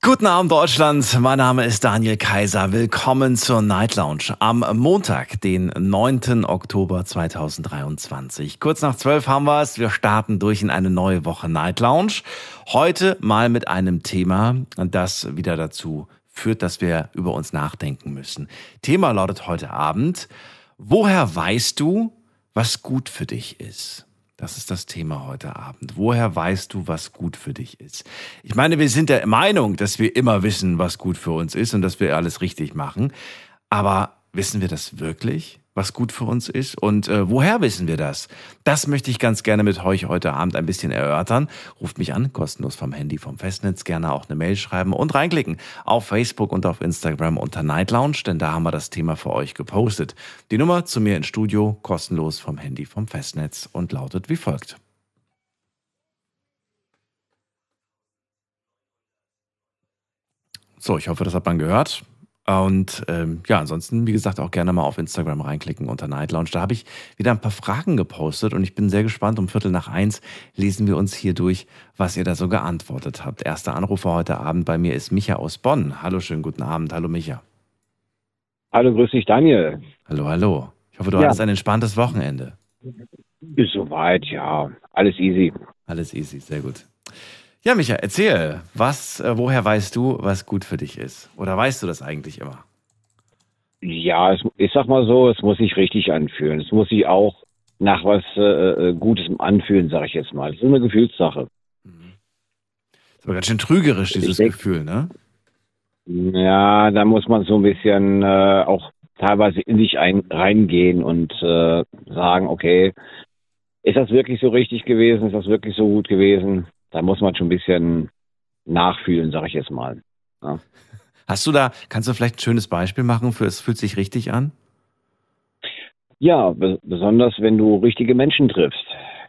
Guten Abend Deutschland, mein Name ist Daniel Kaiser. Willkommen zur Night Lounge am Montag, den 9. Oktober 2023. Kurz nach 12 haben wir es. Wir starten durch in eine neue Woche Night Lounge. Heute mal mit einem Thema, das wieder dazu führt, dass wir über uns nachdenken müssen. Thema lautet heute Abend, woher weißt du, was gut für dich ist? Das ist das Thema heute Abend. Woher weißt du, was gut für dich ist? Ich meine, wir sind der Meinung, dass wir immer wissen, was gut für uns ist und dass wir alles richtig machen. Aber wissen wir das wirklich? Was gut für uns ist und äh, woher wissen wir das? Das möchte ich ganz gerne mit euch heute Abend ein bisschen erörtern. Ruft mich an, kostenlos vom Handy, vom Festnetz, gerne auch eine Mail schreiben und reinklicken auf Facebook und auf Instagram unter Night Lounge, denn da haben wir das Thema für euch gepostet. Die Nummer zu mir ins Studio, kostenlos vom Handy, vom Festnetz und lautet wie folgt. So, ich hoffe, das hat man gehört. Und ähm, ja, ansonsten, wie gesagt, auch gerne mal auf Instagram reinklicken unter Night Lounge. Da habe ich wieder ein paar Fragen gepostet und ich bin sehr gespannt. Um Viertel nach eins lesen wir uns hier durch, was ihr da so geantwortet habt. Erster Anrufer heute Abend bei mir ist Micha aus Bonn. Hallo, schönen guten Abend. Hallo, Micha. Hallo, grüß dich, Daniel. Hallo, hallo. Ich hoffe, du Ja. hattest ein entspanntes Wochenende. Ist soweit, ja. Alles easy. Alles easy, sehr gut. Ja, Micha, erzähl, was, äh, woher weißt du, was gut für dich ist? Oder weißt du das eigentlich immer? Ja, es, ich sag mal so, es muss sich richtig anfühlen. Es muss sich auch nach was äh, äh, Gutes anfühlen, sag ich jetzt mal. Es ist eine Gefühlssache. Ist aber ganz schön trügerisch, dieses denk- Gefühl, ne? Ja, da muss man so ein bisschen äh, auch teilweise in sich ein, reingehen und äh, sagen, okay, ist das wirklich so richtig gewesen? Ist das wirklich so gut gewesen? Da muss man schon ein bisschen nachfühlen, sag ich jetzt mal. Hast du da, kannst du vielleicht ein schönes Beispiel machen für es fühlt sich richtig an? Ja, be besonders wenn du richtige Menschen triffst.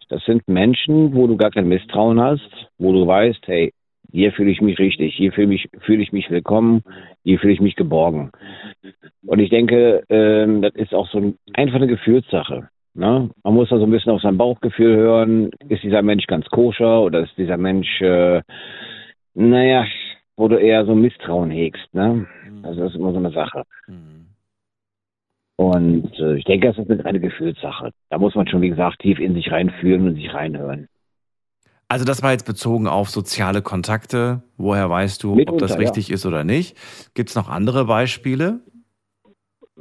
Das sind Menschen, wo du gar kein Misstrauen hast, wo du weißt, hey, hier fühle ich mich richtig, hier fühle ich, fühle ich mich willkommen, hier fühle ich mich geborgen. Und ich denke, ähm, das ist auch so eine Gefühlssache. Ne? Man muss da so ein bisschen auf sein Bauchgefühl hören. Ist dieser Mensch ganz koscher oder ist dieser Mensch, äh, naja, wo du eher so Misstrauen hegst. Ne? Also das ist immer so eine Sache. Mhm. Und äh, ich denke, das ist eine reine Gefühlssache. Da muss man schon, wie gesagt, tief in sich reinfühlen und sich reinhören. Also das war jetzt bezogen auf soziale Kontakte. Woher weißt du, ob Mitunter, das ja. richtig ist oder nicht? Gibt es noch andere Beispiele?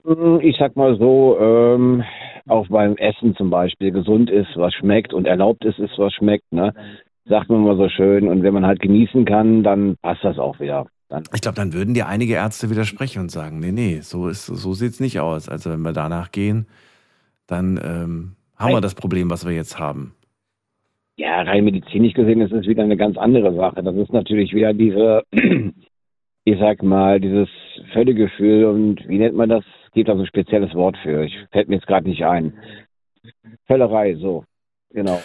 Hm, Ich sag mal so, ähm, auch beim Essen zum Beispiel, gesund ist, was schmeckt und erlaubt ist, ist, was schmeckt, ne? Sagt man mal so schön. Und wenn man halt genießen kann, dann passt das auch wieder. Dann, Ich glaube, dann würden dir einige Ärzte widersprechen und sagen, nee, nee, so, ist, so sieht es nicht aus. Also wenn wir danach gehen, dann ähm, haben wir das Problem, was wir jetzt haben. ja, rein medizinisch gesehen ist es wieder eine ganz andere Sache. Das ist natürlich wieder diese, ich sag mal, dieses Völlegefühl und wie nennt man das? Es gibt da so ein spezielles Wort für. Ich fällt mir jetzt gerade nicht ein. Völlerei, so. Genau.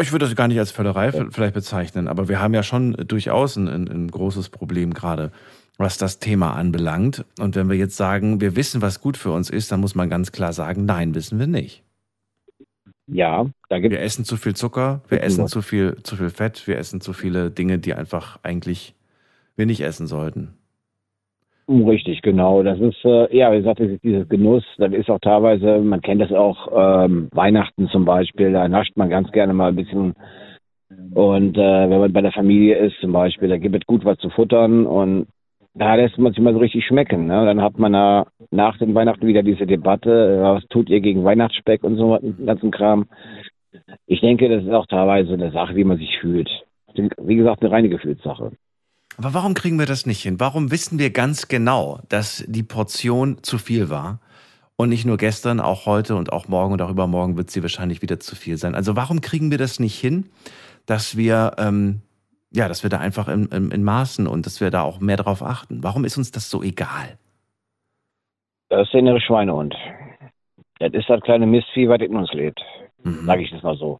Ich würde das gar nicht als Völlerei v- vielleicht bezeichnen, aber wir haben ja schon durchaus ein, ein, großes Problem gerade, was das Thema anbelangt. Und wenn wir jetzt sagen, wir wissen, was gut für uns ist, dann muss man ganz klar sagen, nein, wissen wir nicht. Ja, da gibt Wir essen zu viel Zucker, wir essen zu viel, zu viel Fett, wir essen zu viele Dinge, die einfach eigentlich wir nicht essen sollten. Richtig, genau. Das ist, äh, ja, wie gesagt, dieses Genuss. Das ist auch teilweise, man kennt das auch, ähm, Weihnachten zum Beispiel, da nascht man ganz gerne mal ein bisschen. Und äh, wenn man bei der Familie ist zum Beispiel, da gibt es gut was zu futtern und da lässt man sich mal so richtig schmecken. Ne? Dann hat man da nach den Weihnachten wieder diese Debatte, was tut ihr gegen Weihnachtsspeck und so den ganzen Kram. Ich denke, das ist auch teilweise eine Sache, wie man sich fühlt. Wie gesagt, eine reine Gefühlssache. Aber warum kriegen wir das nicht hin? Warum wissen wir ganz genau, dass die Portion zu viel war? Und nicht nur gestern, auch heute und auch morgen und auch übermorgen wird sie wahrscheinlich wieder zu viel sein. Also warum kriegen wir das nicht hin, dass wir, ähm, ja, dass wir da einfach in, in, in Maßen und dass wir da auch mehr drauf achten? Warum ist uns das so egal? Das innere Schweinehund. Das ist das kleine Mistvieh, was in uns lebt. Mhm. sage ich das mal so.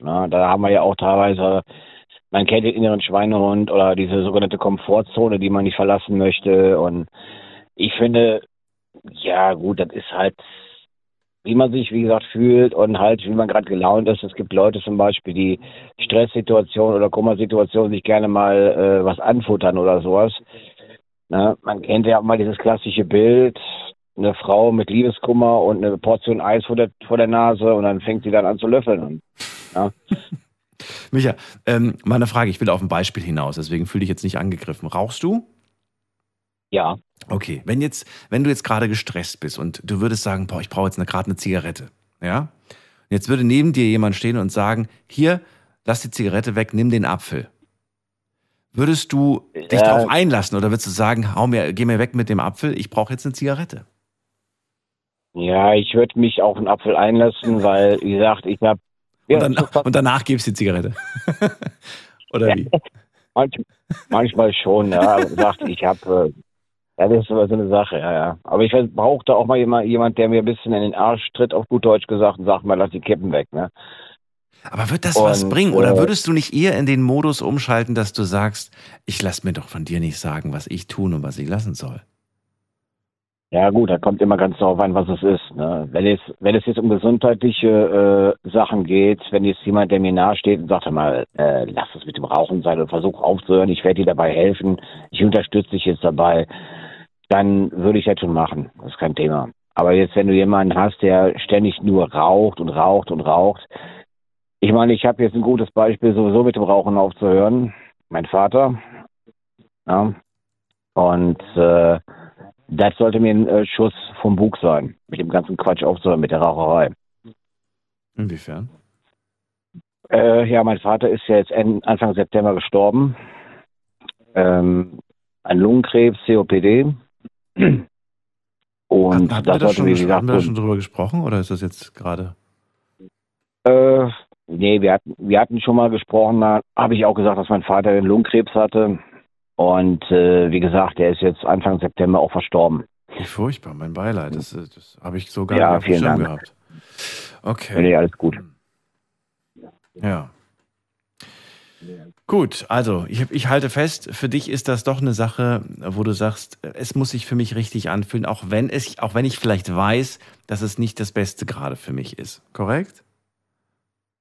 Na, da haben wir ja auch teilweise man kennt den inneren Schweinehund oder diese sogenannte Komfortzone, die man nicht verlassen möchte. Und ich finde, ja gut, das ist halt, wie man sich, wie gesagt, fühlt und halt, wie man gerade gelaunt ist. Es gibt Leute zum Beispiel, die Stresssituationen oder Kummersituationen sich gerne mal äh, was anfuttern oder sowas. Na, man kennt ja auch mal dieses klassische Bild, eine Frau mit Liebeskummer und eine Portion Eis vor der, vor der Nase und dann fängt sie dann an zu löffeln. Und, ja. Micha, ähm, meine Frage, ich will auf ein Beispiel hinaus, deswegen fühle ich jetzt nicht angegriffen. Rauchst du? Ja. Okay, wenn jetzt, wenn du jetzt gerade gestresst bist und du würdest sagen, boah, ich brauche jetzt gerade eine Zigarette, ja? Und jetzt würde neben dir jemand stehen und sagen, hier, lass die Zigarette weg, nimm den Apfel. Würdest du dich Ja. darauf einlassen oder würdest du sagen, hau mir, geh mir weg mit dem Apfel, ich brauche jetzt eine Zigarette? Ja, ich würde mich auf einen Apfel einlassen, weil, wie gesagt, ich habe ja, und, dann, und danach gibst du die Zigarette. oder wie? manch, manchmal schon, ja. Gesagt, ich habe, äh, ja, das ist so eine Sache, ja, ja. Aber ich brauche da auch mal jemand, jemand, der mir ein bisschen in den Arsch tritt, auf gut Deutsch gesagt, und sagt mal, lass die Kippen weg, ne? Aber wird das was Und, bringen? Oder äh, würdest du nicht eher in den Modus umschalten, dass du sagst, ich lass mir doch von dir nicht sagen, was ich tun und was ich lassen soll? Ja gut, da kommt immer ganz darauf an, was es ist. Ne? Wenn es wenn es jetzt um gesundheitliche äh, Sachen geht, wenn jetzt jemand, der mir nahe steht und sagt, mal, äh, lass es mit dem Rauchen sein oder versuch aufzuhören, ich werde dir dabei helfen, ich unterstütze dich jetzt dabei, dann würde ich das schon machen. Das ist kein Thema. Aber jetzt, wenn du jemanden hast, der ständig nur raucht und raucht und raucht, ich meine, ich habe jetzt ein gutes Beispiel, sowieso mit dem Rauchen aufzuhören. Mein Vater. Ja. Und äh, das sollte mir ein äh, Schuss vom Bug sein, mit dem ganzen Quatsch aufzuhören, mit der Raucherei. Inwiefern? Äh, ja, mein Vater ist ja jetzt Anfang September gestorben. Ähm, an Lungenkrebs, COPD. Und Hat, das da sollte, schon, wie ges- gesagt, hatten wir da schon drüber gesprochen oder ist das jetzt gerade? Äh, nee, wir hatten, wir hatten schon mal gesprochen, da habe ich auch gesagt, dass mein Vater den Lungenkrebs hatte. Und äh, wie gesagt, der ist jetzt Anfang September auch verstorben. Wie furchtbar, mein Beileid. Das, äh, das habe ich so gar Ja, nicht vielen Dank. gehabt. Okay. Nee, alles gut. Ja. Gut, also ich, ich halte fest, für dich ist das doch eine Sache, wo du sagst, es muss sich für mich richtig anfühlen, auch wenn es, auch wenn ich vielleicht weiß, dass es nicht das Beste gerade für mich ist. Korrekt?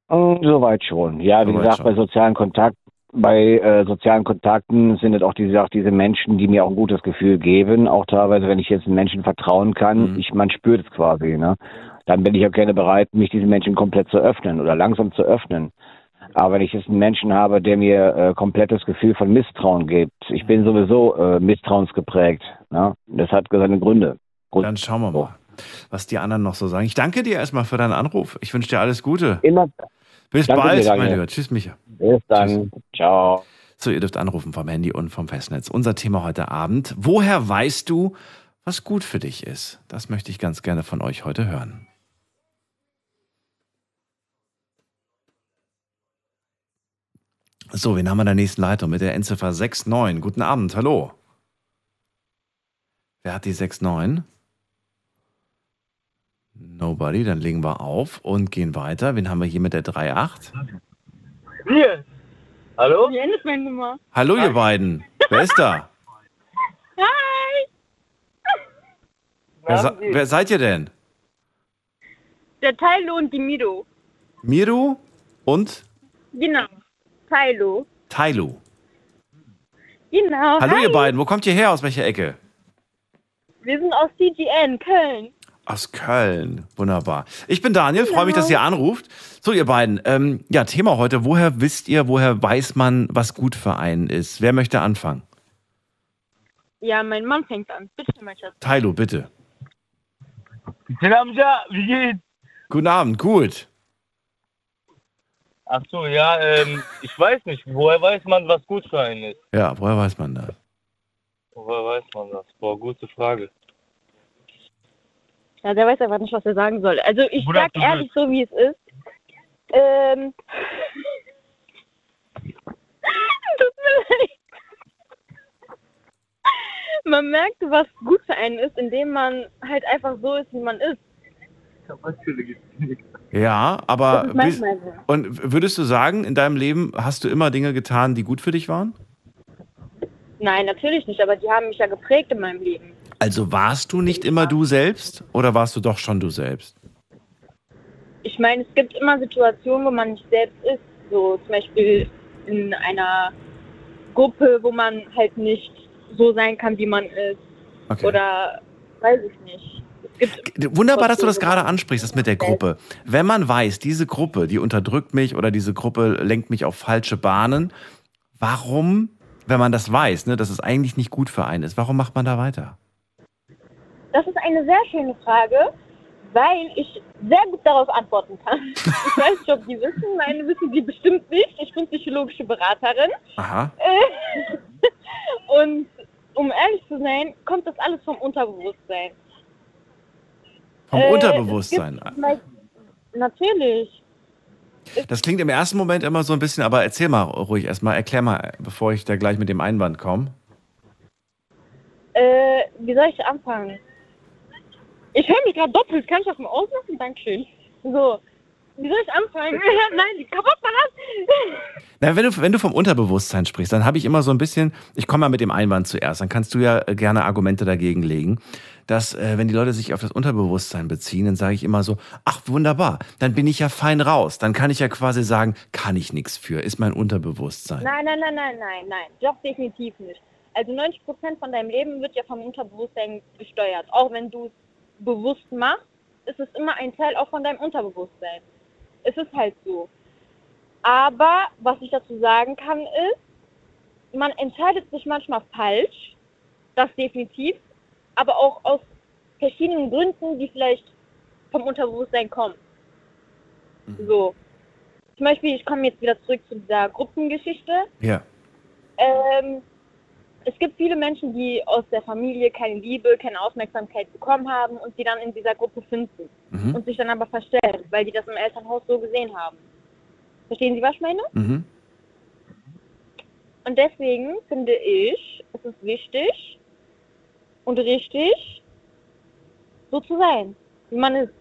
Mm, Soweit schon. Ja, wie Soweit gesagt, schon. bei sozialen Kontakt, bei äh, sozialen Kontakten sind es auch diese, auch diese Menschen, die mir auch ein gutes Gefühl geben. Auch teilweise, wenn ich jetzt einem Menschen vertrauen kann, Mhm. ich, man spürt es quasi, ne? Dann bin ich auch gerne bereit, mich diesen Menschen komplett zu öffnen oder langsam zu öffnen. Aber wenn ich jetzt einen Menschen habe, der mir äh, komplettes Gefühl von Misstrauen gibt, ich bin sowieso äh, misstrauensgeprägt. Ne? Das hat seine Gründe. Grund- Dann schauen wir mal, was die anderen noch so sagen. Ich danke dir erstmal für deinen Anruf. Ich wünsche dir alles Gute. Immer. Bis Danke bald, dir, mein Lieber. Tschüss, Micha. Bis dann. Ciao. So, ihr dürft anrufen vom Handy und vom Festnetz. Unser Thema heute Abend. Woher weißt du, was gut für dich ist? Das möchte ich ganz gerne von euch heute hören. So, wen haben wir in der nächsten Leitung mit der Endziffer 69? Guten Abend, hallo. Wer hat die 69? Nobody, dann legen wir auf und gehen weiter. Wen haben wir hier mit der 38? Hier. Hallo? Hallo, ihr beiden. Wer ist da? Hi! Wer, se- wer seid ihr denn? Der Tylo und die Mido. Miru und Genau. Tylo. Tailu. Genau. Hallo, Hi. ihr beiden. Wo kommt ihr her? Aus welcher Ecke? Wir sind aus CGN, Köln. Aus Köln. Wunderbar. Ich bin Daniel, freue mich, dass ihr anruft. So, ihr beiden. Ähm, ja, Thema heute. Woher wisst ihr, woher weiß man, was gut für einen ist? Wer möchte anfangen? Ja, mein Mann fängt an. Bitte, mein Schatz. Tailu, bitte. Selamja, wie geht's? Guten Abend, gut. Ach so, ja, ähm, ich weiß nicht, woher weiß man, was gut für einen ist? Ja, woher weiß man das? Woher weiß man das? Boah, gute Frage. Ja, der weiß einfach nicht, was er sagen soll. Also ich Bruder, sag ehrlich so, wie es ist. Ähm. Tut mir leid. Man merkt, was gut für einen ist, indem man halt einfach so ist, wie man ist. Ja, aber Das ist bis, manchmal so. und würdest du sagen, in deinem Leben hast du immer Dinge getan, die gut für dich waren? Nein, natürlich nicht, aber die haben mich ja geprägt in meinem Leben. Also warst du nicht immer du selbst oder warst du doch schon du selbst? Ich meine, es gibt immer Situationen, wo man nicht selbst ist. So zum Beispiel in einer Gruppe, wo man halt nicht so sein kann, wie man ist. Okay. Oder weiß ich nicht. Wunderbar, dass du das gerade ansprichst, das mit der Gruppe. Wenn man weiß, diese Gruppe, die unterdrückt mich oder diese Gruppe lenkt mich auf falsche Bahnen, warum, wenn man das weiß, ne, dass es eigentlich nicht gut für einen ist, warum macht man da weiter? Das ist eine sehr schöne Frage, weil ich sehr gut darauf antworten kann. Ich weiß nicht, ob die wissen. Meine wissen die bestimmt nicht. Ich bin psychologische Beraterin. Aha. Und um ehrlich zu sein, kommt das alles vom Unterbewusstsein. Vom Äh, Unterbewusstsein. Natürlich. Das klingt im ersten Moment immer so ein bisschen, aber erzähl mal ruhig erstmal, erklär mal, bevor ich da gleich mit dem Einwand komme. Äh, wie soll ich anfangen? Ich höre mich gerade doppelt. Kann ich das mal ausmachen? Dankeschön. So. Wie soll ich anfangen? Nein, die kaputt war das. Na, wenn, du, wenn du vom Unterbewusstsein sprichst, dann habe ich immer so ein bisschen, ich komme mal mit dem Einwand zuerst, dann kannst du ja äh, gerne Argumente dagegen legen, dass äh, wenn die Leute sich auf das Unterbewusstsein beziehen, dann sage ich immer so, ach wunderbar, dann bin ich ja fein raus, dann kann ich ja quasi sagen, kann ich nichts für, ist mein Unterbewusstsein. Nein, nein, nein, nein, nein, nein. Doch definitiv nicht. Also 90 Prozent von deinem Leben wird ja vom Unterbewusstsein gesteuert. Auch wenn du es bewusst machst, ist es immer ein Teil auch von deinem Unterbewusstsein. Es ist halt so. Aber was ich dazu sagen kann ist, man entscheidet sich manchmal falsch, das definitiv, aber auch aus verschiedenen Gründen, die vielleicht vom Unterbewusstsein kommen. So. Zum Beispiel, ich komme jetzt wieder zurück zu dieser Gruppengeschichte. Ja. Ähm, es gibt viele Menschen, die aus der Familie keine Liebe, keine Aufmerksamkeit bekommen haben und die dann in dieser Gruppe finden Mhm. und sich dann aber verstellen, weil die das im Elternhaus so gesehen haben. Verstehen Sie, was ich meine? Mhm. Und deswegen finde ich, es ist wichtig und richtig, so zu sein, wie man ist.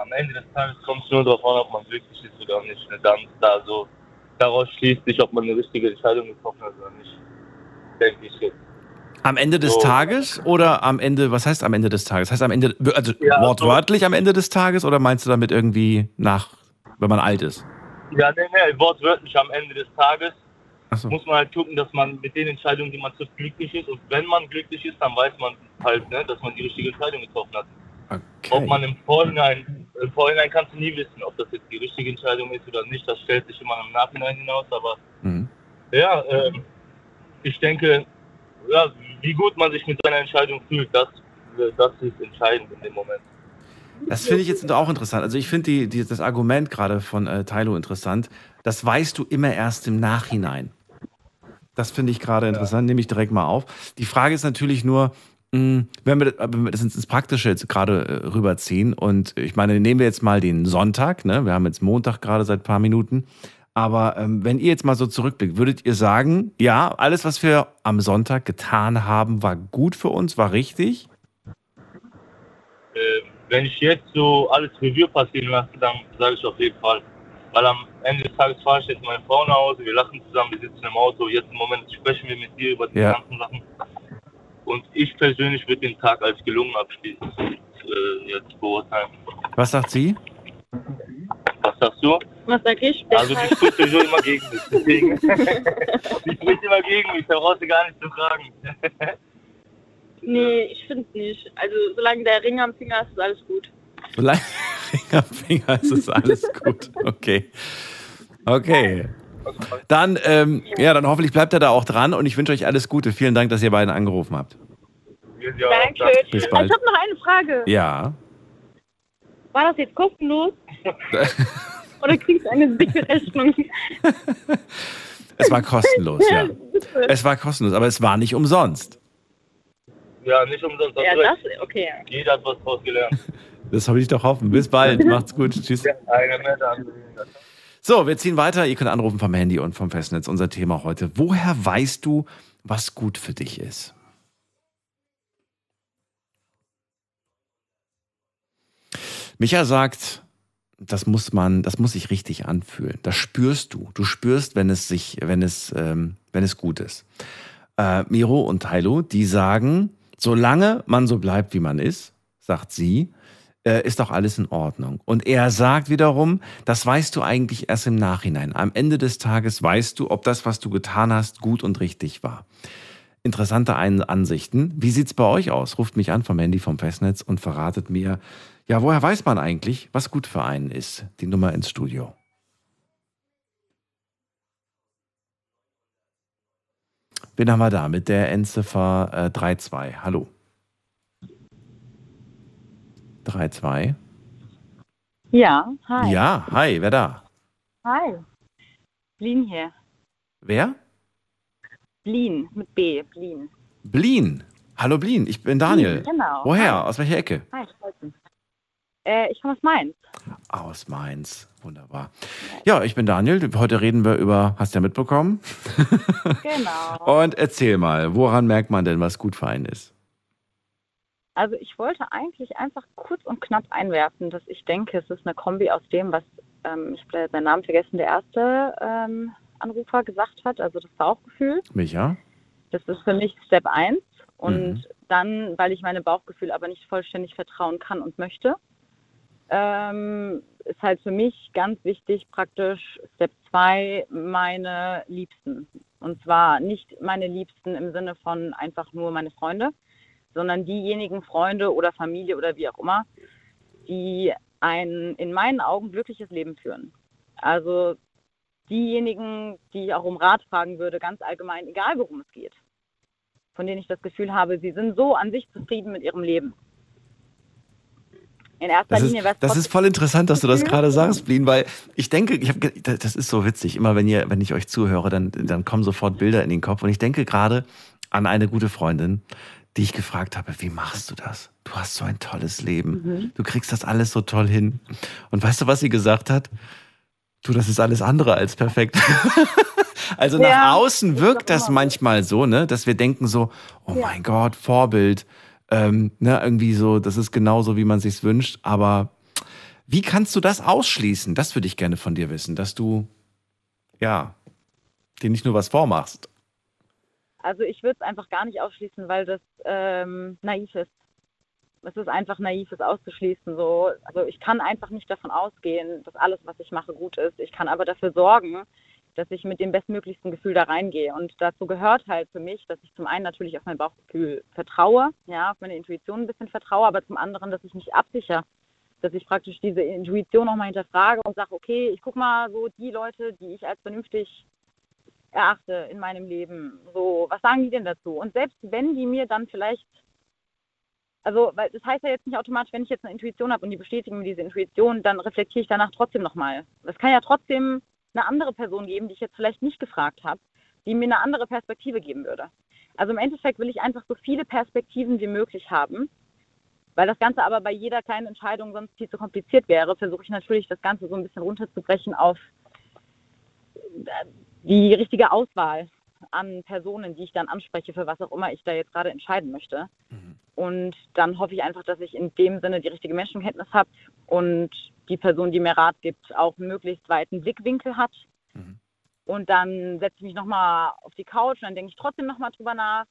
Am Ende des Tages kommt es nur darauf an, ob man glücklich ist oder nicht. Ne? Dann da so, daraus schließt sich, ob man eine richtige Entscheidung getroffen hat oder nicht. Ich jetzt. Am Ende des So. Tages oder am Ende, was heißt am Ende des Tages? Heißt am Ende, also Ja, wortwörtlich am Ende des Tages oder meinst du damit irgendwie nach, wenn man alt ist? Ja, nee, nee, wortwörtlich am Ende des Tages Achso. muss man halt gucken, dass man mit den Entscheidungen, die man trifft, glücklich ist. Und wenn man glücklich ist, dann weiß man halt, ne, dass man die richtige Entscheidung getroffen hat. Ob man Okay. im Vorhinein, im Vorhinein kannst du nie wissen, ob das jetzt die richtige Entscheidung ist oder nicht. Das stellt sich immer im Nachhinein hinaus. Aber Mhm. ja, ähm, ich denke, ja, wie gut man sich mit seiner Entscheidung fühlt, das, das ist entscheidend in dem Moment. Das finde ich jetzt auch interessant. Also ich finde die, die, das Argument gerade von äh, Tylo interessant. Das weißt du immer erst im Nachhinein. Das finde ich gerade interessant, nehme ich direkt mal auf. Die Frage ist natürlich nur, mh, wenn wir, das- wenn wir das ins ins Praktische jetzt gerade äh, rüberziehen und ich meine, nehmen wir jetzt mal den Sonntag, ne? wir haben jetzt Montag gerade seit ein paar Minuten, aber ähm, wenn ihr jetzt mal so zurückblickt, würdet ihr sagen, ja, alles, was wir am Sonntag getan haben, war gut für uns, war richtig? Äh, wenn ich jetzt so alles Revue passieren lasse, dann sage ich auf jeden Fall. Weil am Ende des Tages fahre ich jetzt meine Frau nach Hause, wir lachen zusammen, wir sitzen im Auto, jetzt im Moment sprechen wir mit dir über die Ja. ganzen Sachen. Und ich persönlich würde den Tag als gelungen abschließen, äh, jetzt beurteilen. Was sagt sie? Was sagst du? Was sag ich? Der Also die spricht sowieso immer gegen mich, deswegen. die spricht immer gegen mich, da brauchst du gar nicht zu fragen. nee, ich finde nicht. Also solange der Ring am Finger ist, ist alles gut. Solange Finger, Finger ist es alles gut. Okay. Okay. Dann, ähm, ja, dann hoffentlich bleibt er da auch dran und ich wünsche euch alles Gute. Vielen Dank, dass ihr beiden angerufen habt. Dankeschön. Bis Ich bald. habe noch eine Frage. Ja. War das jetzt kostenlos? Oder kriegst du eine dicke Rechnung? Es war kostenlos, ja. Es war kostenlos, aber es war nicht umsonst. Ja, nicht umsonst. Ja, das, okay. Jeder hat was draus gelernt. Das habe ich doch hoffen. Bis bald. Macht's gut. Tschüss. So, wir ziehen weiter. Ihr könnt anrufen vom Handy und vom Festnetz. Unser Thema heute. Woher weißt du, was gut für dich ist? Micha sagt, das muss man, das muss sich richtig anfühlen. Das spürst du. Du spürst, wenn es sich, wenn es, ähm, wenn es gut ist. Äh, Miro und Tailo, die sagen, solange man so bleibt, wie man ist, sagt sie, äh, ist doch alles in Ordnung. Und er sagt wiederum, das weißt du eigentlich erst im Nachhinein. Am Ende des Tages weißt du, ob das, was du getan hast, gut und richtig war. Interessante Ansichten. Wie sieht's bei euch aus? Ruft mich an vom Handy vom Festnetz und verratet mir, ja, woher weiß man eigentlich, was gut für einen ist? Die Nummer ins Studio. Wen haben wir da mit der Endziffer äh, 32? Hallo. 32. Ja, hi. Ja, hi, wer da? Hi. Blin hier. Wer? Blin, mit B, Blin. Blin. Hallo Blin, ich bin Daniel. Genau. Woher? Hi. Aus welcher Ecke? Hi, ich mich. Äh, ich komme aus Mainz. Aus Mainz. Wunderbar. Ja, ich bin Daniel. Heute reden wir über, hast du ja mitbekommen? Genau. Und erzähl mal, woran merkt man denn, was gut für einen ist? Also ich wollte eigentlich einfach kurz und knapp einwerfen, dass ich denke, es ist eine Kombi aus dem, was, ähm, ich habe seinen Namen vergessen, der erste ähm, Anrufer gesagt hat, also das Bauchgefühl. Micha? Das ist für mich Step 1. Und Mhm. dann, weil ich meinem Bauchgefühl aber nicht vollständig vertrauen kann und möchte, ähm, ist halt für mich ganz wichtig praktisch Step 2 meine Liebsten. Und zwar nicht meine Liebsten im Sinne von einfach nur meine Freunde, sondern diejenigen Freunde oder Familie oder wie auch immer, die ein in meinen Augen glückliches Leben führen. Also diejenigen, die ich auch um Rat fragen würde, ganz allgemein, egal worum es geht, von denen ich das Gefühl habe, sie sind so an sich zufrieden mit ihrem Leben. In erster Das ist, Linie es das ist voll interessant, dass du das gerade sagst, Blin, weil ich denke, ich hab, das ist so witzig. Immer wenn ihr, wenn ich euch zuhöre, dann, dann kommen sofort Bilder in den Kopf. Und ich denke gerade an eine gute Freundin, die ich gefragt habe, wie machst du das? Du hast so ein tolles Leben. Mhm. Du kriegst das alles so toll hin. Und weißt du, was sie gesagt hat? Du, das ist alles andere als perfekt. also nach Ja, außen ist wirkt das manchmal so, ne, dass wir denken so, oh Ja. mein Gott, Vorbild, ähm, ne, irgendwie so, das ist genauso, wie man sich's wünscht. Aber wie kannst du das ausschließen? Das würde ich gerne von dir wissen, dass du, ja, dir nicht nur was vormachst. Also ich würde es einfach gar nicht ausschließen, weil das ähm, naiv ist. Es ist einfach naiv, es auszuschließen. So. Also ich kann einfach nicht davon ausgehen, dass alles, was ich mache, gut ist. Ich kann aber dafür sorgen, dass ich mit dem bestmöglichsten Gefühl da reingehe. Und dazu gehört halt für mich, dass ich zum einen natürlich auf mein Bauchgefühl vertraue, ja, auf meine Intuition ein bisschen vertraue, aber zum anderen, dass ich mich absichere, dass ich praktisch diese Intuition nochmal hinterfrage und sage, okay, ich gucke mal so die Leute, die ich als vernünftig erachte in meinem Leben. So, was sagen die denn dazu? Und selbst wenn die mir dann vielleicht, also, weil das heißt ja jetzt nicht automatisch, wenn ich jetzt eine Intuition habe und die bestätigen mir diese Intuition, dann reflektiere ich danach trotzdem nochmal. Es kann ja trotzdem eine andere Person geben, die ich jetzt vielleicht nicht gefragt habe, die mir eine andere Perspektive geben würde. Also im Endeffekt will ich einfach so viele Perspektiven wie möglich haben. Weil das Ganze aber bei jeder kleinen Entscheidung sonst viel zu kompliziert wäre, versuche ich natürlich das Ganze so ein bisschen runterzubrechen auf die richtige Auswahl an Personen, die ich dann anspreche, für was auch immer ich da jetzt gerade entscheiden möchte. Und dann hoffe ich einfach, dass ich in dem Sinne die richtige Menschenkenntnis habe und die Person, die mir Rat gibt, auch möglichst weiten Blickwinkel hat. Mhm. Und dann setze ich mich nochmal auf die Couch und dann denke ich trotzdem nochmal drüber nach.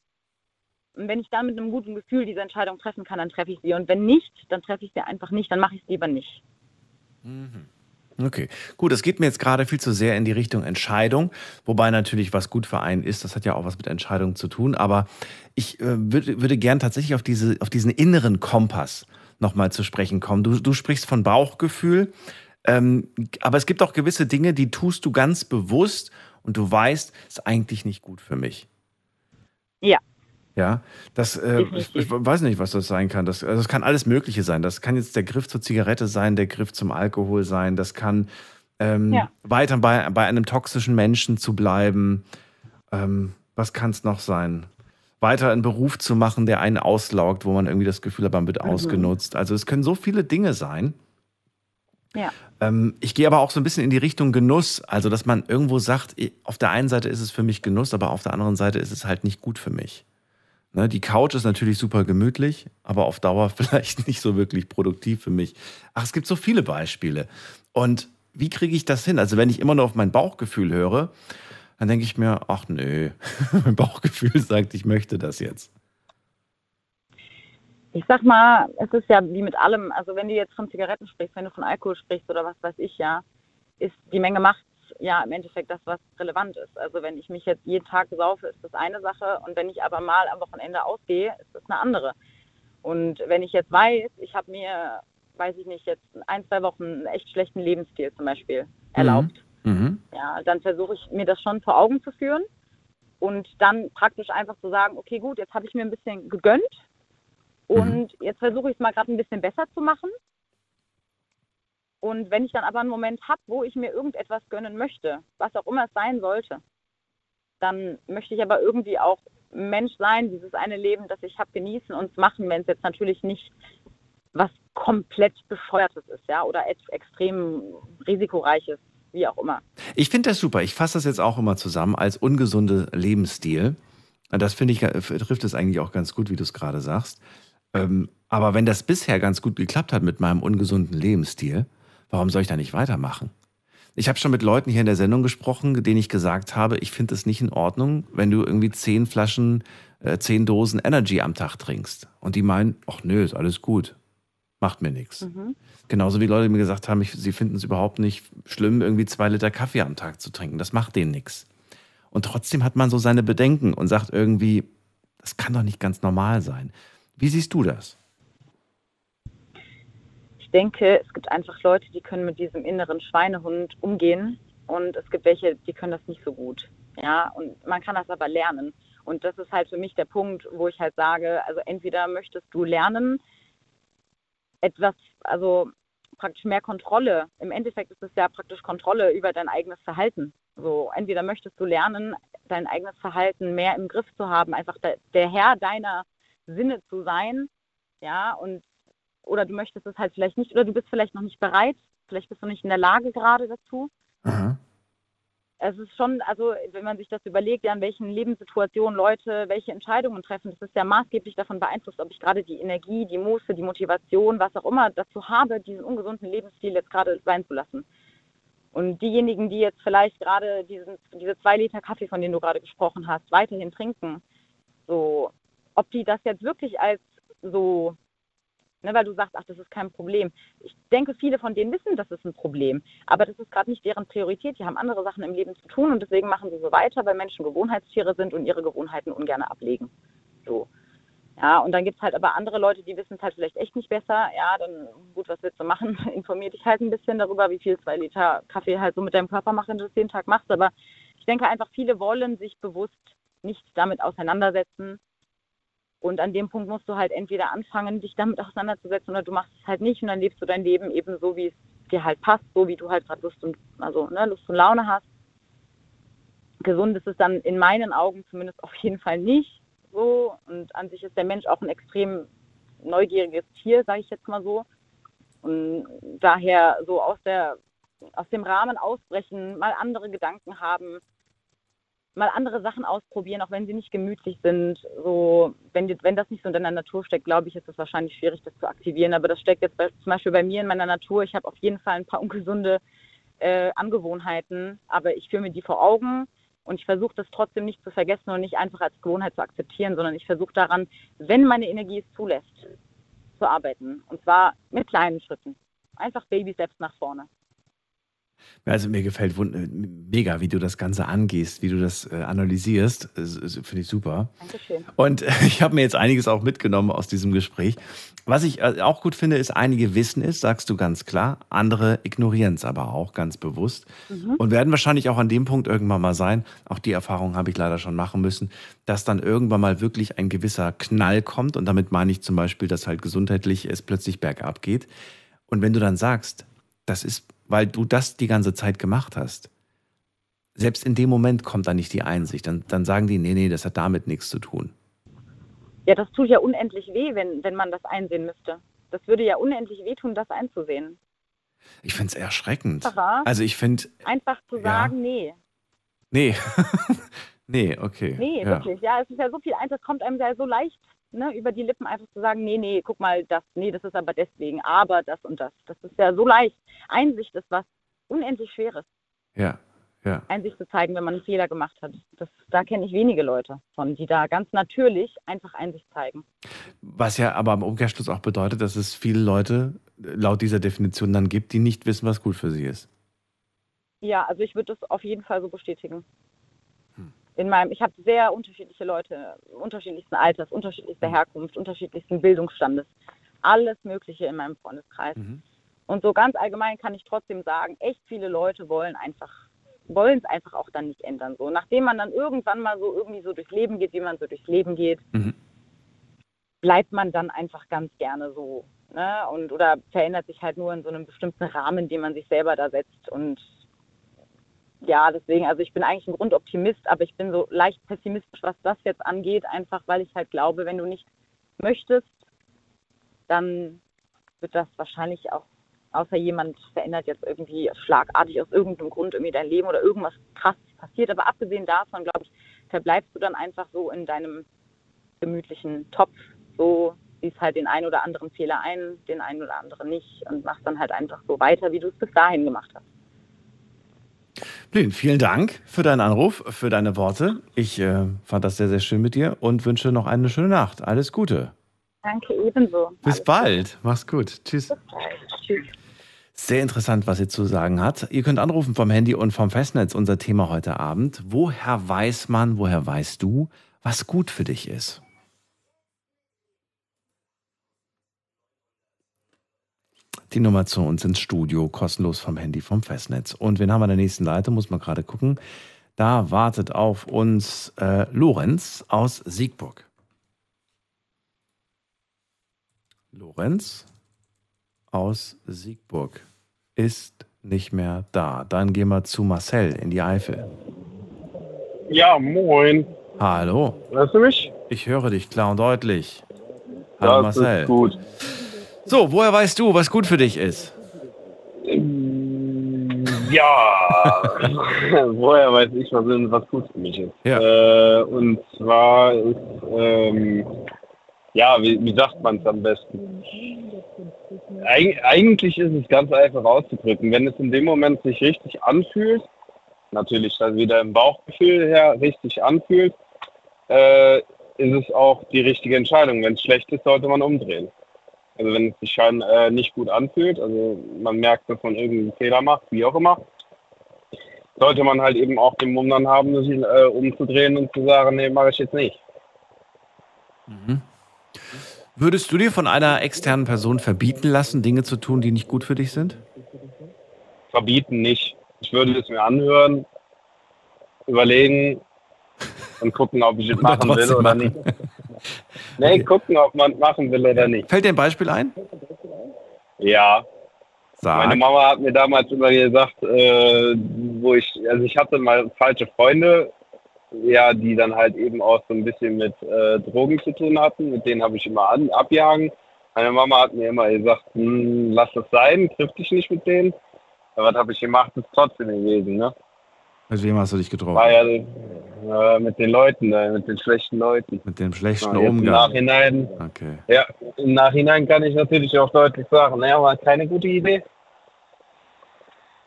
Und wenn ich dann mit einem guten Gefühl diese Entscheidung treffen kann, dann treffe ich sie. Und wenn nicht, dann treffe ich sie einfach nicht, dann mache ich es lieber nicht. Okay, gut, es geht mir jetzt gerade viel zu sehr in die Richtung Entscheidung, wobei natürlich was gut für einen ist, das hat ja auch was mit Entscheidung zu tun, aber ich äh, würde, würde gern tatsächlich auf, diese, auf diesen inneren Kompass nochmal zu sprechen kommen. Du, du sprichst von Bauchgefühl, ähm, aber es gibt auch gewisse Dinge, die tust du ganz bewusst und du weißt, ist eigentlich nicht gut für mich. Ja. Ja, das, äh, ich, weiß nicht, was das sein kann. Das, also das kann alles Mögliche sein. Das kann jetzt der Griff zur Zigarette sein, der Griff zum Alkohol sein. Das kann ähm, Ja. weiter bei, bei einem toxischen Menschen zu bleiben. Ähm, was kann es noch sein? Weiter einen Beruf zu machen, der einen auslaugt, wo man irgendwie das Gefühl hat, man wird Mhm. ausgenutzt. Also es können so viele Dinge sein. Ja. Ähm, ich gehe aber auch so ein bisschen in die Richtung Genuss. Also, dass man irgendwo sagt, auf der einen Seite ist es für mich Genuss, aber auf der anderen Seite ist es halt nicht gut für mich. Ne, die Couch ist natürlich super gemütlich, aber auf Dauer vielleicht nicht so wirklich produktiv für mich. Ach, es gibt so viele Beispiele. Und wie kriege ich das hin? Also wenn ich immer nur auf mein Bauchgefühl höre, dann denke ich mir, ach nö, mein Bauchgefühl sagt, ich möchte das jetzt. Ich sag mal, es ist ja wie mit allem, also wenn du jetzt von Zigaretten sprichst, wenn du von Alkohol sprichst oder was weiß ich ja, ist die Menge macht ja im Endeffekt das, was relevant ist. Also wenn ich mich jetzt jeden Tag saufe, ist das eine Sache und wenn ich aber mal am Wochenende ausgehe, ist das eine andere. Und wenn ich jetzt weiß, ich habe mir, weiß ich nicht, jetzt ein, zwei Wochen einen echt schlechten Lebensstil zum Beispiel erlaubt, Mhm. ja, dann versuche ich mir das schon vor Augen zu führen und dann praktisch einfach zu sagen, okay, gut, jetzt habe ich mir ein bisschen gegönnt und jetzt versuche ich es mal gerade ein bisschen besser zu machen. Und wenn ich dann aber einen Moment habe, wo ich mir irgendetwas gönnen möchte, was auch immer es sein sollte, dann möchte ich aber irgendwie auch Mensch sein, dieses eine Leben, das ich habe, genießen und machen, wenn es jetzt natürlich nicht was komplett bescheuertes ist, ja, oder ex extrem risikoreiches, wie auch immer. Ich finde das super. Ich fasse das jetzt auch immer zusammen als ungesunde Lebensstil. Das finde ich, trifft es eigentlich auch ganz gut, wie du es gerade sagst. Ähm, aber wenn das bisher ganz gut geklappt hat mit meinem ungesunden Lebensstil, warum soll ich da nicht weitermachen? Ich habe schon mit Leuten hier in der Sendung gesprochen, denen ich gesagt habe, ich finde es nicht in Ordnung, wenn du irgendwie zehn Flaschen, äh, zehn Dosen Energy am Tag trinkst. Und die meinen, ach nö, ist alles gut. Macht mir nichts. Genauso wie Leute mir gesagt haben, ich, sie finden es überhaupt nicht schlimm, irgendwie zwei Liter Kaffee am Tag zu trinken. Das macht denen nichts. Und trotzdem hat man so seine Bedenken und sagt irgendwie, das kann doch nicht ganz normal sein. Wie siehst du das? Ich denke, es gibt einfach Leute, die können mit diesem inneren Schweinehund umgehen und es gibt welche, die können das nicht so gut. Ja, und man kann das aber lernen. Und das ist halt für mich der Punkt, wo ich halt sage, also entweder möchtest du lernen, etwas, also praktisch mehr Kontrolle. Im Endeffekt ist es ja praktisch Kontrolle über dein eigenes Verhalten. So, entweder möchtest du lernen, dein eigenes Verhalten mehr im Griff zu haben, einfach der, der Herr deiner Sinne zu sein, ja, und oder du möchtest es halt vielleicht nicht, oder du bist vielleicht noch nicht bereit, vielleicht bist du nicht in der Lage gerade dazu. Aha. Es ist schon, also wenn man sich das überlegt, ja, in welchen Lebenssituationen Leute welche Entscheidungen treffen, das ist ja maßgeblich davon beeinflusst, ob ich gerade die Energie, die Muße, die Motivation, was auch immer dazu habe, diesen ungesunden Lebensstil jetzt gerade sein zu lassen. Und diejenigen, die jetzt vielleicht gerade diesen, diese zwei Liter Kaffee, von denen du gerade gesprochen hast, weiterhin trinken, so, ob die das jetzt wirklich als so, ne, weil du sagst, ach, das ist kein Problem. Ich denke, viele von denen wissen, das ist ein Problem, aber das ist gerade nicht deren Priorität. Die haben andere Sachen im Leben zu tun und deswegen machen sie so weiter, weil Menschen Gewohnheitstiere sind und ihre Gewohnheiten ungern ablegen. So. Ja, und dann gibt es halt aber andere Leute, die wissen es halt vielleicht echt nicht besser. Ja, dann gut, was willst du machen? Informier dich halt ein bisschen darüber, wie viel zwei Liter Kaffee halt so mit deinem Körper machen, wenn du das jeden Tag machst. Aber ich denke einfach, viele wollen sich bewusst nicht damit auseinandersetzen. Und an dem Punkt musst du halt entweder anfangen, dich damit auseinanderzusetzen, oder du machst es halt nicht und dann lebst du dein Leben eben so, wie es dir halt passt, so wie du halt gerade Lust und also ne, Lust und Laune hast. Gesund ist es dann in meinen Augen zumindest auf jeden Fall nicht so. Und an sich ist der Mensch auch ein extrem neugieriges Tier, sage ich jetzt mal so. Und daher so aus der aus dem Rahmen ausbrechen, mal andere Gedanken haben, mal andere Sachen ausprobieren, auch wenn sie nicht gemütlich sind. So, wenn, wenn das nicht so in deiner Natur steckt, glaube ich, ist es wahrscheinlich schwierig, das zu aktivieren. Aber das steckt jetzt bei, zum Beispiel bei mir in meiner Natur. Ich habe auf jeden Fall ein paar ungesunde äh, Angewohnheiten, aber ich führe mir die vor Augen und ich versuche das trotzdem nicht zu vergessen und nicht einfach als Gewohnheit zu akzeptieren, sondern ich versuche daran, wenn meine Energie es zulässt, zu arbeiten. Und zwar mit kleinen Schritten. Einfach Baby-Steps nach vorne. Also mir gefällt äh, mega, wie du das Ganze angehst, wie du das äh, analysierst. Finde ich super. Dankeschön. Und äh, ich habe mir jetzt einiges auch mitgenommen aus diesem Gespräch. Was ich äh, auch gut finde, ist, einige wissen es, sagst du ganz klar, andere ignorieren es aber auch ganz bewusst und werden wahrscheinlich auch an dem Punkt irgendwann mal sein, auch die Erfahrung habe ich leider schon machen müssen, dass dann irgendwann mal wirklich ein gewisser Knall kommt und damit meine ich zum Beispiel, dass halt gesundheitlich es plötzlich bergab geht. Und wenn du dann sagst, das ist, weil du das die ganze Zeit gemacht hast, selbst in dem Moment kommt dann nicht die Einsicht. Dann, dann sagen die, nee, nee, das hat damit nichts zu tun. Ja, das tut ja unendlich weh, wenn, wenn man das einsehen müsste. Das würde ja unendlich wehtun, das einzusehen. Ich finde es erschreckend. Aha. Also ich finde, Einfach zu Ja. sagen, nee. nee, Nee, okay. Nee, ja. wirklich. Ja, es ist ja so viel das kommt einem ja so leicht ne, über die Lippen einfach zu sagen, nee, nee, guck mal, das, nee, das ist aber deswegen, aber das und das. Das ist ja so leicht. Einsicht ist was unendlich Schweres. Ja, ja. Einsicht zu zeigen, wenn man einen Fehler gemacht hat. Das, da kenne ich wenige Leute von, die da ganz natürlich einfach Einsicht zeigen. Was ja aber im Umkehrschluss auch bedeutet, dass es viele Leute laut dieser Definition dann gibt, die nicht wissen, was gut für sie ist. Ja, also ich würde das auf jeden Fall so bestätigen. In meinem, ich habe sehr unterschiedliche Leute, unterschiedlichsten Alters, unterschiedlichster Herkunft, unterschiedlichsten Bildungsstandes, alles Mögliche in meinem Freundeskreis. Mhm. Und so ganz allgemein kann ich trotzdem sagen, echt viele Leute wollen einfach, wollen es einfach auch dann nicht ändern. So, nachdem man dann irgendwann mal so irgendwie so durchs Leben geht, wie man so durchs Leben geht, Mhm. bleibt man dann einfach ganz gerne so. Ne? Und oder verändert sich halt nur in so einem bestimmten Rahmen, den man sich selber da setzt. Und ja, deswegen, also ich bin eigentlich ein Grundoptimist, aber ich bin so leicht pessimistisch, was das jetzt angeht, einfach weil ich halt glaube, wenn du nicht möchtest, dann wird das wahrscheinlich auch, außer jemand verändert jetzt irgendwie schlagartig aus irgendeinem Grund irgendwie dein Leben oder irgendwas krasses passiert. Aber abgesehen davon, glaube ich, verbleibst du dann einfach so in deinem gemütlichen Topf, so siehst halt den einen oder anderen Fehler ein, den einen oder anderen nicht und machst dann halt einfach so weiter, wie du es bis dahin gemacht hast. Blin, vielen Dank für deinen Anruf, für deine Worte. Ich äh, fand das sehr, sehr schön mit dir und wünsche noch eine schöne Nacht. Alles Gute. Danke ebenso. Bis Alles bald. Mach's gut. Tschüss. Gute. Tschüss. Sehr interessant, was sie zu sagen hat. Ihr könnt anrufen vom Handy und vom Festnetz, unser Thema heute Abend. Woher weiß man, woher weißt du, was gut für dich ist? Die Nummer zu uns ins Studio, kostenlos vom Handy, vom Festnetz. Und wen haben wir in der nächsten Leitung? Muss man gerade gucken. Da wartet auf uns äh, Lorenz aus Siegburg. Lorenz aus Siegburg ist nicht mehr da. Dann gehen wir zu Marcel in die Eifel. Ja, moin. Hallo, Hörst du mich? ich höre dich klar und deutlich. Hallo das Marcel. ist gut. So, woher weißt du, was gut für dich ist? Ja, woher weiß ich, was, was gut für mich ist. Ja. Äh, und zwar ist, ähm, ja, wie, wie sagt man es am besten? Eig eigentlich ist es ganz einfach auszudrücken. Wenn es in dem Moment sich richtig anfühlt, natürlich dann wieder im Bauchgefühl her richtig anfühlt, äh, ist es auch die richtige Entscheidung. Wenn es schlecht ist, sollte man umdrehen. Also wenn es sich schon äh, nicht gut anfühlt, also man merkt, dass man irgendeinen Fehler macht, wie auch immer, sollte man halt eben auch den Mumm dann haben, sich äh, umzudrehen und zu sagen, nee, mache ich jetzt nicht. Würdest du dir von einer externen Person verbieten lassen, Dinge zu tun, die nicht gut für dich sind? Verbieten nicht. Ich würde es mir anhören, überlegen und gucken, ob ich es machen will oder nicht. Nee, Okay. gucken, ob man es machen will oder nicht. Fällt dir ein Beispiel ein? Ja, Meine Sag. Mama hat mir damals immer gesagt, äh, wo ich, also ich hatte mal falsche Freunde, ja, die dann halt eben auch so ein bisschen mit äh, Drogen zu tun hatten. Mit denen habe ich immer an, abgehangen. Meine Mama hat mir immer gesagt, hm, lass das sein, triff dich nicht mit denen. Aber was habe ich gemacht, ist trotzdem gewesen, ne? Mit wem hast du dich getroffen? War ja äh, mit den Leuten, äh, mit den schlechten Leuten. Mit dem schlechten Ja, jetzt Im Umgang. Nachhinein, Okay. ja, im Nachhinein kann ich natürlich auch deutlich sagen, naja, war keine gute Idee.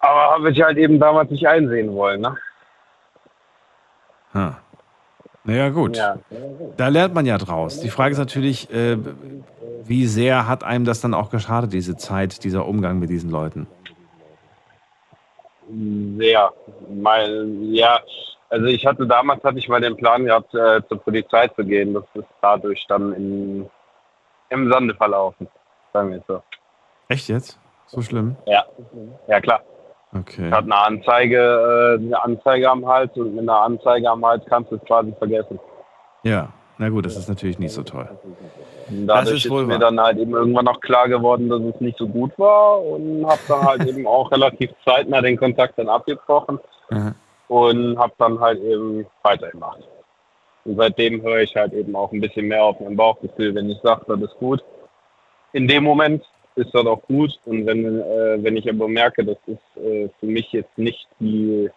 Aber habe ich halt eben damals nicht einsehen wollen, ne? Ha. Naja, gut. Ja. Da lernt man ja draus. Die Frage ist natürlich, äh, wie sehr hat einem das dann auch geschadet, diese Zeit, dieser Umgang mit diesen Leuten? Sehr. Mein, ja, also ich hatte damals hatte ich mal den Plan gehabt, äh, zur Polizei zu gehen. Das ist dadurch dann in, im Sande verlaufen. Sagen wir so. Echt jetzt? So schlimm? Ja. Ja klar. Okay. Ich hatte eine Anzeige, äh, eine Anzeige am Hals und mit einer Anzeige am Hals kannst du es quasi vergessen. Ja, na gut, das ist natürlich nicht so toll. Das ist ist, wohl mir wahr. dann halt eben irgendwann noch klar geworden, dass es nicht so gut war und habe dann halt eben auch relativ zeitnah den Kontakt dann abgebrochen Aha. und habe dann halt eben weitergemacht. Und seitdem höre ich halt eben auch ein bisschen mehr auf mein Bauchgefühl, wenn ich sage, das ist gut. In dem Moment ist das auch gut und wenn, äh, wenn ich aber merke, das ist äh, für mich jetzt nicht die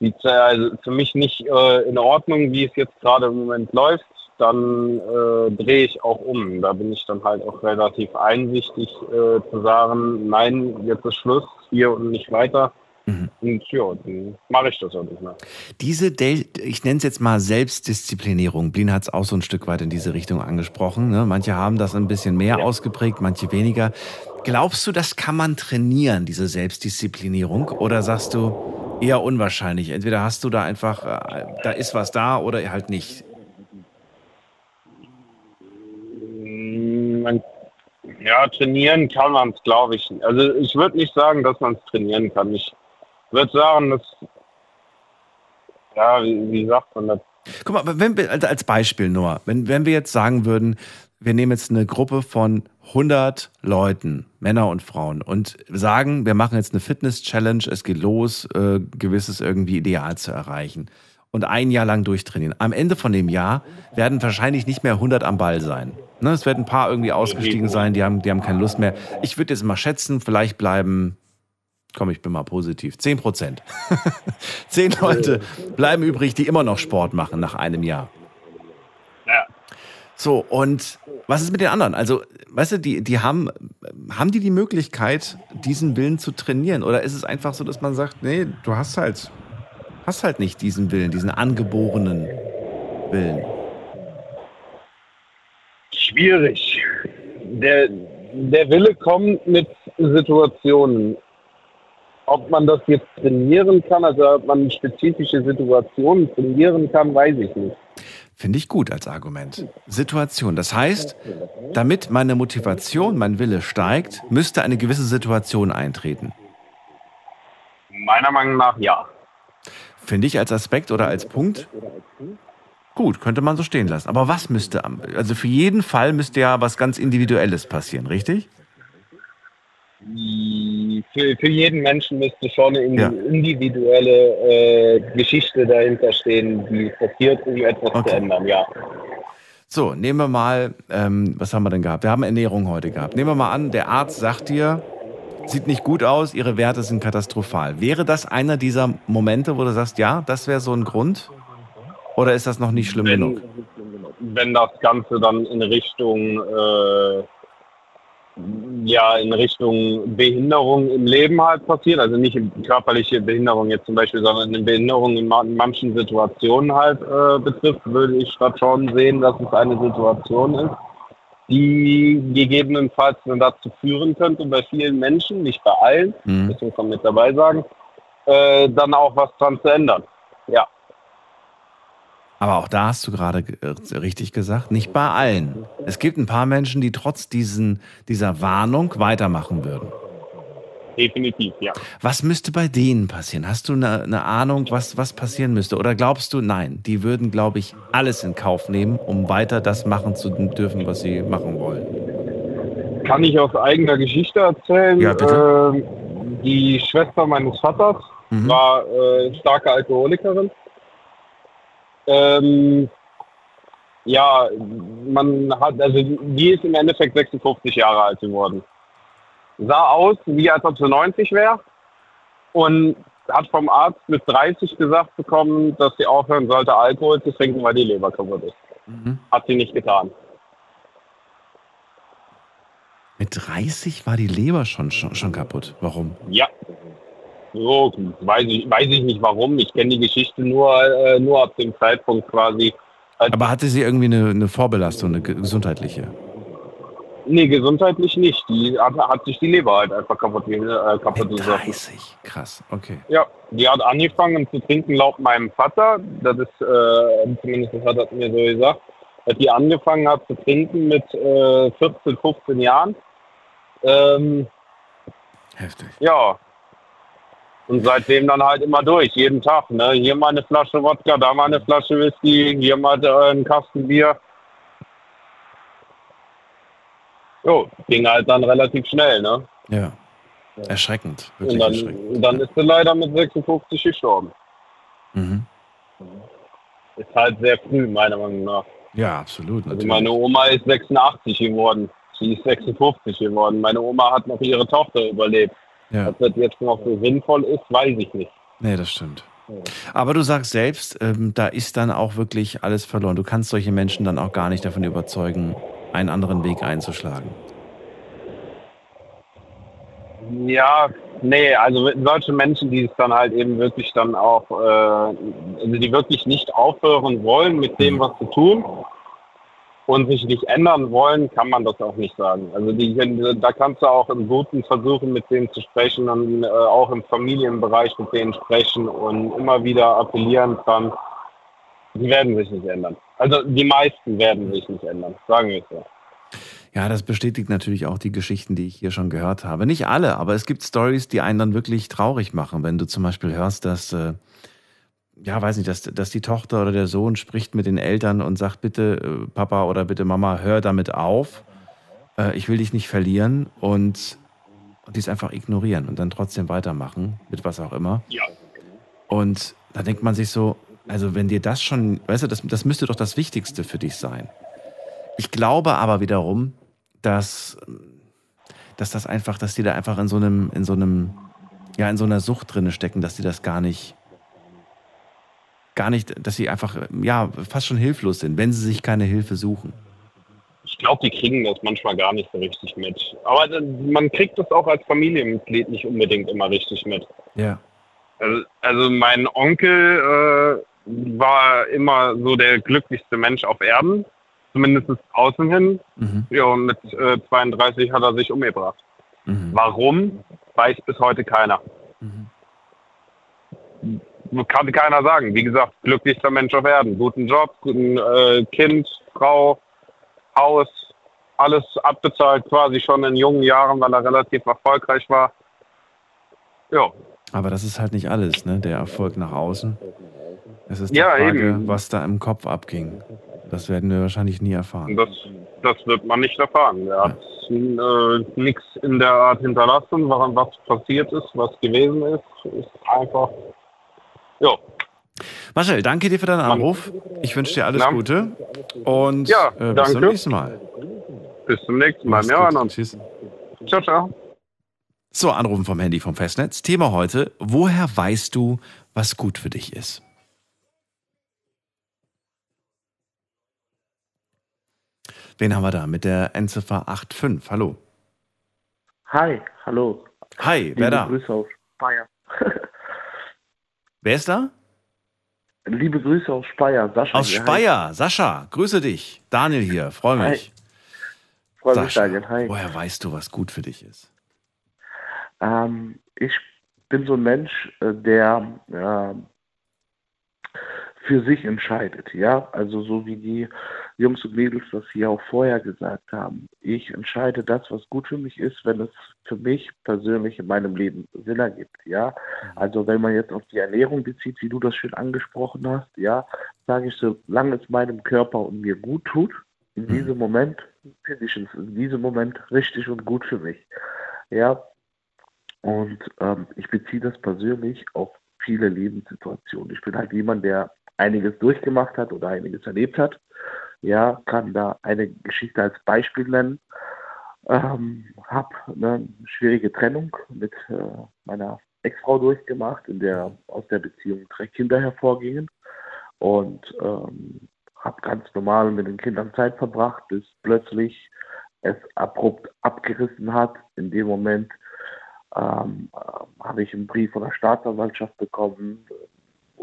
die also für mich nicht äh, in Ordnung, wie es jetzt gerade im Moment läuft, dann äh, drehe ich auch um. Da bin ich dann halt auch relativ einsichtig äh, zu sagen, nein, jetzt ist Schluss, hier und nicht weiter. Mhm. Und ja, dann mache ich das auch nicht mehr. Diese, Del ich nenne es jetzt mal Selbstdisziplinierung. Blin hat es auch so ein Stück weit in diese Richtung angesprochen. Ne? Manche haben das ein bisschen mehr ja. ausgeprägt, manche weniger. Glaubst du, das kann man trainieren, diese Selbstdisziplinierung? Oder sagst du, eher unwahrscheinlich? Entweder hast du da einfach, äh, da ist was da oder halt nicht. Man, ja, trainieren kann man es, glaube ich. Also ich würde nicht sagen, dass man es trainieren kann. Ich würde sagen, dass, ja, wie, wie, sagt man das? Guck mal, wenn wir, als Beispiel nur, wenn, wenn wir jetzt sagen würden, wir nehmen jetzt eine Gruppe von 100 Leuten, Männer und Frauen, und sagen, wir machen jetzt eine Fitness-Challenge, es geht los, äh, gewisses irgendwie Ideal zu erreichen und ein Jahr lang durchtrainieren. Am Ende von dem Jahr werden wahrscheinlich nicht mehr 100 am Ball sein. Ne, es werden ein paar irgendwie ausgestiegen sein, die haben, die haben keine Lust mehr. Ich würde jetzt mal schätzen, vielleicht bleiben Komm, ich bin mal positiv. Zehn Prozent. Zehn Leute bleiben übrig, die immer noch Sport machen nach einem Jahr. So, und was ist mit den anderen? Also, weißt du, die, die haben, haben die die Möglichkeit, diesen Willen zu trainieren? Oder ist es einfach so, dass man sagt, nee, du hast halt, hast halt nicht diesen Willen, diesen angeborenen Willen? Schwierig. Der, der Wille kommt mit Situationen ob man das jetzt trainieren kann, also ob man spezifische Situationen trainieren kann, weiß ich nicht. Finde ich gut als Argument. Situation. Das heißt, damit meine Motivation, mein Wille steigt, müsste eine gewisse Situation eintreten. Meiner Meinung nach ja. Finde ich als Aspekt oder als Punkt gut, könnte man so stehen lassen. Aber was müsste, also für jeden Fall müsste ja was ganz Individuelles passieren, richtig? Für, für jeden Menschen müsste schon eine ja. individuelle äh, Geschichte dahinter stehen, die passiert, um etwas okay. zu ändern, ja. So, nehmen wir mal, ähm, was haben wir denn gehabt? Wir haben Ernährung heute gehabt. Nehmen wir mal an, der Arzt sagt dir, sieht nicht gut aus, ihre Werte sind katastrophal. Wäre das einer dieser Momente, wo du sagst, ja, das wäre so ein Grund? Oder ist das noch nicht schlimm wenn, genug? Wenn das Ganze dann in Richtung äh, ja in Richtung Behinderung im Leben halt passiert. Also nicht körperliche Behinderung jetzt zum Beispiel, sondern eine Behinderung in manchen Situationen halt äh, betrifft, würde ich das schon sehen, dass es eine Situation ist, die gegebenenfalls dann dazu führen könnte, bei vielen Menschen, nicht bei allen, mhm. das muss man mit dabei sagen, äh, dann auch was dran zu ändern. Ja. Aber auch da hast du gerade äh, richtig gesagt, nicht bei allen. Es gibt ein paar Menschen, die trotz diesen, dieser Warnung weitermachen würden. Definitiv, ja. Was müsste bei denen passieren? Hast du eine, eine, Ahnung, was, was passieren müsste? Oder glaubst du, nein, die würden, glaube ich, alles in Kauf nehmen, um weiter das machen zu dürfen, was sie machen wollen? Kann ich aus eigener Geschichte erzählen? Ja, bitte. Äh, die Schwester meines Vaters mhm. war äh, starke Alkoholikerin. Ähm, ja, man hat, also die ist im Endeffekt 56 Jahre alt geworden. Sah aus, wie als ob sie 90 wäre und hat vom Arzt mit 30 gesagt bekommen, dass sie aufhören sollte, Alkohol zu trinken, weil die Leber kaputt ist. Mhm. Hat sie nicht getan. Mit 30 war die Leber schon, schon, schon kaputt. Warum? Ja, so, weiß ich, weiß ich nicht warum. Ich kenne die Geschichte nur, äh, nur ab dem Zeitpunkt quasi. Aber hatte sie irgendwie eine, eine Vorbelastung, eine gesundheitliche? Nee, gesundheitlich nicht. Die hat, hat sich die Leber halt einfach kaputt, äh, kaputt Mit 30, krass, okay. Ja, die hat angefangen zu trinken laut meinem Vater. Das ist, äh, zumindest das hat er mir so gesagt, dass die angefangen hat zu trinken mit äh, 14, 15 Jahren. Ähm, Heftig. Ja, und seitdem dann halt immer durch, jeden Tag. Ne? Hier mal eine Flasche Wodka, da mal eine Flasche Whisky, hier mal äh, ein Kasten Bier. Jo, ging halt dann relativ schnell, ne? Ja. Erschreckend. Wirklich und dann, erschreckend. dann ist sie leider mit 56 gestorben. Mhm. Ist halt sehr früh, meiner Meinung nach. Ja, absolut. Also meine Oma ist 86 geworden. Sie ist 56 geworden. Meine Oma hat noch ihre Tochter überlebt. Ja. Ob das jetzt noch so sinnvoll ist, weiß ich nicht. Nee, das stimmt. Aber du sagst selbst, ähm, da ist dann auch wirklich alles verloren. Du kannst solche Menschen dann auch gar nicht davon überzeugen, einen anderen Weg einzuschlagen. Ja, nee, also solche Menschen, die es dann halt eben wirklich dann auch, äh, also die wirklich nicht aufhören wollen mit dem, was sie tun und sich nicht ändern wollen, kann man das auch nicht sagen. Also die, da kannst du auch im Guten versuchen, mit denen zu sprechen und äh, auch im Familienbereich mit denen sprechen und immer wieder appellieren dran. Die werden sich nicht ändern. Also die meisten werden sich nicht ändern, sagen wir es so. Ja, das bestätigt natürlich auch die Geschichten, die ich hier schon gehört habe. Nicht alle, aber es gibt Stories, die einen dann wirklich traurig machen, wenn du zum Beispiel hörst, dass, äh, ja, weiß nicht, dass, dass die Tochter oder der Sohn spricht mit den Eltern und sagt, bitte äh, Papa oder bitte Mama, hör damit auf. Äh, ich will dich nicht verlieren und, und die es einfach ignorieren und dann trotzdem weitermachen, mit was auch immer. Ja. Und da denkt man sich so, also wenn dir das schon, weißt du, das, das müsste doch das Wichtigste für dich sein. Ich glaube aber wiederum, dass, dass das einfach, dass die da einfach in so einem, in so einem, ja, in so einer Sucht drinne stecken, dass die das gar nicht, gar nicht, dass sie einfach, ja, fast schon hilflos sind, wenn sie sich keine Hilfe suchen. Ich glaube, die kriegen das manchmal gar nicht so richtig mit. Aber man kriegt das auch als Familienmitglied nicht unbedingt immer richtig mit. Ja. Also, also mein Onkel äh, war immer so der glücklichste Mensch auf Erden zumindest außen hin. Mhm. Ja, und mit äh, 32 hat er sich umgebracht. Mhm. Warum, weiß bis heute keiner. Mhm. Kann keiner sagen. Wie gesagt, glücklichster Mensch auf Erden. Guten Job, guten äh, Kind, Frau, Haus, alles abbezahlt quasi schon in jungen Jahren, weil er relativ erfolgreich war. Ja. Aber das ist halt nicht alles, ne? Der Erfolg nach außen. Es ist die ja, Frage, eben. was da im Kopf abging. Das werden wir wahrscheinlich nie erfahren. Das, das wird man nicht erfahren. Er hat äh, nichts in der Art hinterlassen, was passiert ist, was gewesen ist. Ist einfach, ja. Marcel, danke dir für deinen Anruf. Ich wünsche dir alles Na? Gute und Ja, äh, bis zum danke. nächsten Mal. Bis zum nächsten Mal. Hören uns. Tschüss. Ciao, ciao. So, anrufen vom Handy vom Festnetz. Thema heute, woher weißt du, was gut für dich ist? Wen haben wir da mit der Endziffer 85? Hallo. Hi, hallo. Hi, wer Liebe da? Grüße aus Speyer. Wer ist da? Liebe Grüße aus Speyer. Sascha Aus hier. Hi. Speyer. Sascha, grüße dich. Daniel hier, freue mich. Freue mich, Daniel. Hi. woher weißt du, was gut für dich ist? Ähm, ich bin so ein Mensch, äh, der äh, für sich entscheidet, ja. Also so wie die Jungs und Mädels das hier auch vorher gesagt haben. Ich entscheide das, was gut für mich ist, wenn es für mich persönlich in meinem Leben Sinn ergibt, ja. Also wenn man jetzt auf die Ernährung bezieht, wie du das schön angesprochen hast, ja, sage ich, solange es meinem Körper und mir gut tut, in diesem Moment finde ich es in diesem Moment richtig und gut für mich. Ja, und ähm, ich beziehe das persönlich auf viele Lebenssituationen. Ich bin halt jemand, der einiges durchgemacht hat oder einiges erlebt hat. Ja, kann da eine Geschichte als Beispiel nennen. Ähm, habe eine schwierige Trennung mit äh, meiner Ex-Frau durchgemacht, in der aus der Beziehung drei Kinder hervorgingen und ähm, habe ganz normal mit den Kindern Zeit verbracht, bis plötzlich es abrupt abgerissen hat. In dem Moment ähm, äh, habe ich einen Brief von der Staatsanwaltschaft bekommen,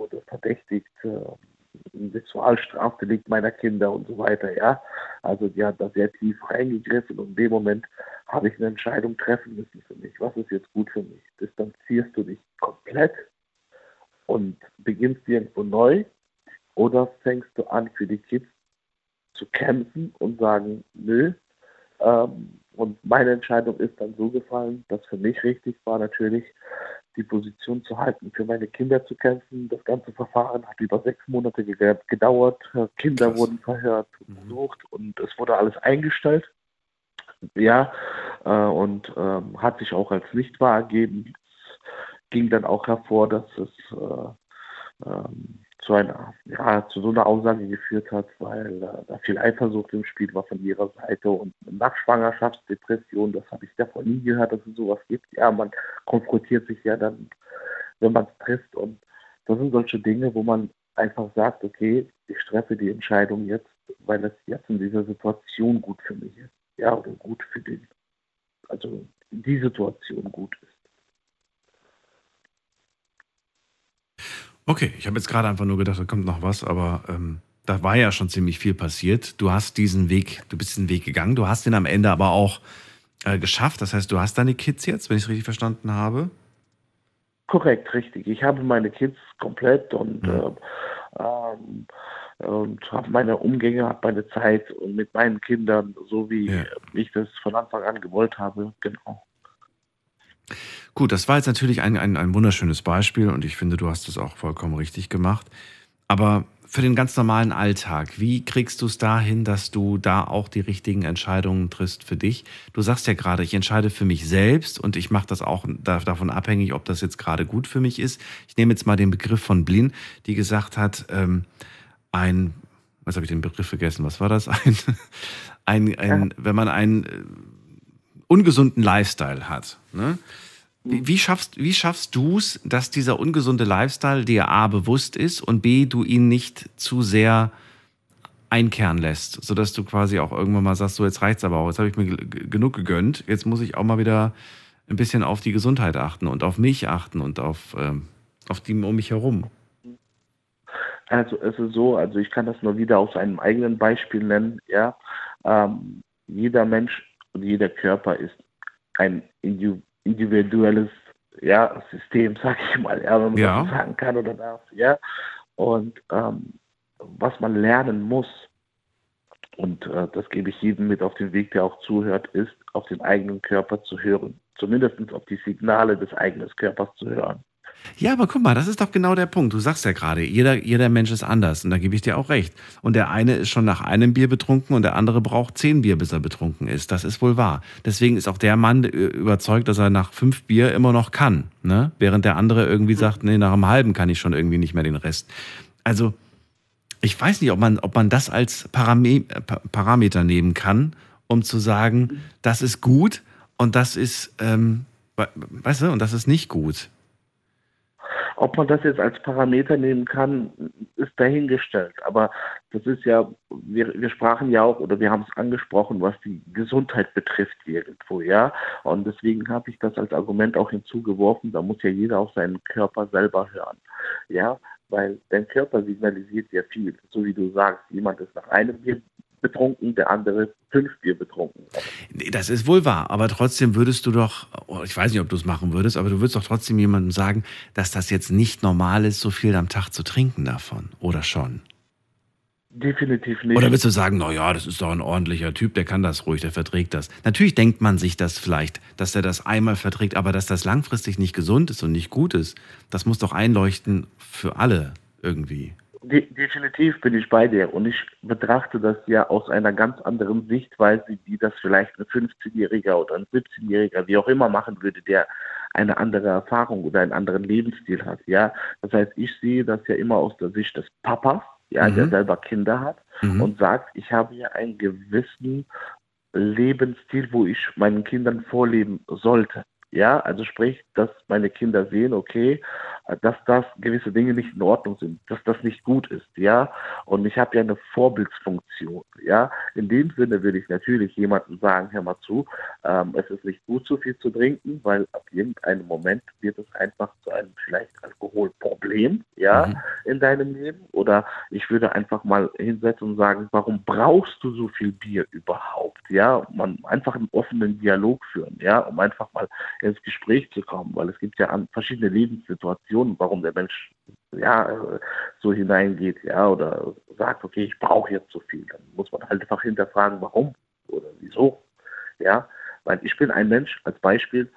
wurde verdächtigt, äh, Sexualstrafdelikt meiner Kinder und so weiter, ja. Also die hat da sehr tief reingegriffen und in dem Moment habe ich eine Entscheidung treffen müssen für mich. Was ist jetzt gut für mich? Distanzierst du dich komplett und beginnst irgendwo neu oder fängst du an, für die Kids zu kämpfen und sagen, nö, ähm, und meine Entscheidung ist dann so gefallen, dass für mich richtig war, natürlich die Position zu halten, für meine Kinder zu kämpfen. Das ganze Verfahren hat über sechs Monate ge- gedauert. Kinder Krass. wurden verhört, untersucht und es wurde alles eingestellt. Ja, äh, und ähm, hat sich auch als nicht wahr ergeben. Es ging dann auch hervor, dass es äh, ähm, zu einer, ja, zu so einer Aussage geführt hat, weil äh, da viel Eifersucht im Spiel war von ihrer Seite und nach Schwangerschaftsdepression, das habe ich davon nie gehört, dass es sowas gibt. Ja, man konfrontiert sich ja dann, wenn man es trifft und das sind solche Dinge, wo man einfach sagt, okay, ich treffe die Entscheidung jetzt, weil es jetzt in dieser Situation gut für mich ist. Ja, oder gut für den, also die Situation gut ist. Okay, ich habe jetzt gerade einfach nur gedacht, da kommt noch was, aber ähm, da war ja schon ziemlich viel passiert. Du hast diesen Weg, du bist den Weg gegangen, du hast ihn am Ende aber auch äh, geschafft. Das heißt, du hast deine Kids jetzt, wenn ich es richtig verstanden habe? Korrekt, richtig. Ich habe meine Kids komplett und, mhm. äh, ähm, und habe meine Umgänge, habe meine Zeit und mit meinen Kindern, so wie ja. ich das von Anfang an gewollt habe, genau. Gut, das war jetzt natürlich ein, ein, ein wunderschönes Beispiel und ich finde, du hast es auch vollkommen richtig gemacht. Aber für den ganz normalen Alltag, wie kriegst du es dahin, dass du da auch die richtigen Entscheidungen triffst für dich? Du sagst ja gerade, ich entscheide für mich selbst und ich mache das auch davon abhängig, ob das jetzt gerade gut für mich ist. Ich nehme jetzt mal den Begriff von Blin, die gesagt hat, ähm, ein, was habe ich den Begriff vergessen, was war das? Ein, ein, ein wenn man einen äh, ungesunden Lifestyle hat, ne? Wie schaffst, wie schaffst du es, dass dieser ungesunde Lifestyle dir A bewusst ist und B, du ihn nicht zu sehr einkehren lässt, sodass du quasi auch irgendwann mal sagst, so jetzt reicht's aber auch, jetzt habe ich mir genug gegönnt, jetzt muss ich auch mal wieder ein bisschen auf die Gesundheit achten und auf mich achten und auf, ähm, auf die um mich herum. Also es ist so, also ich kann das nur wieder aus einem eigenen Beispiel nennen, ja. Ähm, jeder Mensch und jeder Körper ist ein Individuum individuelles ja, System, sag ich mal, ja, wenn man ja. das sagen kann oder darf, ja. Und ähm, was man lernen muss, und äh, das gebe ich jedem mit auf den Weg, der auch zuhört, ist, auf den eigenen Körper zu hören. Zumindest auf die Signale des eigenen Körpers zu hören. Ja, aber guck mal, das ist doch genau der Punkt. Du sagst ja gerade, jeder, jeder Mensch ist anders und da gebe ich dir auch recht. Und der eine ist schon nach einem Bier betrunken und der andere braucht zehn Bier, bis er betrunken ist. Das ist wohl wahr. Deswegen ist auch der Mann überzeugt, dass er nach fünf Bier immer noch kann. Ne? Während der andere irgendwie sagt, nee, nach einem halben kann ich schon irgendwie nicht mehr den Rest. Also, ich weiß nicht, ob man, ob man das als Parame Parameter nehmen kann, um zu sagen, das ist gut und das ist, ähm, weißt du, und das ist nicht gut. Ob man das jetzt als Parameter nehmen kann, ist dahingestellt. Aber das ist ja, wir, wir sprachen ja auch oder wir haben es angesprochen, was die Gesundheit betrifft irgendwo, ja. Und deswegen habe ich das als Argument auch hinzugeworfen, da muss ja jeder auf seinen Körper selber hören. Ja, weil dein Körper signalisiert ja viel. So wie du sagst, jemand ist nach einem Bier betrunken, der andere fünf Bier betrunken. Das ist wohl wahr, aber trotzdem würdest du doch, oh, ich weiß nicht, ob du es machen würdest, aber du würdest doch trotzdem jemandem sagen, dass das jetzt nicht normal ist, so viel am Tag zu trinken davon, oder schon? Definitiv nicht. Oder willst du sagen, naja, das ist doch ein ordentlicher Typ, der kann das ruhig, der verträgt das. Natürlich denkt man sich das vielleicht, dass er das einmal verträgt, aber dass das langfristig nicht gesund ist und nicht gut ist, das muss doch einleuchten für alle irgendwie. De definitiv bin ich bei dir und ich betrachte das ja aus einer ganz anderen Sichtweise, wie das vielleicht ein 15-Jähriger oder ein 17-Jähriger, wie auch immer machen würde, der eine andere Erfahrung oder einen anderen Lebensstil hat. Ja, das heißt, ich sehe das ja immer aus der Sicht des Papas, ja, mhm. der selber Kinder hat mhm. und sagt, ich habe ja einen gewissen Lebensstil, wo ich meinen Kindern vorleben sollte. Ja, also sprich, dass meine Kinder sehen, okay, dass das gewisse Dinge nicht in Ordnung sind, dass das nicht gut ist, ja. Und ich habe ja eine Vorbildsfunktion, ja. In dem Sinne will ich natürlich jemandem sagen, hör mal zu, ähm, es ist nicht gut, so viel zu trinken, weil ab irgendeinem Moment wird es einfach zu einem vielleicht Alkoholproblem, ja, mhm. in deinem Leben. Oder ich würde einfach mal hinsetzen und sagen, warum brauchst du so viel Bier überhaupt, ja? Man einfach einen offenen Dialog führen, ja, um einfach mal ins Gespräch zu kommen, weil es gibt ja verschiedene Lebenssituationen, warum der Mensch ja so hineingeht, ja, oder sagt, okay, ich brauche jetzt so viel. Dann muss man halt einfach hinterfragen, warum oder wieso, ja, weil ich bin ein Mensch, als Beispiel,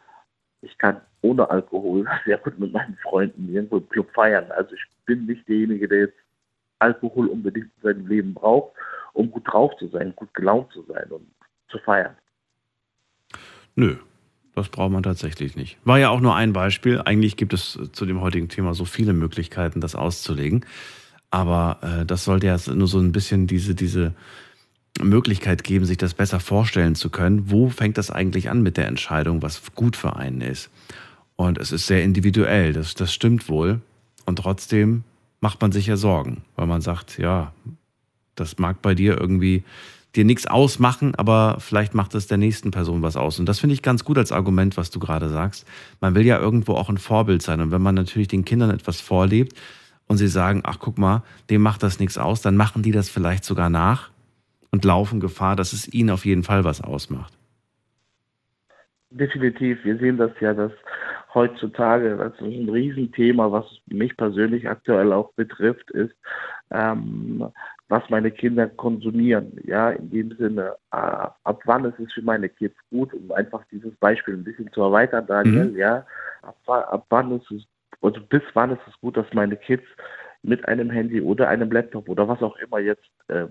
ich kann ohne Alkohol sehr gut mit meinen Freunden irgendwo im Club feiern. Also ich bin nicht derjenige, der jetzt Alkohol unbedingt in seinem Leben braucht, um gut drauf zu sein, gut gelaunt zu sein und zu feiern. Nö, das braucht man tatsächlich nicht. War ja auch nur ein Beispiel. Eigentlich gibt es zu dem heutigen Thema so viele Möglichkeiten, das auszulegen. Aber äh, das sollte ja nur so ein bisschen diese, diese Möglichkeit geben, sich das besser vorstellen zu können. Wo fängt das eigentlich an mit der Entscheidung, was gut für einen ist? Und es ist sehr individuell, das, das stimmt wohl. Und trotzdem macht man sich ja Sorgen, weil man sagt, ja, das mag bei dir irgendwie dir nichts ausmachen, aber vielleicht macht es der nächsten Person was aus. Und das finde ich ganz gut als Argument, was du gerade sagst. Man will ja irgendwo auch ein Vorbild sein. Und wenn man natürlich den Kindern etwas vorlebt und sie sagen, ach guck mal, dem macht das nichts aus, dann machen die das vielleicht sogar nach und laufen Gefahr, dass es ihnen auf jeden Fall was ausmacht. Definitiv. Wir sehen das ja, dass heutzutage, das ist ein Riesenthema, was mich persönlich aktuell auch betrifft, ist, ähm, was meine Kinder konsumieren. Ja, in dem Sinne, äh, ab wann ist es für meine Kids gut, um einfach dieses Beispiel ein bisschen zu erweitern, Daniel, mhm. ja, ab, ab wann ist es, also bis wann ist es gut, dass meine Kids mit einem Handy oder einem Laptop oder was auch immer jetzt äh,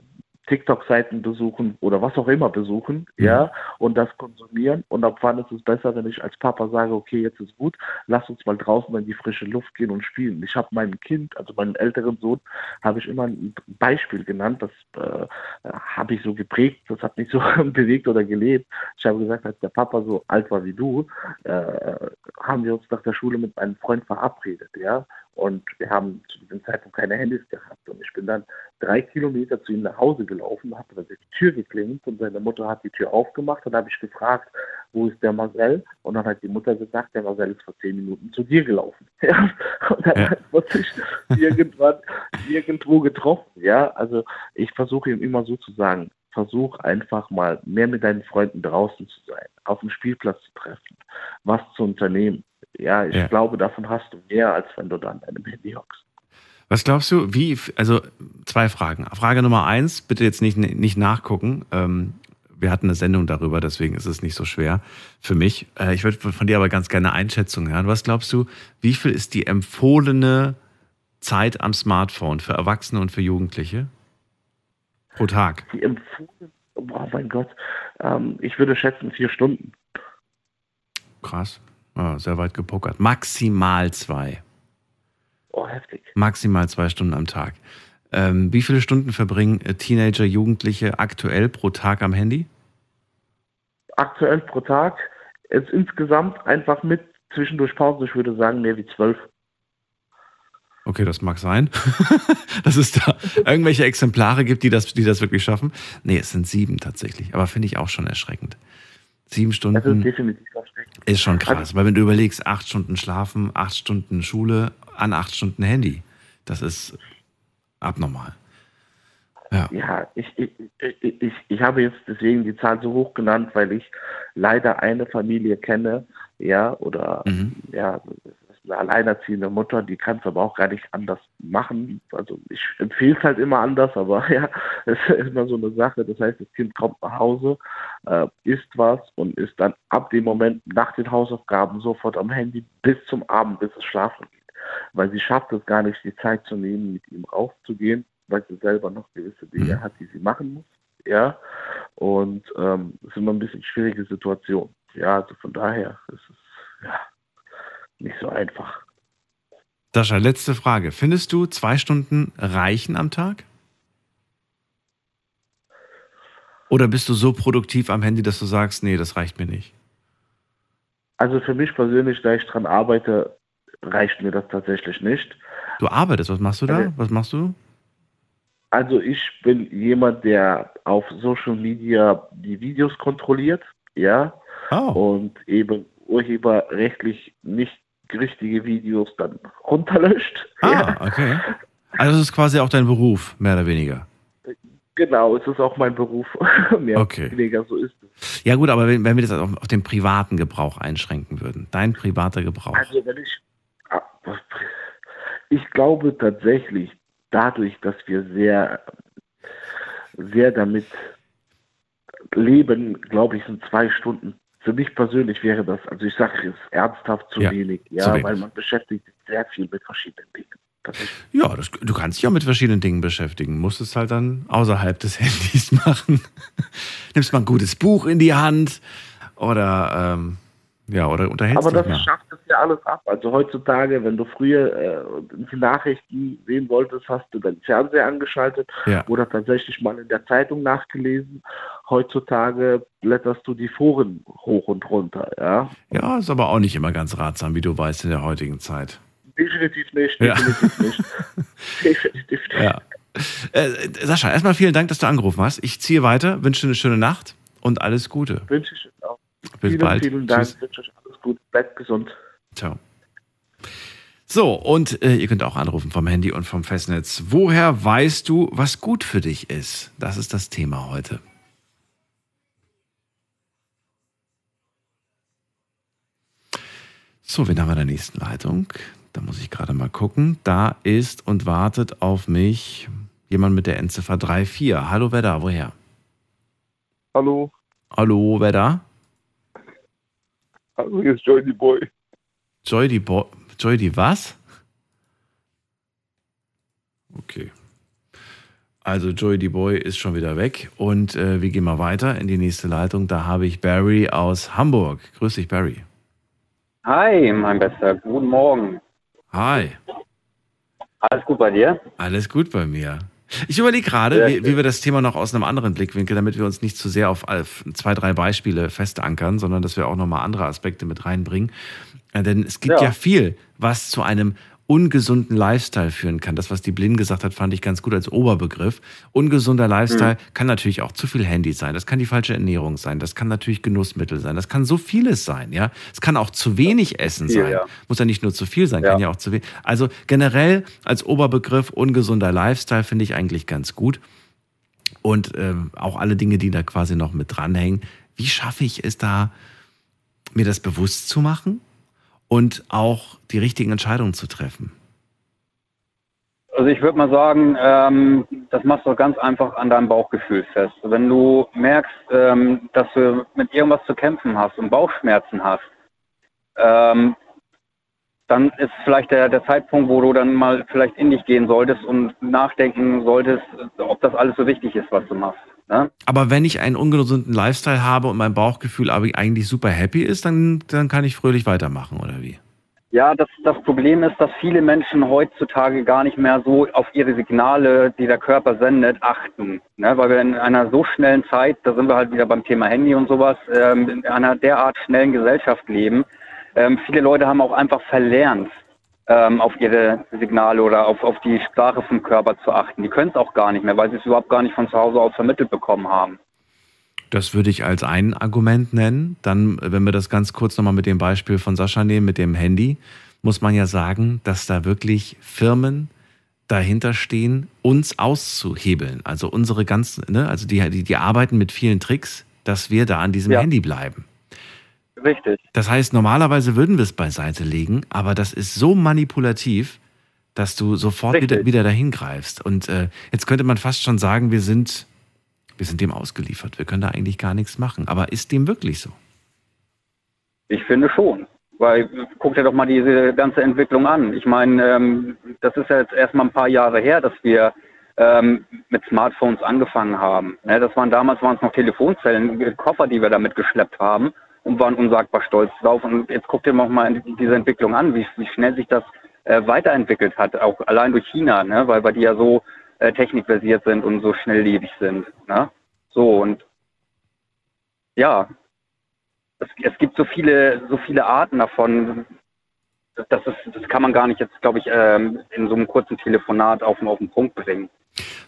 TikTok-Seiten besuchen oder was auch immer besuchen, mhm. ja, und das konsumieren. Und ab wann ist es besser, wenn ich als Papa sage, okay, jetzt ist gut, lass uns mal draußen in die frische Luft gehen und spielen. Ich habe meinem Kind, also meinem älteren Sohn, habe ich immer ein Beispiel genannt, das äh, habe ich so geprägt, das hat mich so bewegt oder gelebt. Ich habe gesagt, als der Papa so alt war wie du, äh, haben wir uns nach der Schule mit meinem Freund verabredet, ja. Und wir haben zu diesem Zeitpunkt keine Handys gehabt. Und ich bin dann drei Kilometer zu ihm nach Hause gelaufen, habe dann die Tür geklingelt und seine Mutter hat die Tür aufgemacht. Und habe ich gefragt, wo ist der Marcel? Und dann hat die Mutter gesagt, der Marcel ist vor zehn Minuten zu dir gelaufen. Ja? Und dann ja. wird sich irgendwann irgendwo getroffen. Ja, also ich versuche ihm immer so zu sagen, versuch einfach mal mehr mit deinen Freunden draußen zu sein, auf dem Spielplatz zu treffen, was zu unternehmen. Ja, ich ja. glaube, davon hast du mehr, als wenn du da an deinem Handy hockst. Was glaubst du, wie, also zwei Fragen. Frage Nummer eins, bitte jetzt nicht, nicht nachgucken. Ähm, wir hatten eine Sendung darüber, deswegen ist es nicht so schwer für mich. Äh, ich würde von dir aber ganz gerne eine Einschätzung hören. Was glaubst du, wie viel ist die empfohlene Zeit am Smartphone für Erwachsene und für Jugendliche pro Tag? Die empfohlene, oh mein Gott, ähm, ich würde schätzen vier Stunden. Krass. Oh, sehr weit gepokert. Maximal zwei. Oh, heftig. Maximal zwei Stunden am Tag. Ähm, wie viele Stunden verbringen äh, Teenager, Jugendliche aktuell pro Tag am Handy? Aktuell pro Tag ist insgesamt einfach mit zwischendurch Pause, ich würde sagen, mehr wie zwölf. Okay, das mag sein, dass es da irgendwelche Exemplare gibt, die das, die das wirklich schaffen. Nee, es sind sieben tatsächlich, aber finde ich auch schon erschreckend. Sieben Stunden. Das ist. Ist schon krass, also, weil wenn du überlegst, acht Stunden schlafen, acht Stunden Schule, an acht Stunden Handy, das ist abnormal. Ja, ja ich, ich, ich, ich habe jetzt deswegen die Zahl so hoch genannt, weil ich leider eine Familie kenne, ja, oder mhm. ja, eine alleinerziehende Mutter, die kann es aber auch gar nicht anders machen. Also ich empfehle es halt immer anders, aber ja, es ist immer so eine Sache. Das heißt, das Kind kommt nach Hause, äh, isst was und ist dann ab dem Moment nach den Hausaufgaben sofort am Handy bis zum Abend, bis es schlafen geht. Weil sie schafft es gar nicht, die Zeit zu nehmen, mit ihm rauszugehen, weil sie selber noch gewisse Dinge mhm. hat, die sie machen muss. Ja, und ähm, es ist immer ein bisschen schwierige Situation. Ja, also von daher ist es ja nicht so einfach. Sascha, letzte Frage. Findest du zwei Stunden reichen am Tag? Oder bist du so produktiv am Handy, dass du sagst, nee, das reicht mir nicht? Also für mich persönlich, da ich dran arbeite, reicht mir das tatsächlich nicht. Du arbeitest, was machst du da? Was machst du? Also ich bin jemand, der auf Social Media die Videos kontrolliert, ja, oh. und eben urheberrechtlich nicht richtige Videos dann runterlöscht. Ah, okay. Also es ist quasi auch dein Beruf, mehr oder weniger. Genau, es ist auch mein Beruf. mehr okay. oder weniger, so ist es. Ja gut, aber wenn, wenn wir das auf, auf, den privaten Gebrauch einschränken würden, dein privater Gebrauch. Also wenn ich, ah, ich glaube tatsächlich, dadurch, dass wir sehr, sehr damit leben, glaube ich, sind zwei Stunden für mich persönlich wäre das, also ich sage es ernsthaft zu ja, wenig, ja, zu wenig. weil man beschäftigt sich sehr viel mit verschiedenen Dingen. Ja, das, du kannst dich auch mit verschiedenen Dingen beschäftigen, musst es halt dann außerhalb des Handys machen. Nimmst mal ein gutes Buch in die Hand oder ähm, ja, oder unterhältst Aber das mehr. schafft es ja alles ab. Also heutzutage, wenn du früher äh, die Nachrichten sehen wolltest, hast du deinen Fernseher angeschaltet ja. oder tatsächlich mal in der Zeitung nachgelesen. Heutzutage blätterst du die Foren hoch und runter, ja. Ja, ist aber auch nicht immer ganz ratsam, wie du weißt, in der heutigen Zeit. definitiv nicht, Ja. definitiv nicht. definitiv nicht. Ja. Äh, Sascha, erstmal vielen Dank, dass du angerufen hast. Ich ziehe weiter, wünsche eine schöne Nacht und alles Gute. Wünsche ich auch. Bis vielen, bald. vielen Dank. Tschüss. Wünsche euch alles gut. Bleibt gesund. Ciao. So, und äh, ihr könnt auch anrufen vom Handy und vom Festnetz. Woher weißt du, was gut für dich ist? Das ist das Thema heute. So, wen haben wir in der nächsten Leitung? Da muss ich gerade mal gucken. Da ist und wartet auf mich jemand mit der Endziffer 34. Hallo, wer da? Woher? Hallo, Hallo, wer da? Hallo, hier ist Joy the Boy. Joy die Bo Joy die was? Okay. Also Joy die Boy ist schon wieder weg und äh, wir gehen mal weiter in die nächste Leitung. Da habe ich Barry aus Hamburg. Grüß dich, Barry. Hi, mein Bester. Guten Morgen. Hi. Alles gut bei dir? Alles gut bei mir. Ich überlege gerade, wie, wie wir das Thema noch aus einem anderen Blickwinkel, damit wir uns nicht zu sehr auf auf zwei, drei Beispiele festankern, sondern dass wir auch nochmal andere Aspekte mit reinbringen. Äh, Denn es gibt ja. Ja. viel, was zu einem ungesunden Lifestyle führen kann. Das, was die Blind gesagt hat, fand ich ganz gut als Oberbegriff. Ungesunder Lifestyle kann natürlich auch zu viel Handy sein. Das kann die falsche Ernährung sein. Das kann natürlich Genussmittel sein. Das kann so vieles sein, ja. Es kann auch zu wenig Essen sein. ja. Muss ja nicht nur zu viel sein, Ja. kann ja auch zu wenig. Also generell als Oberbegriff ungesunder Lifestyle finde ich eigentlich ganz gut. Und ähm, auch alle Dinge, die da quasi noch mit dranhängen. Wie schaffe ich es da, mir das bewusst zu machen und auch die richtigen Entscheidungen zu treffen? Also ich würde mal sagen, ähm, das machst du ganz einfach an deinem Bauchgefühl fest. Wenn du merkst, ähm, dass du mit irgendwas zu kämpfen hast und Bauchschmerzen hast, ähm, dann ist vielleicht der, der Zeitpunkt, wo du dann mal vielleicht in dich gehen solltest und nachdenken solltest, ob das alles so wichtig ist, was du machst. Ne? Aber wenn ich einen ungesunden Lifestyle habe und mein Bauchgefühl aber eigentlich super happy ist, dann, dann kann ich fröhlich weitermachen, oder wie? Ja, das, das Problem ist, dass viele Menschen heutzutage gar nicht mehr so auf ihre Signale, die der Körper sendet, achten. Ne? Weil wir in einer so schnellen Zeit, da sind wir halt wieder beim Thema Handy und sowas, ähm, in einer derart schnellen Gesellschaft leben. Ähm, viele Leute haben auch einfach verlernt, ähm, auf ihre Signale oder auf, auf die Sprache vom Körper zu achten. Die können es auch gar nicht mehr, weil sie es überhaupt gar nicht von zu Hause aus vermittelt bekommen haben. Das würde ich als ein Argument nennen. Dann, wenn wir das ganz kurz nochmal mit dem Beispiel von Sascha nehmen, mit dem Handy, muss man ja sagen, dass da wirklich Firmen dahinter stehen, uns auszuhebeln. Also unsere ganzen, ne, also die, die, die arbeiten mit vielen Tricks, dass wir da an diesem Ja. Handy bleiben. Richtig. Das heißt, normalerweise würden wir es beiseite legen, aber das ist so manipulativ, dass du sofort wieder, Richtig. wieder dahin greifst. Und äh, jetzt könnte man fast schon sagen, wir sind, wir sind dem ausgeliefert. Wir können da eigentlich gar nichts machen. Aber ist dem wirklich so? Ich finde schon. Weil guck dir doch mal diese ganze Entwicklung an. Ich meine, ähm, das ist ja jetzt erstmal ein paar Jahre her, dass wir ähm, mit Smartphones angefangen haben. Ne, das waren damals waren es noch Telefonzellen, Koffer, die wir da mitgeschleppt haben und waren unsagbar stolz drauf. Und jetzt guck dir noch mal diese Entwicklung an, wie, wie schnell sich das äh, weiterentwickelt hat, auch allein durch China, ne, weil, weil die ja so äh, technikversiert sind und so schnelllebig sind. Ne? So und ja, es, es gibt so viele, so viele Arten davon. Das, ist, das kann man gar nicht jetzt, glaube ich, ähm, in so einem kurzen Telefonat auf, den- auf den Punkt bringen.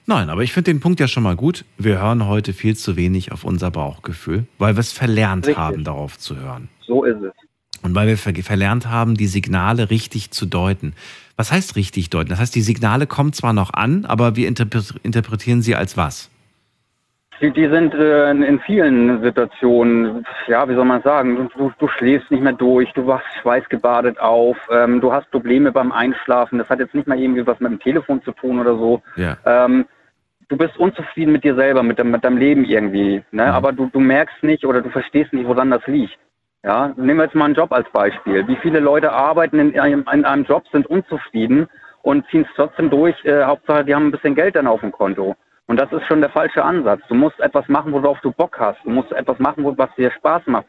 Nein, aber ich finde den Punkt ja schon mal gut. Wir hören heute viel zu wenig auf unser Bauchgefühl, weil wir es verlernt Richtig. haben, darauf zu hören. So ist es. Und weil wir ver verlernt haben, die Signale richtig zu deuten. Was heißt richtig deuten? Das heißt, die Signale kommen zwar noch an, aber wir interpre interpretieren sie als was? Die, die sind äh, in vielen Situationen, ja, wie soll man sagen, du, du schläfst nicht mehr durch, du wachst schweißgebadet auf, ähm, du hast Probleme beim Einschlafen. Das hat jetzt nicht mal irgendwie was mit dem Telefon zu tun oder so. Ja. Ähm, du bist unzufrieden mit dir selber, mit, dem, mit deinem Leben irgendwie. Ne? Aber du, du merkst nicht oder du verstehst nicht, woran das liegt. Ja, nehmen wir jetzt mal einen Job als Beispiel. Wie viele Leute arbeiten in einem, in einem Job, sind unzufrieden und ziehen es trotzdem durch. Äh, Hauptsache, die haben ein bisschen Geld dann auf dem Konto. Und das ist schon der falsche Ansatz. Du musst etwas machen, worauf du Bock hast. Du musst etwas machen, was dir Spaß macht.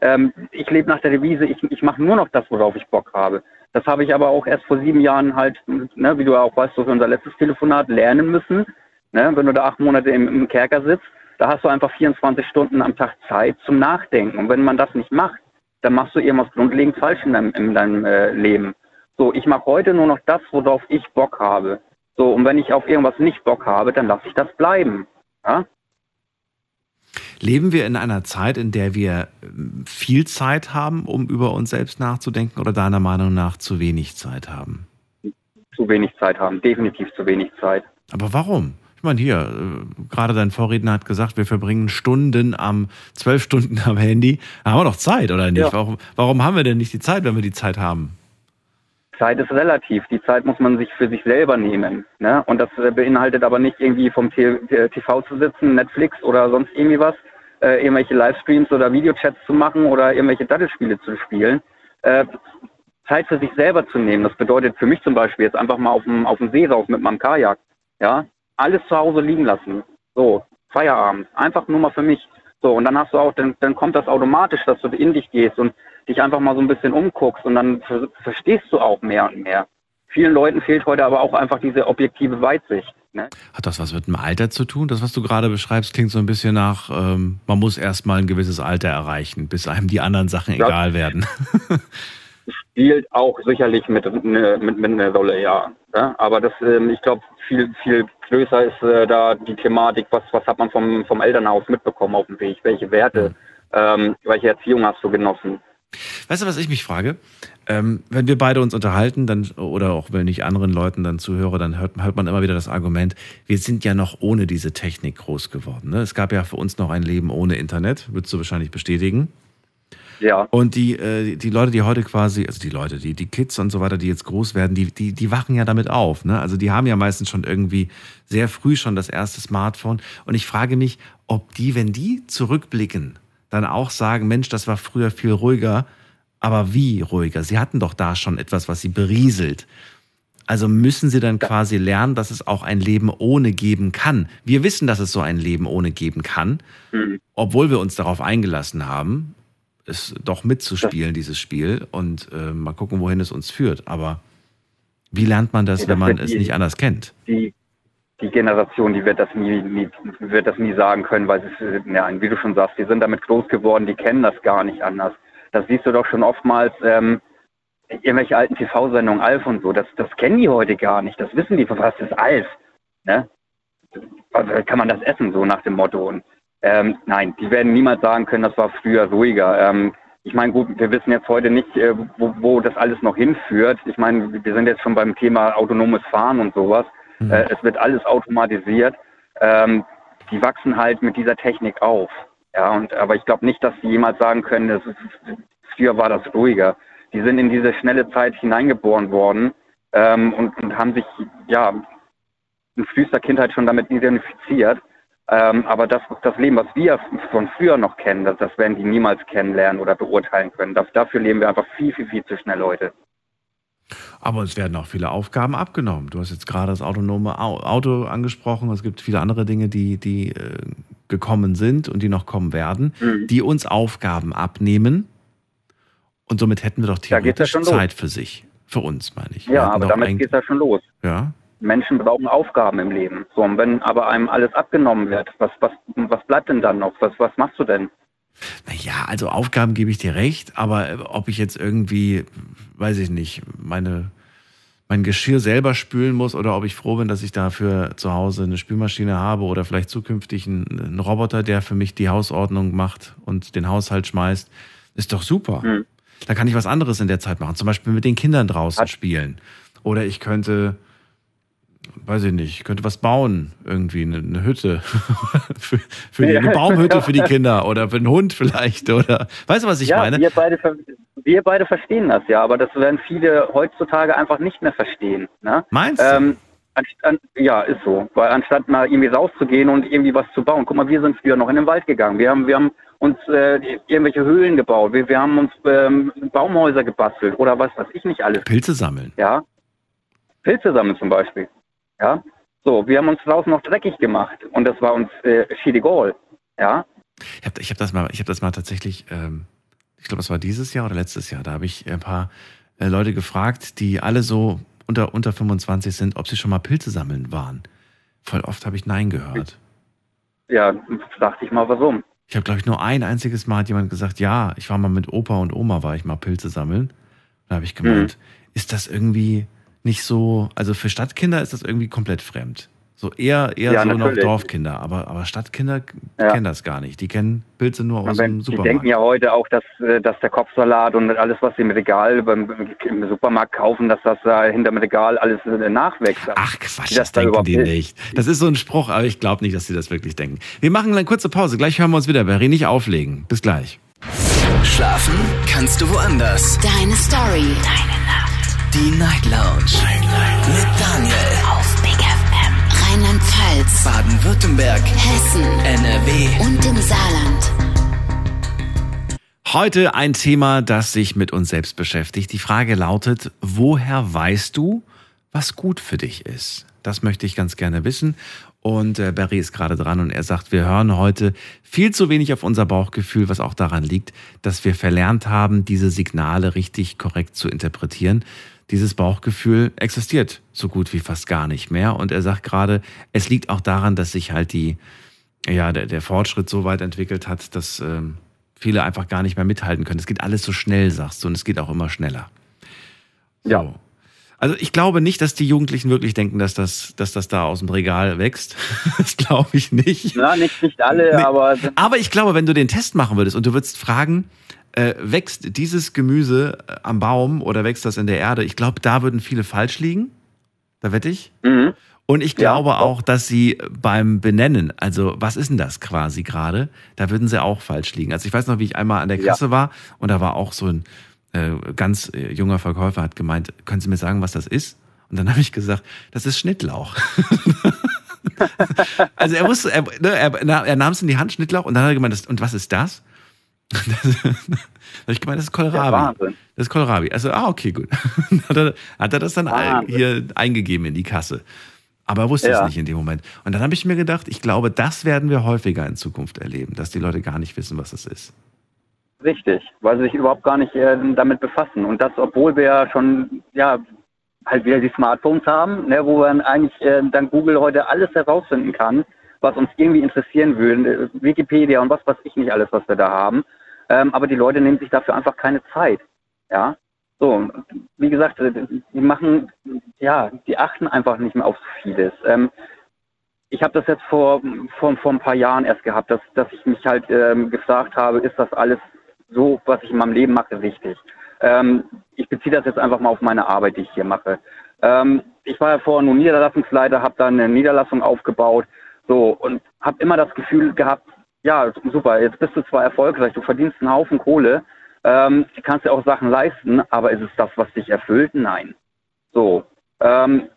Ähm, ich lebe nach der Devise, ich, ich mache nur noch das, worauf ich Bock habe. Das habe ich aber auch erst vor sieben Jahren halt, ne, wie du auch weißt, durch unser letztes Telefonat lernen müssen. Ne, wenn du da acht Monate im, im Kerker sitzt, da hast du einfach 24 Stunden am Tag Zeit zum Nachdenken. Und wenn man das nicht macht, dann machst du irgendwas grundlegend falsch in deinem, in deinem äh, Leben. So, ich mache heute nur noch das, worauf ich Bock habe. So, und wenn ich auf irgendwas nicht Bock habe, dann lasse ich das bleiben. Ja? Leben wir in einer Zeit, in der wir ähm, viel Zeit haben, um über uns selbst nachzudenken oder deiner Meinung nach zu wenig Zeit haben? Zu wenig Zeit haben, definitiv zu wenig Zeit. Aber warum? Ich meine, hier, äh, gerade dein Vorredner hat gesagt, wir verbringen Stunden am, zwölf Stunden am Handy. Da haben wir doch Zeit, oder nicht? Ja. Warum, warum haben wir denn nicht die Zeit, wenn wir die Zeit haben? Zeit ist relativ. Die Zeit muss man sich für sich selber nehmen. Ne? Und das äh, beinhaltet aber nicht irgendwie vom T- äh, TV zu sitzen, Netflix oder sonst irgendwie was, äh, irgendwelche Livestreams oder Videochats zu machen oder irgendwelche Dattelspiele zu spielen. Äh, Zeit für sich selber zu nehmen. Das bedeutet für mich zum Beispiel jetzt einfach mal auf dem, auf dem See raus mit meinem Kajak. Ja, alles zu Hause liegen lassen. So, Feierabend. Einfach nur mal für mich. So, und dann hast du auch, dann, dann kommt das automatisch, dass du in dich gehst und dich einfach mal so ein bisschen umguckst und dann ver verstehst du auch mehr und mehr. Vielen Leuten fehlt heute aber auch einfach diese objektive Weitsicht. Ne? Hat das was mit dem Alter zu tun? Das, was du gerade beschreibst, klingt so ein bisschen nach, ähm, man muss erst mal ein gewisses Alter erreichen, bis einem die anderen Sachen Ja. egal werden. Spielt auch sicherlich mit, ne, mit, mit einer Rolle, ja. ja? Aber das, ähm, ich glaube, viel, viel größer ist äh, da die Thematik, was, was hat man vom, vom Elternhaus mitbekommen auf dem Weg? Welche Werte, ähm, welche Erziehung hast du genossen? Weißt du, was ich mich frage? Ähm, wenn wir beide uns unterhalten, dann, oder auch wenn ich anderen Leuten dann zuhöre, dann hört, hört man immer wieder das Argument, wir sind ja noch ohne diese Technik groß geworden. Ne? Es gab ja für uns noch ein Leben ohne Internet, würdest du wahrscheinlich bestätigen. Ja. Und die, äh, die Leute, die heute quasi, also die Leute, die, die Kids und so weiter, die jetzt groß werden, die, die, die wachen ja damit auf. Ne? Also die haben ja meistens schon irgendwie sehr früh schon das erste Smartphone. Und ich frage mich, ob die, wenn die zurückblicken, dann auch sagen, Mensch, das war früher viel ruhiger. Aber wie ruhiger? Sie hatten doch da schon etwas, was sie berieselt. Also müssen sie dann quasi lernen, dass es auch ein Leben ohne geben kann. Wir wissen, dass es so ein Leben ohne geben kann, Mhm. obwohl wir uns darauf eingelassen haben, es doch mitzuspielen, dieses Spiel, und äh, mal gucken, wohin es uns führt. Aber wie lernt man das, Ja, das wenn man es die- nicht anders kennt? die, die Generation, die wird das nie, nie, wird das nie sagen können, weil es ja, wie du schon sagst, die sind damit groß geworden, die kennen das gar nicht anders. Das siehst du doch schon oftmals, ähm, irgendwelche alten TV-Sendungen, Alf und so, das, das kennen die heute gar nicht. Das wissen die, was ist Alf? Ne? Also, kann man das essen, so nach dem Motto. Und, ähm, nein, die werden niemals sagen können, das war früher ruhiger. Ähm, ich meine, gut, wir wissen jetzt heute nicht, äh, wo, wo das alles noch hinführt. Ich meine, wir sind jetzt schon beim Thema autonomes Fahren und sowas. Äh, es wird alles automatisiert. Ähm, die wachsen halt mit dieser Technik auf. Ja, und aber ich glaube nicht, dass sie jemals sagen können, das ist, früher war das ruhiger. Die sind in diese schnelle Zeit hineingeboren worden ähm, und, und haben sich ja in frühester Kindheit schon damit identifiziert. Ähm, aber das, das Leben, was wir von früher noch kennen, das, das werden die niemals kennenlernen oder beurteilen können. Das, dafür leben wir einfach viel, viel, viel zu schnell heute. Aber uns werden auch viele Aufgaben abgenommen. Du hast jetzt gerade das autonome Au- Auto angesprochen. Es gibt viele andere Dinge, die, die äh, gekommen sind und die noch kommen werden, Mhm. die uns Aufgaben abnehmen. Und somit hätten wir doch geht's ja theoretisch schon los. Zeit für sich. Für uns, meine ich. Ja, aber damit geht es ja schon los. Ja. Menschen brauchen Aufgaben im Leben. So, und wenn aber einem alles abgenommen wird, was, was, was bleibt denn dann noch? Was, was machst du denn? Ja, also Aufgaben gebe ich dir recht, aber äh, ob ich jetzt irgendwie, weiß ich nicht, meine, mein Geschirr selber spülen muss oder ob ich froh bin, dass ich dafür zu Hause eine Spülmaschine habe oder vielleicht zukünftig einen, einen Roboter, der für mich die Hausordnung macht und den Haushalt schmeißt, ist doch super. Hm. Da kann ich was anderes in der Zeit machen, zum Beispiel mit den Kindern draußen spielen. Oder ich könnte, weiß ich nicht, ich könnte was bauen, irgendwie eine, eine Hütte. für, für die, eine. Baumhütte für die Kinder oder für einen Hund vielleicht. Oder weißt du, was ich ja, meine? Wir beide, wir beide verstehen das ja, aber das werden viele heutzutage einfach nicht mehr verstehen. Ne? Meinst du? Ähm, ja, ist so. Weil anstatt mal irgendwie rauszugehen und irgendwie was zu bauen. Guck mal, wir sind früher noch in den Wald gegangen. Wir haben, wir haben uns äh, irgendwelche Höhlen gebaut. Wir, wir haben uns ähm, Baumhäuser gebastelt oder was weiß ich nicht alles. Pilze sammeln. Ja. Pilze sammeln zum Beispiel. Ja. So, wir haben uns draußen noch dreckig gemacht und das war uns äh, schiedegal. Ja. Ich habe ich hab das, mal- ich hab das mal tatsächlich, ähm, ich glaube, das war dieses Jahr oder letztes Jahr, da habe ich ein paar äh, Leute gefragt, die alle so unter, unter 25 sind, ob sie schon mal Pilze sammeln waren. Voll oft habe ich Nein gehört. Ja, dachte ich mal, warum? Ich habe, glaube ich, nur ein einziges Mal hat jemand gesagt, ja, ich war mal mit Opa und Oma, war ich mal Pilze sammeln. Da habe ich gemeint, ist das irgendwie nicht so, also für Stadtkinder ist das irgendwie komplett fremd. So eher, eher Ja, so noch natürlich. Dorfkinder, aber, aber Stadtkinder Ja. kennen das gar nicht. Die kennen Pilze nur aus Aber dem die Supermarkt. denken ja heute auch, dass, äh, dass der Kopfsalat und alles, was sie im Regal beim, im Supermarkt kaufen, dass das da hinterm Regal alles äh, nachwächst. Ach Quatsch, das da denken die nicht. Das ist so ein Spruch, aber ich glaube nicht, dass sie das wirklich denken. Wir machen eine kurze Pause. Gleich hören wir uns wieder. Barry, nicht auflegen. Bis gleich. Schlafen kannst du woanders. Deine Story. Deine. Die Night Lounge. Mit Daniel. Auf Big FM. Rheinland-Pfalz. Baden-Württemberg. Hessen. NRW. Und im Saarland. Heute ein Thema, das sich mit uns selbst beschäftigt. Die Frage lautet, woher weißt du, was gut für dich ist? Das möchte ich ganz gerne wissen. Und äh, Barry ist gerade dran und er sagt, wir hören heute viel zu wenig auf unser Bauchgefühl, was auch daran liegt, dass wir verlernt haben, diese Signale richtig korrekt zu interpretieren. Dieses Bauchgefühl existiert so gut wie fast gar nicht mehr. Und er sagt gerade, es liegt auch daran, dass sich halt die, ja, der, der Fortschritt so weit entwickelt hat, dass ähm, viele einfach gar nicht mehr mithalten können. Es geht alles so schnell, sagst du, und es geht auch immer schneller. Ja. Also ich glaube nicht, dass die Jugendlichen wirklich denken, dass das, dass das da aus dem Regal wächst. Das glaube ich nicht. Ja, nicht, nicht alle, Nee. aber Aber ich glaube, wenn du den Test machen würdest und du würdest fragen, äh, wächst dieses Gemüse äh, am Baum oder wächst das in der Erde? Ich glaube, da würden viele falsch liegen. Da wette ich. Mhm. Und ich glaube auch, dass sie beim Benennen, also was ist denn das quasi gerade, da würden sie auch falsch liegen. Also ich weiß noch, wie ich einmal an der Ja. Kasse war und da war auch so ein äh, ganz äh, junger Verkäufer, hat gemeint, können Sie mir sagen, was das ist? Und dann habe ich gesagt, das ist Schnittlauch. also er wusste, er, ne, er, er nahm es in die Hand, Schnittlauch, und dann hat er gemeint, das, und was ist das? ich gemeint, das ist Kohlrabi. Ja, Wahnsinn. das ist Kohlrabi. Also, ah, okay, gut. hat, er, hat er das dann Wahnsinn. hier eingegeben in die Kasse. Aber er wusste Ja. es nicht in dem Moment. Und dann habe ich mir gedacht, ich glaube, das werden wir häufiger in Zukunft erleben, dass die Leute gar nicht wissen, was das ist. Richtig, weil sie sich überhaupt gar nicht äh, damit befassen. Und das, obwohl wir ja schon, ja, halt wieder die Smartphones haben, ne, wo man eigentlich äh, dann Google heute alles herausfinden kann, was uns irgendwie interessieren würde, äh, Wikipedia und was weiß ich nicht alles, was wir da haben. Ähm, aber die Leute nehmen sich dafür einfach keine Zeit. Ja, so, wie gesagt, äh, die machen, ja, die achten einfach nicht mehr auf so vieles. Ähm, ich habe das jetzt vor, vor, vor ein paar Jahren erst gehabt, dass, dass ich mich halt ähm, gefragt habe, ist das alles so, was ich in meinem Leben mache, richtig? Ähm, ich beziehe das jetzt einfach mal auf meine Arbeit, die ich hier mache. Ähm, ich war ja vorher nur Niederlassungsleiter, habe dann eine Niederlassung aufgebaut, so und habe immer das Gefühl gehabt, ja super, jetzt bist du zwar erfolgreich, du verdienst einen Haufen Kohle, ähm, kannst ja auch Sachen leisten, aber ist es das, was dich erfüllt? Nein. So, ähm,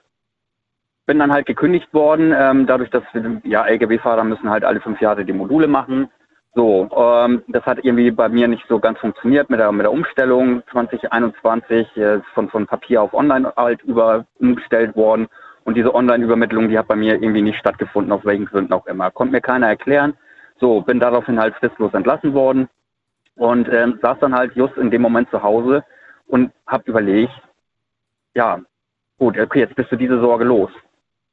bin dann halt gekündigt worden, ähm, dadurch, dass wir, ja, LKW-Fahrer müssen halt alle fünf Jahre die Module machen. So, ähm, das hat irgendwie bei mir nicht so ganz funktioniert mit der, mit der Umstellung 2021 äh, von, von Papier auf Online halt über umgestellt worden. Und diese Online-Übermittlung, die hat bei mir irgendwie nicht stattgefunden, aus welchen Gründen auch immer. Konnte mir keiner erklären. So, bin daraufhin halt fristlos entlassen worden und ähm, saß dann halt just in dem Moment zu Hause und habe überlegt, ja, gut, okay, jetzt bist du diese Sorge los.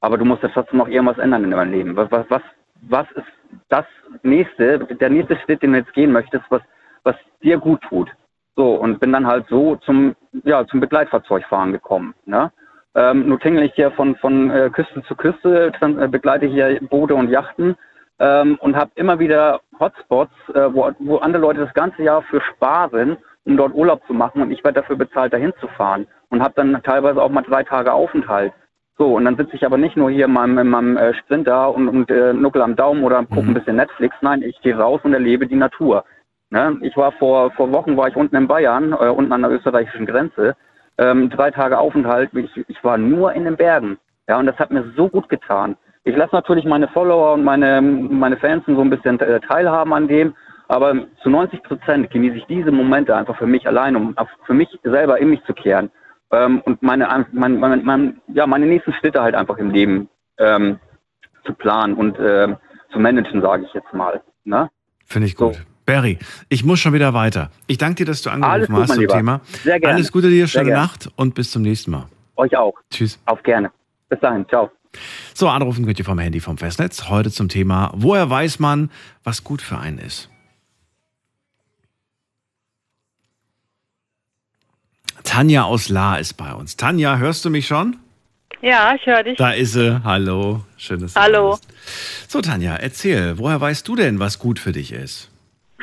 Aber du musst ja trotzdem noch irgendwas ändern in deinem Leben. Was, was, was, ist das nächste, der nächste Schritt, den du jetzt gehen möchtest, was, was dir gut tut? So, und bin dann halt so zum, ja, zum Begleitfahrzeugfahren gekommen. Ne? Ähm, nur tingle ich hier von, von äh, Küste zu Küste, äh, begleite hier Boote und Yachten ähm, und habe immer wieder Hotspots, äh, wo, wo andere Leute das ganze Jahr für sparen, um dort Urlaub zu machen und ich werde dafür bezahlt, dahin zu fahren und habe dann teilweise auch mal drei Tage Aufenthalt. So, und dann sitze ich aber nicht nur hier in meinem, in meinem äh, Sprinter und, und äh, nuckel am Daumen oder gucke ein bisschen Netflix. Nein, ich gehe raus und erlebe die Natur. Ne? Ich war vor, vor Wochen war ich unten in Bayern, äh, unten an der österreichischen Grenze. Ähm, drei Tage Aufenthalt. Ich, ich war nur in den Bergen. Ja, und das hat mir so gut getan. Ich lasse natürlich meine Follower und meine, meine Fans so ein bisschen äh, teilhaben an dem. Aber zu 90 Prozent genieße ich diese Momente einfach für mich allein, um für mich selber in mich zu kehren. Ähm, und meine, mein, mein, mein, ja, meine nächsten Schritte halt einfach im Leben ähm, zu planen und ähm, zu managen, sage ich jetzt mal. Ne? Finde ich gut. Barry, ich muss schon wieder weiter. Ich danke dir, dass du angerufen gut, hast zum Lieber. Thema. Sehr gerne. Alles Gute dir, schöne. Nacht und bis zum nächsten Mal. Euch auch. Tschüss. Auf gerne. Bis dahin. Ciao. So, anrufen könnt ihr vom Handy vom Festnetz. Heute zum Thema, woher weiß man, was gut für einen ist? Tanja aus La ist bei uns. Tanja, hörst du mich schon? Ja, ich höre dich. Da ist sie. Hallo. Schön, dass du Hallo. bist. So, Tanja, erzähl, woher weißt du denn, was gut für dich ist?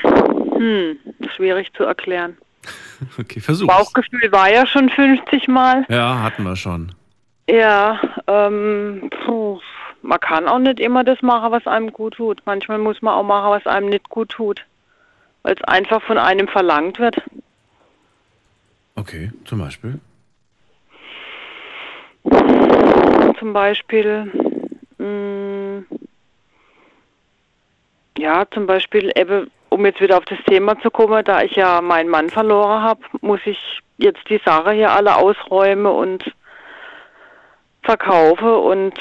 Hm, schwierig zu erklären. Okay, versuch. Bauchgefühl war ja schon 50 Mal. Ja, hatten wir schon. Ja, ähm, puh, man kann auch nicht immer das machen, was einem gut tut. Manchmal muss man auch machen, was einem nicht gut tut. Weil es einfach von einem verlangt wird. Okay, zum Beispiel. Zum Beispiel, mh, ja, zum Beispiel eben, um jetzt wieder auf das Thema zu kommen, da ich ja meinen Mann verloren habe, muss ich jetzt die Sache hier alle ausräumen und verkaufe und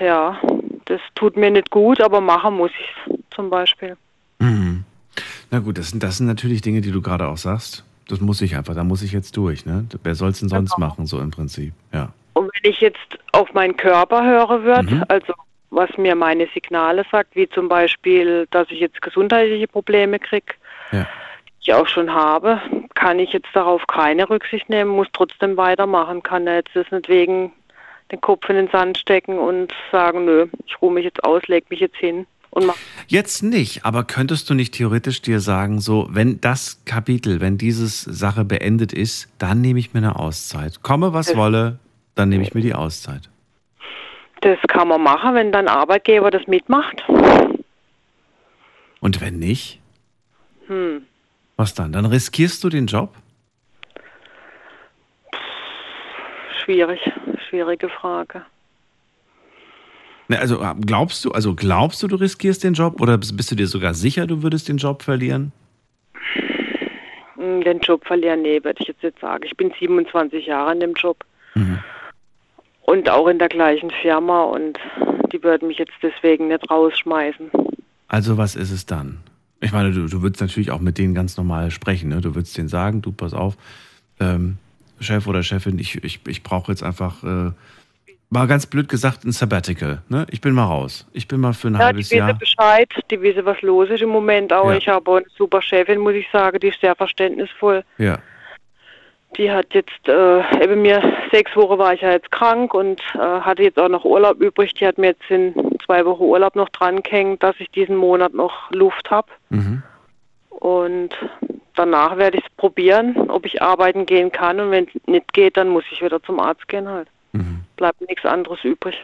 ja, das tut mir nicht gut, aber machen muss ich zum Beispiel. Mhm. Na gut, das sind, das sind natürlich Dinge, die du gerade auch sagst. Das muss ich einfach, da muss ich jetzt durch. Ne? Wer soll es denn sonst Genau. machen, so im Prinzip? Ja. Und wenn ich jetzt auf meinen Körper höre wird, Mhm. also was mir meine Signale sagt, wie zum Beispiel, dass ich jetzt gesundheitliche Probleme kriege, Ja. die ich auch schon habe, kann ich jetzt darauf keine Rücksicht nehmen, muss trotzdem weitermachen, kann jetzt das nicht wegen den Kopf in den Sand stecken und sagen, nö, ich ruhe mich jetzt aus, leg mich jetzt hin und mach. Jetzt nicht, aber könntest du nicht theoretisch dir sagen, so, wenn das Kapitel, wenn diese Sache beendet ist, dann nehme ich mir eine Auszeit. Komme, was Das- wolle, dann nehme ich mir die Auszeit. Das kann man machen, wenn dein Arbeitgeber das mitmacht. Und wenn nicht, Hm. was dann? Dann riskierst du den Job? Schwierig, schwierige Frage. Ne, Also äh, glaubst du, also glaubst du, du riskierst den Job oder bist du dir sogar sicher, du würdest den Job verlieren? Hm, Den Job verlieren, nee, würde ich jetzt nicht sagen. Ich bin 27 Jahre in dem Job und auch in der gleichen Firma und die würden mich jetzt deswegen nicht rausschmeißen. Also was ist es dann? Ich meine, du, du würdest natürlich auch mit denen ganz normal sprechen. Ne? Du würdest denen sagen, du pass auf, ähm, Chef oder Chefin, ich, ich, ich brauche jetzt einfach, äh, mal ganz blöd gesagt, ein Sabbatical. Ne? Ich bin mal raus. Ich bin mal für ein Ja, die halbes wissen Jahr. Bescheid, die wissen, was los ist im Moment auch. Ja. Ich habe eine super Chefin, muss ich sagen, die ist sehr verständnisvoll. Ja. Die hat jetzt, äh, eben mir, sechs Wochen war ich ja jetzt krank und äh, hatte jetzt auch noch Urlaub übrig. Die hat mir jetzt in zwei Wochen Urlaub noch dran gehängt, dass ich diesen Monat noch Luft habe. Mhm. Und danach werde ich es probieren, ob ich arbeiten gehen kann. Und wenn es nicht geht, dann muss ich wieder zum Arzt gehen halt. Bleibt nichts anderes übrig.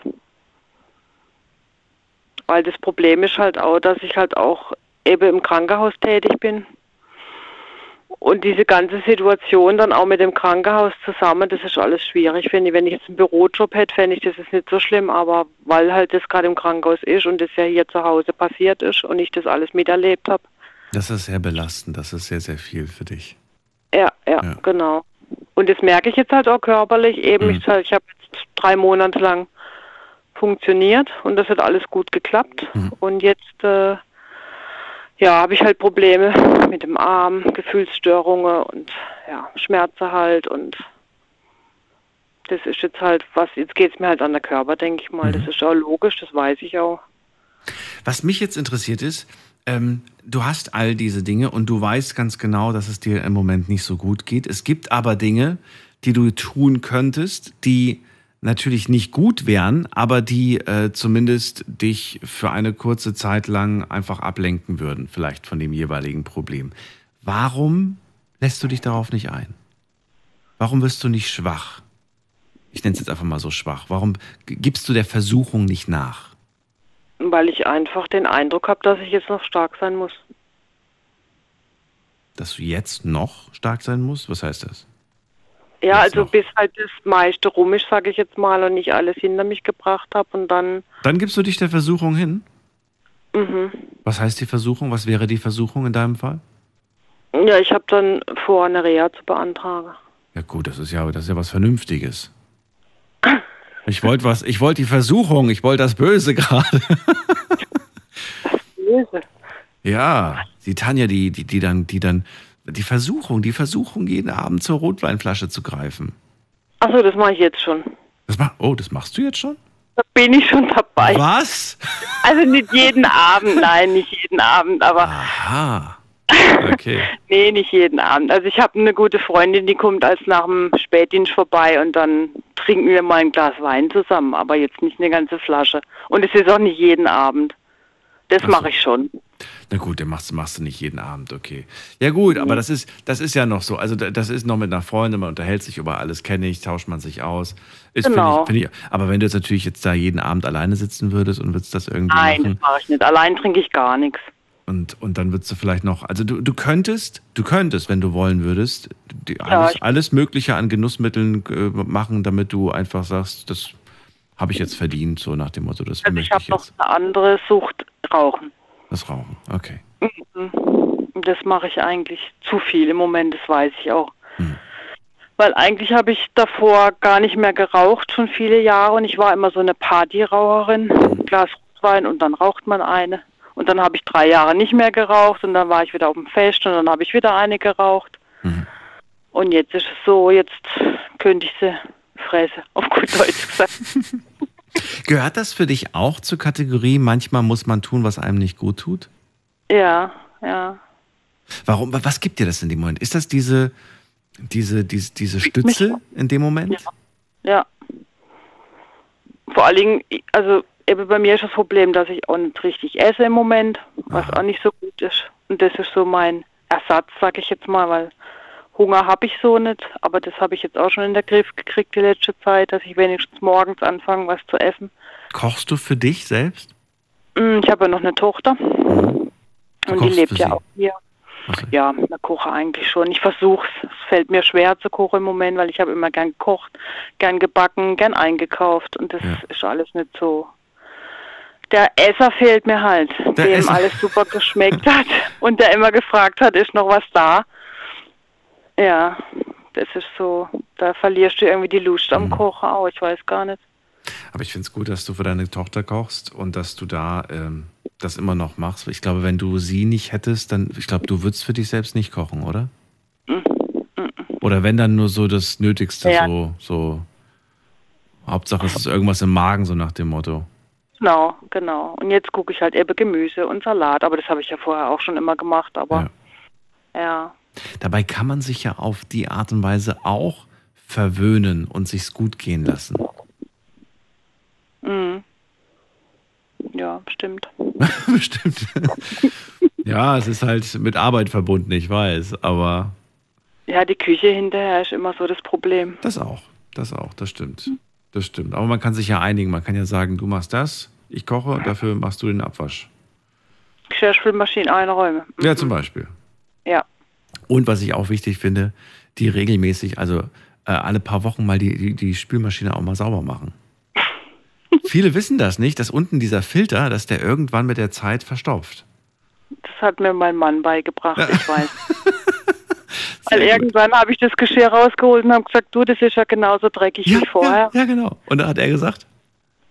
Weil das Problem ist halt auch, dass ich halt auch eben im Krankenhaus tätig bin. Und diese ganze Situation dann auch mit dem Krankenhaus zusammen, das ist alles schwierig, finde ich. Wenn ich jetzt einen Bürojob hätte, fände ich das ist nicht so schlimm, aber weil halt das gerade im Krankenhaus ist und das ja hier zu Hause passiert ist und ich das alles miterlebt habe, Das ist sehr belastend. Das ist sehr, sehr viel für dich. Ja, ja, genau. Und das merke ich jetzt halt auch körperlich. Eben, ich, ich habe jetzt drei Monate lang funktioniert und das hat alles gut geklappt. Und jetzt, äh, ja, habe ich halt Probleme mit dem Arm, Gefühlsstörungen und ja, Schmerzen halt und das ist jetzt halt was, jetzt geht es mir halt an der Körper, denke ich mal. Das ist auch logisch, das weiß ich auch. Was mich jetzt interessiert ist, ähm, du hast all diese Dinge und du weißt ganz genau, dass es dir im Moment nicht so gut geht. Es gibt aber Dinge, die du tun könntest, die natürlich nicht gut wären, aber die äh, zumindest dich für eine kurze Zeit lang einfach ablenken würden, vielleicht von dem jeweiligen Problem. Warum lässt du dich darauf nicht ein? Warum wirst du nicht schwach? Ich nenne es jetzt einfach mal so schwach. Warum gibst du der Versuchung nicht nach? Weil ich einfach den Eindruck habe, dass ich jetzt noch stark sein muss. Dass du jetzt noch stark sein musst? Was heißt das? Ja, also bis halt das meiste rum ist, sage ich jetzt mal, und ich alles hinter mich gebracht habe und dann, Dann gibst du dich der Versuchung hin? mhm. Was heißt die Versuchung? Was wäre die Versuchung in deinem Fall? ja, ich habe dann vor, eine Reha zu beantragen. Ja gut, das ist ja, das ist ja was Vernünftiges. Ich wollte was, ich wollte die Versuchung, ich wollte das Böse gerade. Böse. Ja, die Tanja, die, die, die dann, die dann, die Versuchung, die Versuchung, jeden Abend zur Rotweinflasche zu greifen. Achso, das mache ich jetzt schon. Das mach, oh, das machst du jetzt schon? Da bin ich schon dabei. Was? Also nicht jeden Abend, nein, nicht jeden Abend, aber Aha. Okay. Nee, nicht jeden Abend. Also ich habe eine gute Freundin, die kommt als nach dem Spätdienst vorbei und dann trinken wir mal ein Glas Wein zusammen, aber jetzt nicht eine ganze Flasche. Und es ist auch nicht jeden Abend. Das so. mache ich schon. Na gut, den machst, machst du nicht jeden Abend, okay. Ja gut, aber das ist, das ist ja noch so. Also da- das ist noch mit einer Freundin, man unterhält sich über alles, kenne ich, tauscht man sich aus. Ist, find Genau. ich, find ich, aber wenn du jetzt natürlich jetzt da jeden Abend alleine sitzen würdest und würdest das irgendwie Nein, machen das mache ich nicht. Allein trinke ich gar nichts. Und, und dann würdest du vielleicht noch, also du, du könntest, du könntest, wenn du wollen würdest, alles, ich- alles Mögliche an Genussmitteln äh, machen, damit du einfach sagst, das habe ich jetzt verdient, so nach dem Motto, das Also ich möchte habe ich noch jetzt. eine andere Sucht, Rauchen. Das Rauchen, okay. Mhm. Das mache ich eigentlich zu viel im Moment, das weiß ich auch. Hm. Weil eigentlich habe ich davor gar nicht mehr geraucht, schon viele Jahre. Und ich war immer so eine Partyraucherin. Ein Glas Rotwein und dann raucht man eine. Und dann habe ich drei Jahre nicht mehr geraucht und dann war ich wieder auf dem Fest und dann habe ich wieder eine geraucht. Mhm. Und jetzt ist es so, jetzt könnte ich sie fressen, auf gut Deutsch gesagt. Gehört das für dich auch zur Kategorie, manchmal muss man tun, was einem nicht gut tut? ja, ja. Warum, was gibt dir das in dem Moment? Ist das diese, diese, diese, diese Stütze in dem Moment? Ja. Vor allen Dingen, also eben bei mir ist das Problem, dass ich auch nicht richtig esse im Moment, was auch nicht so gut ist. Und das ist so mein Ersatz, sag ich jetzt mal, weil Hunger habe ich so nicht, aber das habe ich jetzt auch schon in den Griff gekriegt die letzte Zeit, dass ich wenigstens morgens anfange, was zu essen. Kochst du für dich selbst? Mm, Ich habe ja noch eine Tochter und die lebt ja sie? auch hier. Ja, ich koche eigentlich schon. Ich versuche es. Es fällt mir schwer zu kochen im Moment, weil ich habe immer gern gekocht, gern gebacken, gern eingekauft und das ist alles nicht so. Der Esser fehlt mir halt, Der dem Esser. alles super geschmeckt hat und der immer gefragt hat, ist noch was da? Ja, das ist so, da verlierst du irgendwie die Lust Mhm. am Kochen auch, ich weiß gar nicht. Aber ich finde es gut, dass du für deine Tochter kochst und dass du da ähm, das immer noch machst. Ich glaube, wenn du sie nicht hättest, dann, ich glaube, du würdest für dich selbst nicht kochen, oder? Oder wenn dann nur so das Nötigste, Ja. so, so. Hauptsache es ist irgendwas im Magen, so nach dem Motto. Genau, genau. Und jetzt gucke ich halt eben Gemüse und Salat, aber das habe ich ja vorher auch schon immer gemacht, aber ja. Dabei kann man sich ja auf die Art und Weise auch verwöhnen und sich's gut gehen lassen. Mhm. Ja, stimmt. Bestimmt. ja, es ist halt mit Arbeit verbunden, ich weiß, aber Ja, die Küche hinterher ist immer so das Problem. das auch. Das auch, das stimmt. Das stimmt. Aber man kann sich ja einigen. Man kann ja sagen, du machst das, ich koche, dafür machst du den Abwasch. Geschirrspülmaschine einräumen. Mhm. Ja, zum Beispiel. Ja. Und was ich auch wichtig finde, die regelmäßig, also äh, alle paar Wochen mal die, die, die Spülmaschine auch mal sauber machen. Viele wissen das nicht, dass unten dieser Filter, dass der irgendwann mit der Zeit verstopft. Das hat mir mein Mann beigebracht, ich weiß. Weil irgendwann habe ich das Geschirr rausgeholt und habe gesagt, du, das ist ja genauso dreckig wie vorher. Ja, genau. Und da hat er gesagt,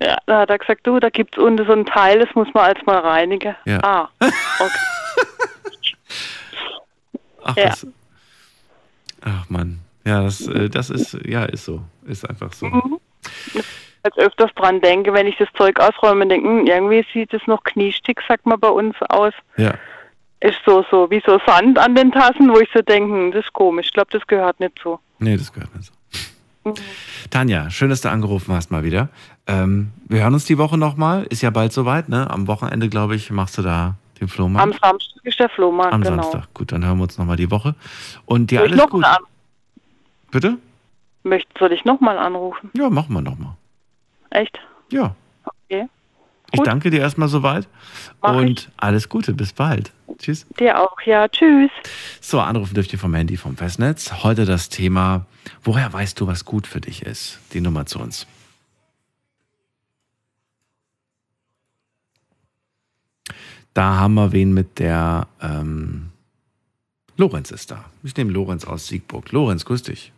Ja, da hat er gesagt, du, da gibt es unten so ein Teil, das muss man als mal reinigen. Ja. Ah, okay. ach, Ja. was, ach Mann, ja, das, äh, das ist, ja, ist so, ist einfach so. Mhm. Als öfters dran denke, wenn ich das Zeug ausräume, denke, hm, irgendwie sieht es noch kniestick, sagt man bei uns aus. Ja. Ist so, so wie so Sand an den Tassen, wo ich so denke, hm, das ist komisch. Ich glaube, das gehört nicht so. Nee, das gehört nicht so. Tanja, schön, dass du angerufen hast mal wieder. Ähm, wir hören uns die Woche nochmal. Ist ja bald soweit, ne? Am Wochenende, glaube ich, machst du da den Flohmarkt. Am Samstag ist der Flohmarkt, Am genau. Samstag. Gut, dann hören wir uns nochmal die Woche. Und dir Soll ich alles gut. Bitte? möcht, soll ich nochmal anrufen? Ja, machen wir nochmal. Echt? Ja. Okay. Ich danke dir erstmal soweit. Mach Und alles Gute. Bis bald. Tschüss. Dir auch, ja. Tschüss. So, anrufen dürft ihr vom Handy vom Festnetz. Heute das Thema, woher weißt du, was gut für dich ist? Die Nummer zu uns. Da haben wir wen mit der ähm, Lorenz ist da. Ich nehme Lorenz aus Siegburg. Lorenz, grüß dich.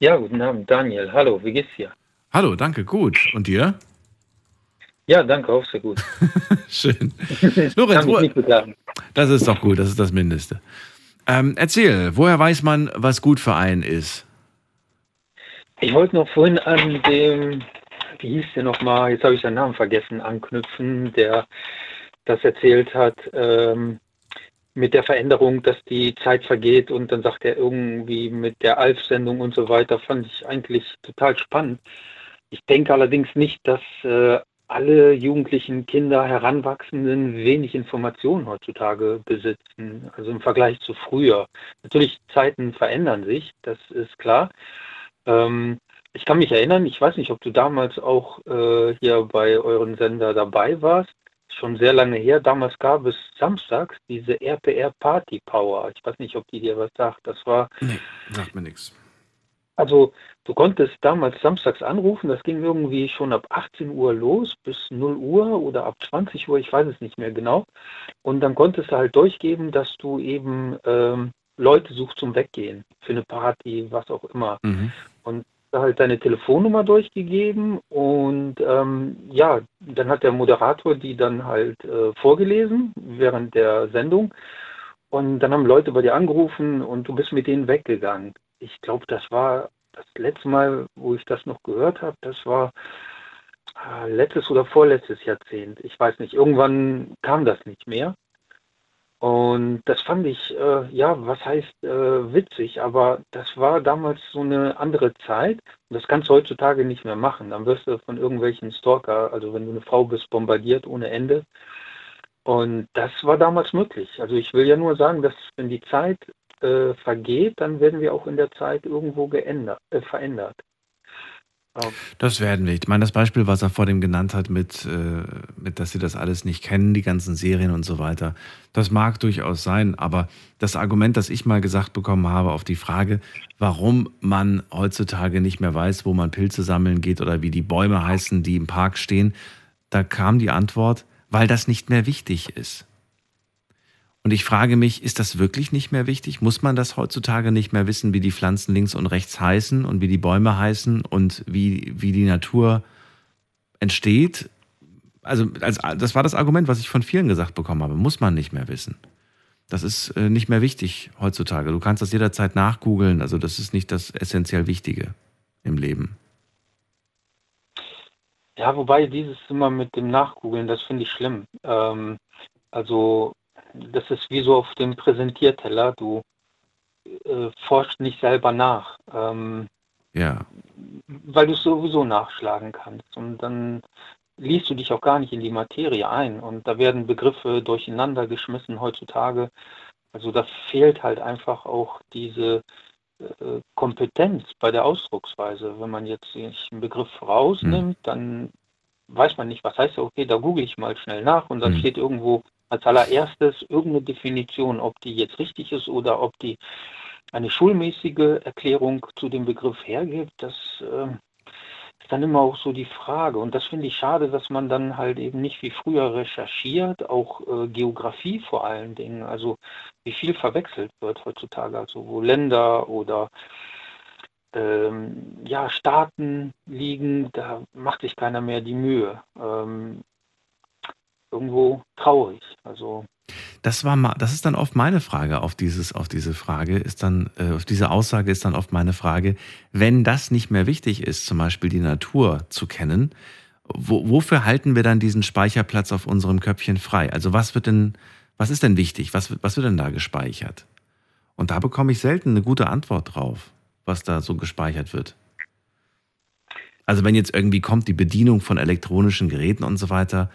Ja, guten Abend, Daniel. Hallo, wie geht's dir? Hallo, danke, gut. Und dir? Ja, danke, auch sehr gut. Schön. Lorenz, wo, das ist doch gut, das ist das Mindeste. Ähm, erzähl, woher weiß man, was gut für einen ist? Ich wollte noch vorhin an dem, wie hieß der nochmal, jetzt habe ich seinen Namen vergessen, anknüpfen, der das erzählt hat, ähm, mit der Veränderung, dass die Zeit vergeht und dann sagt er irgendwie mit der Alf-Sendung und so weiter, fand ich eigentlich total spannend. Ich denke allerdings nicht, dass äh, alle jugendlichen Kinder, Heranwachsenden wenig Informationen heutzutage besitzen, also im Vergleich zu früher. Natürlich, Zeiten verändern sich, das ist klar. Ähm, ich kann mich erinnern, ich weiß nicht, ob du damals auch äh, hier bei euren Sender dabei warst. Schon sehr lange her. Damals gab es samstags diese RPR Party Power. Ich weiß nicht, ob die dir was sagt. Das war. Nee, sagt mir nichts. Also du konntest damals samstags anrufen, das ging irgendwie schon ab 18 Uhr los bis 0 Uhr oder ab 20 Uhr, ich weiß es nicht mehr genau. Und dann konntest du halt durchgeben, dass du eben ähm, Leute suchst zum Weggehen für eine Party, was auch immer. Mhm. Und halt deine Telefonnummer durchgegeben und ähm, ja, dann hat der Moderator die dann halt äh, vorgelesen während der Sendung und dann haben Leute bei dir angerufen und du bist mit denen weggegangen ich glaube, das war das letzte Mal, wo ich das noch gehört habe, das war äh, letztes oder vorletztes Jahrzehnt. Ich weiß nicht, irgendwann kam das nicht mehr. Und das fand ich, äh, ja, was heißt äh, witzig, aber das war damals so eine andere Zeit. Das kannst du heutzutage nicht mehr machen. Dann wirst du von irgendwelchen Stalker, also wenn du eine Frau bist, bombardiert ohne Ende. Und das war damals möglich. Also ich will ja nur sagen, dass wenn die Zeit äh, vergeht, dann werden wir auch in der Zeit irgendwo geändert, äh, verändert. Das werden wir. Ich meine, das Beispiel, was er vor dem genannt hat, mit, äh, mit, dass sie das alles nicht kennen, die ganzen Serien und so weiter, das mag durchaus sein. Aber das Argument, das ich mal gesagt bekommen habe auf die Frage, warum man heutzutage nicht mehr weiß, wo man Pilze sammeln geht oder wie die Bäume heißen, die im Park stehen, da kam die Antwort, weil das nicht mehr wichtig ist. Und ich frage mich, ist das wirklich nicht mehr wichtig? Muss man das heutzutage nicht mehr wissen, wie die Pflanzen links und rechts heißen und wie die Bäume heißen und wie, wie die Natur entsteht? Also, also das war das Argument, was ich von vielen gesagt bekommen habe. Muss man nicht mehr wissen. Das ist äh, nicht mehr wichtig heutzutage. Du kannst das jederzeit nachgoogeln. Also das ist nicht das essentiell Wichtige im Leben. Ja, wobei dieses immer mit dem Nachgoogeln, das finde ich schlimm. Ähm, also das ist wie so auf dem Präsentierteller. Du äh, forschst nicht selber nach. Ähm, ja. Weil du es sowieso nachschlagen kannst. Und dann liest du dich auch gar nicht in die Materie ein. Und da werden Begriffe durcheinander geschmissen heutzutage. Also da fehlt halt einfach auch diese äh, Kompetenz bei der Ausdrucksweise. Wenn man jetzt einen Begriff rausnimmt, hm. dann weiß man nicht, was heißt er, okay, da google ich mal schnell nach und dann hm. steht irgendwo als allererstes irgendeine Definition, ob die jetzt richtig ist oder ob die eine schulmäßige Erklärung zu dem Begriff hergibt, das äh, ist dann immer auch so die Frage. Und das finde ich schade, dass man dann halt eben nicht wie früher recherchiert, auch äh, Geografie vor allen Dingen, also wie viel verwechselt wird heutzutage, also wo Länder oder ähm, ja, Staaten liegen, da macht sich keiner mehr die Mühe. Ähm, irgendwo traurig. Also das war mal, das ist dann oft meine Frage auf dieses, auf diese Frage ist dann, äh, auf diese Aussage ist dann oft meine Frage, wenn das nicht mehr wichtig ist, zum Beispiel die Natur zu kennen, wo, wofür halten wir dann diesen Speicherplatz auf unserem Köpfchen frei? Also was wird denn, was ist denn wichtig? Was, was wird denn da gespeichert? Und da bekomme ich selten eine gute Antwort drauf, was da so gespeichert wird. Also wenn jetzt irgendwie kommt die Bedienung von elektronischen Geräten und so weiter,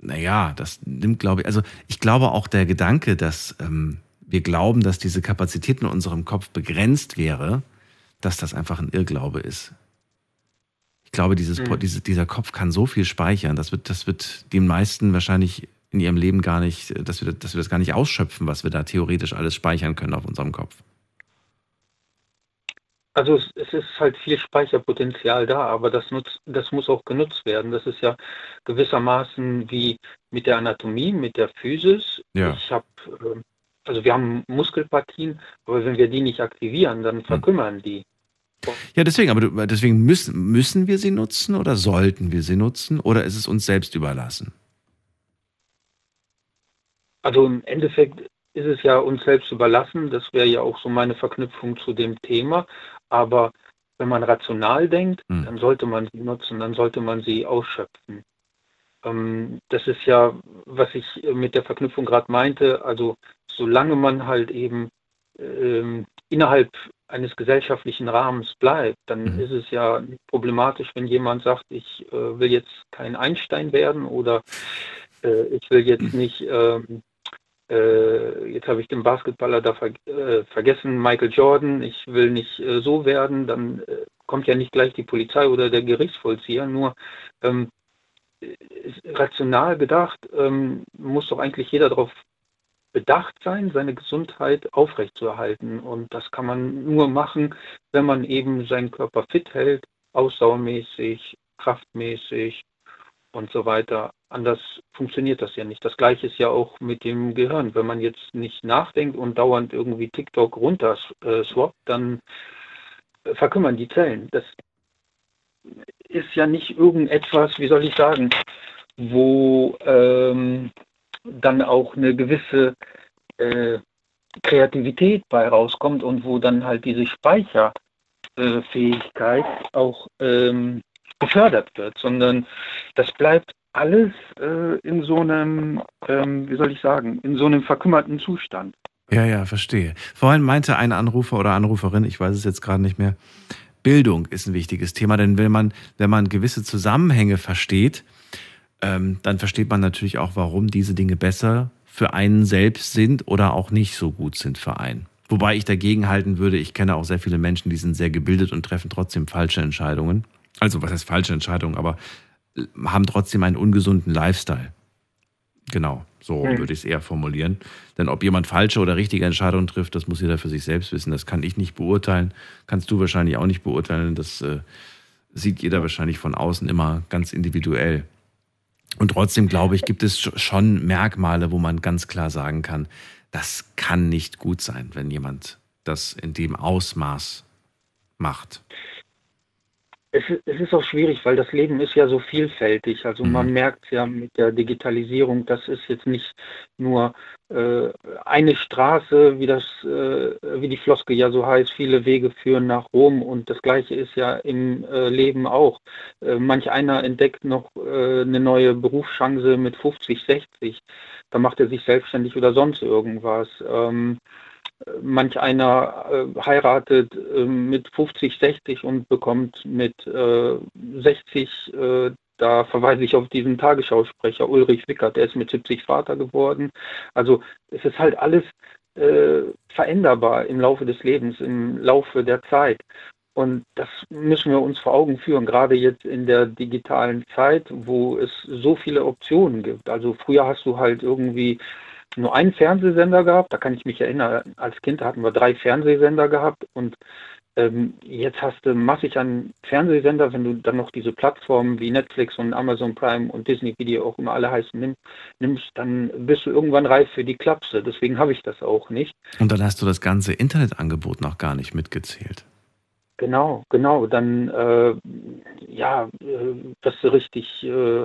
naja, das nimmt, glaube ich, also ich glaube auch der Gedanke, dass ähm, wir glauben, dass diese Kapazität in unserem Kopf begrenzt wäre, dass das einfach ein Irrglaube ist. Ich glaube, dieses, mhm. diese, dieser Kopf kann so viel speichern, das wird, das wird den meisten wahrscheinlich in ihrem Leben gar nicht, dass wir, dass wir das gar nicht ausschöpfen, was wir da theoretisch alles speichern können auf unserem Kopf. Also es, es, ist halt viel Speicherpotenzial da, aber das, nutzt, das muss auch genutzt werden. Das ist ja gewissermaßen wie mit der Anatomie, mit der Physis. Ja. Ich habe, ähm, also wir haben Muskelpartien, aber wenn wir die nicht aktivieren, dann hm. verkümmern die. Ja, deswegen, aber deswegen müssen, müssen wir sie nutzen oder sollten wir sie nutzen oder ist es uns selbst überlassen? Also im Endeffekt ist es ja uns selbst überlassen. Das wäre ja auch so meine Verknüpfung zu dem Thema. Aber wenn man rational denkt, hm. dann sollte man sie nutzen, dann sollte man sie ausschöpfen. Ähm, das ist ja, was ich mit der Verknüpfung gerade meinte. Also solange man halt eben ähm, innerhalb eines gesellschaftlichen Rahmens bleibt, dann mhm. ist es ja problematisch, wenn jemand sagt, ich äh, will jetzt kein Einstein werden oder äh, ich will jetzt nicht, ähm, äh, jetzt habe ich den Basketballer da ver äh, vergessen, Michael Jordan, ich will nicht äh, so werden, dann äh, kommt ja nicht gleich die Polizei oder der Gerichtsvollzieher, nur ähm, rational gedacht ähm, muss doch eigentlich jeder darauf bedacht sein, seine Gesundheit aufrechtzuerhalten. Und das kann man nur machen, wenn man eben seinen Körper fit hält, ausdauermäßig, kraftmäßig und so weiter. Anders funktioniert das ja nicht. Das gleiche ist ja auch mit dem Gehirn. Wenn man jetzt nicht nachdenkt und dauernd irgendwie TikTok runter äh, swappt, dann verkümmern die Zellen. Das ist ja nicht irgendetwas, wie soll ich sagen, wo ähm, dann auch eine gewisse äh, Kreativität bei rauskommt und wo dann halt diese Speicherfähigkeit äh, auch ähm, gefördert wird, sondern das bleibt alles äh, in so einem, ähm, wie soll ich sagen, in so einem verkümmerten Zustand. Ja, ja, verstehe. Vorhin meinte ein Anrufer oder Anruferin, ich weiß es jetzt gerade nicht mehr, Bildung ist ein wichtiges Thema, denn wenn man, wenn man gewisse Zusammenhänge versteht, ähm, dann versteht man natürlich auch, warum diese Dinge besser für einen selbst sind oder auch nicht so gut sind für einen. Wobei ich dagegen halten würde, ich kenne auch sehr viele Menschen, die sind sehr gebildet und treffen trotzdem falsche Entscheidungen. Also was heißt falsche Entscheidungen, aber haben trotzdem einen ungesunden Lifestyle. Genau, so hm. würde ich es eher formulieren. Denn ob jemand falsche oder richtige Entscheidungen trifft, das muss jeder für sich selbst wissen. Das kann ich nicht beurteilen. Kannst du wahrscheinlich auch nicht beurteilen. Das äh, sieht jeder wahrscheinlich von außen immer ganz individuell. Und trotzdem glaube ich, gibt es schon Merkmale, wo man ganz klar sagen kann, das kann nicht gut sein, wenn jemand das in dem Ausmaß macht es, es, ist auch schwierig, weil das Leben ist ja so vielfältig. Also mhm. man merkt ja mit der Digitalisierung, das ist jetzt nicht nur äh, eine Straße, wie das, äh, wie die Floske ja so heißt, viele Wege führen nach Rom und das gleiche ist ja im äh, Leben auch. Äh, manch einer entdeckt noch äh, eine neue Berufschance mit 50, 60. Da macht er sich selbstständig oder sonst irgendwas. Ähm, manch einer äh, heiratet äh, mit 50, 60 und bekommt mit äh, 60, äh, da verweise ich auf diesen Tagesschausprecher Ulrich Wickert, der ist mit 70 Vater geworden. Also es ist halt alles äh, veränderbar im Laufe des Lebens, im Laufe der Zeit. Und das müssen wir uns vor Augen führen, gerade jetzt in der digitalen Zeit, wo es so viele Optionen gibt. Also früher hast du halt irgendwie nur einen Fernsehsender gehabt. Da kann ich mich erinnern, als Kind hatten wir drei Fernsehsender gehabt und ähm, jetzt hast du massig an Fernsehsender, wenn du dann noch diese Plattformen wie Netflix und Amazon Prime und Disney, wie die auch immer alle heißen, nimm, nimmst, dann bist du irgendwann reif für die Klapse. Deswegen habe ich das auch nicht. Und dann hast du das ganze Internetangebot noch gar nicht mitgezählt. Genau, genau. Dann, äh, ja, äh, das ist richtig äh,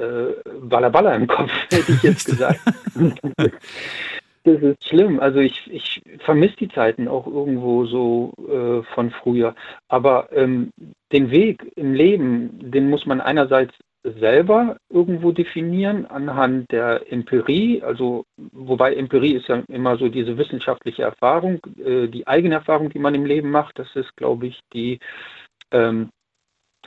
äh, Balla im Kopf, hätte ich jetzt gesagt. das ist schlimm. Also ich, ich vermisse die Zeiten auch irgendwo so äh, von früher. Aber ähm, den Weg im Leben, den muss man einerseits selber irgendwo definieren anhand der Empirie, also wobei Empirie ist ja immer so diese wissenschaftliche Erfahrung, äh, die eigene Erfahrung, die man im Leben macht, das ist, glaube ich, die ähm,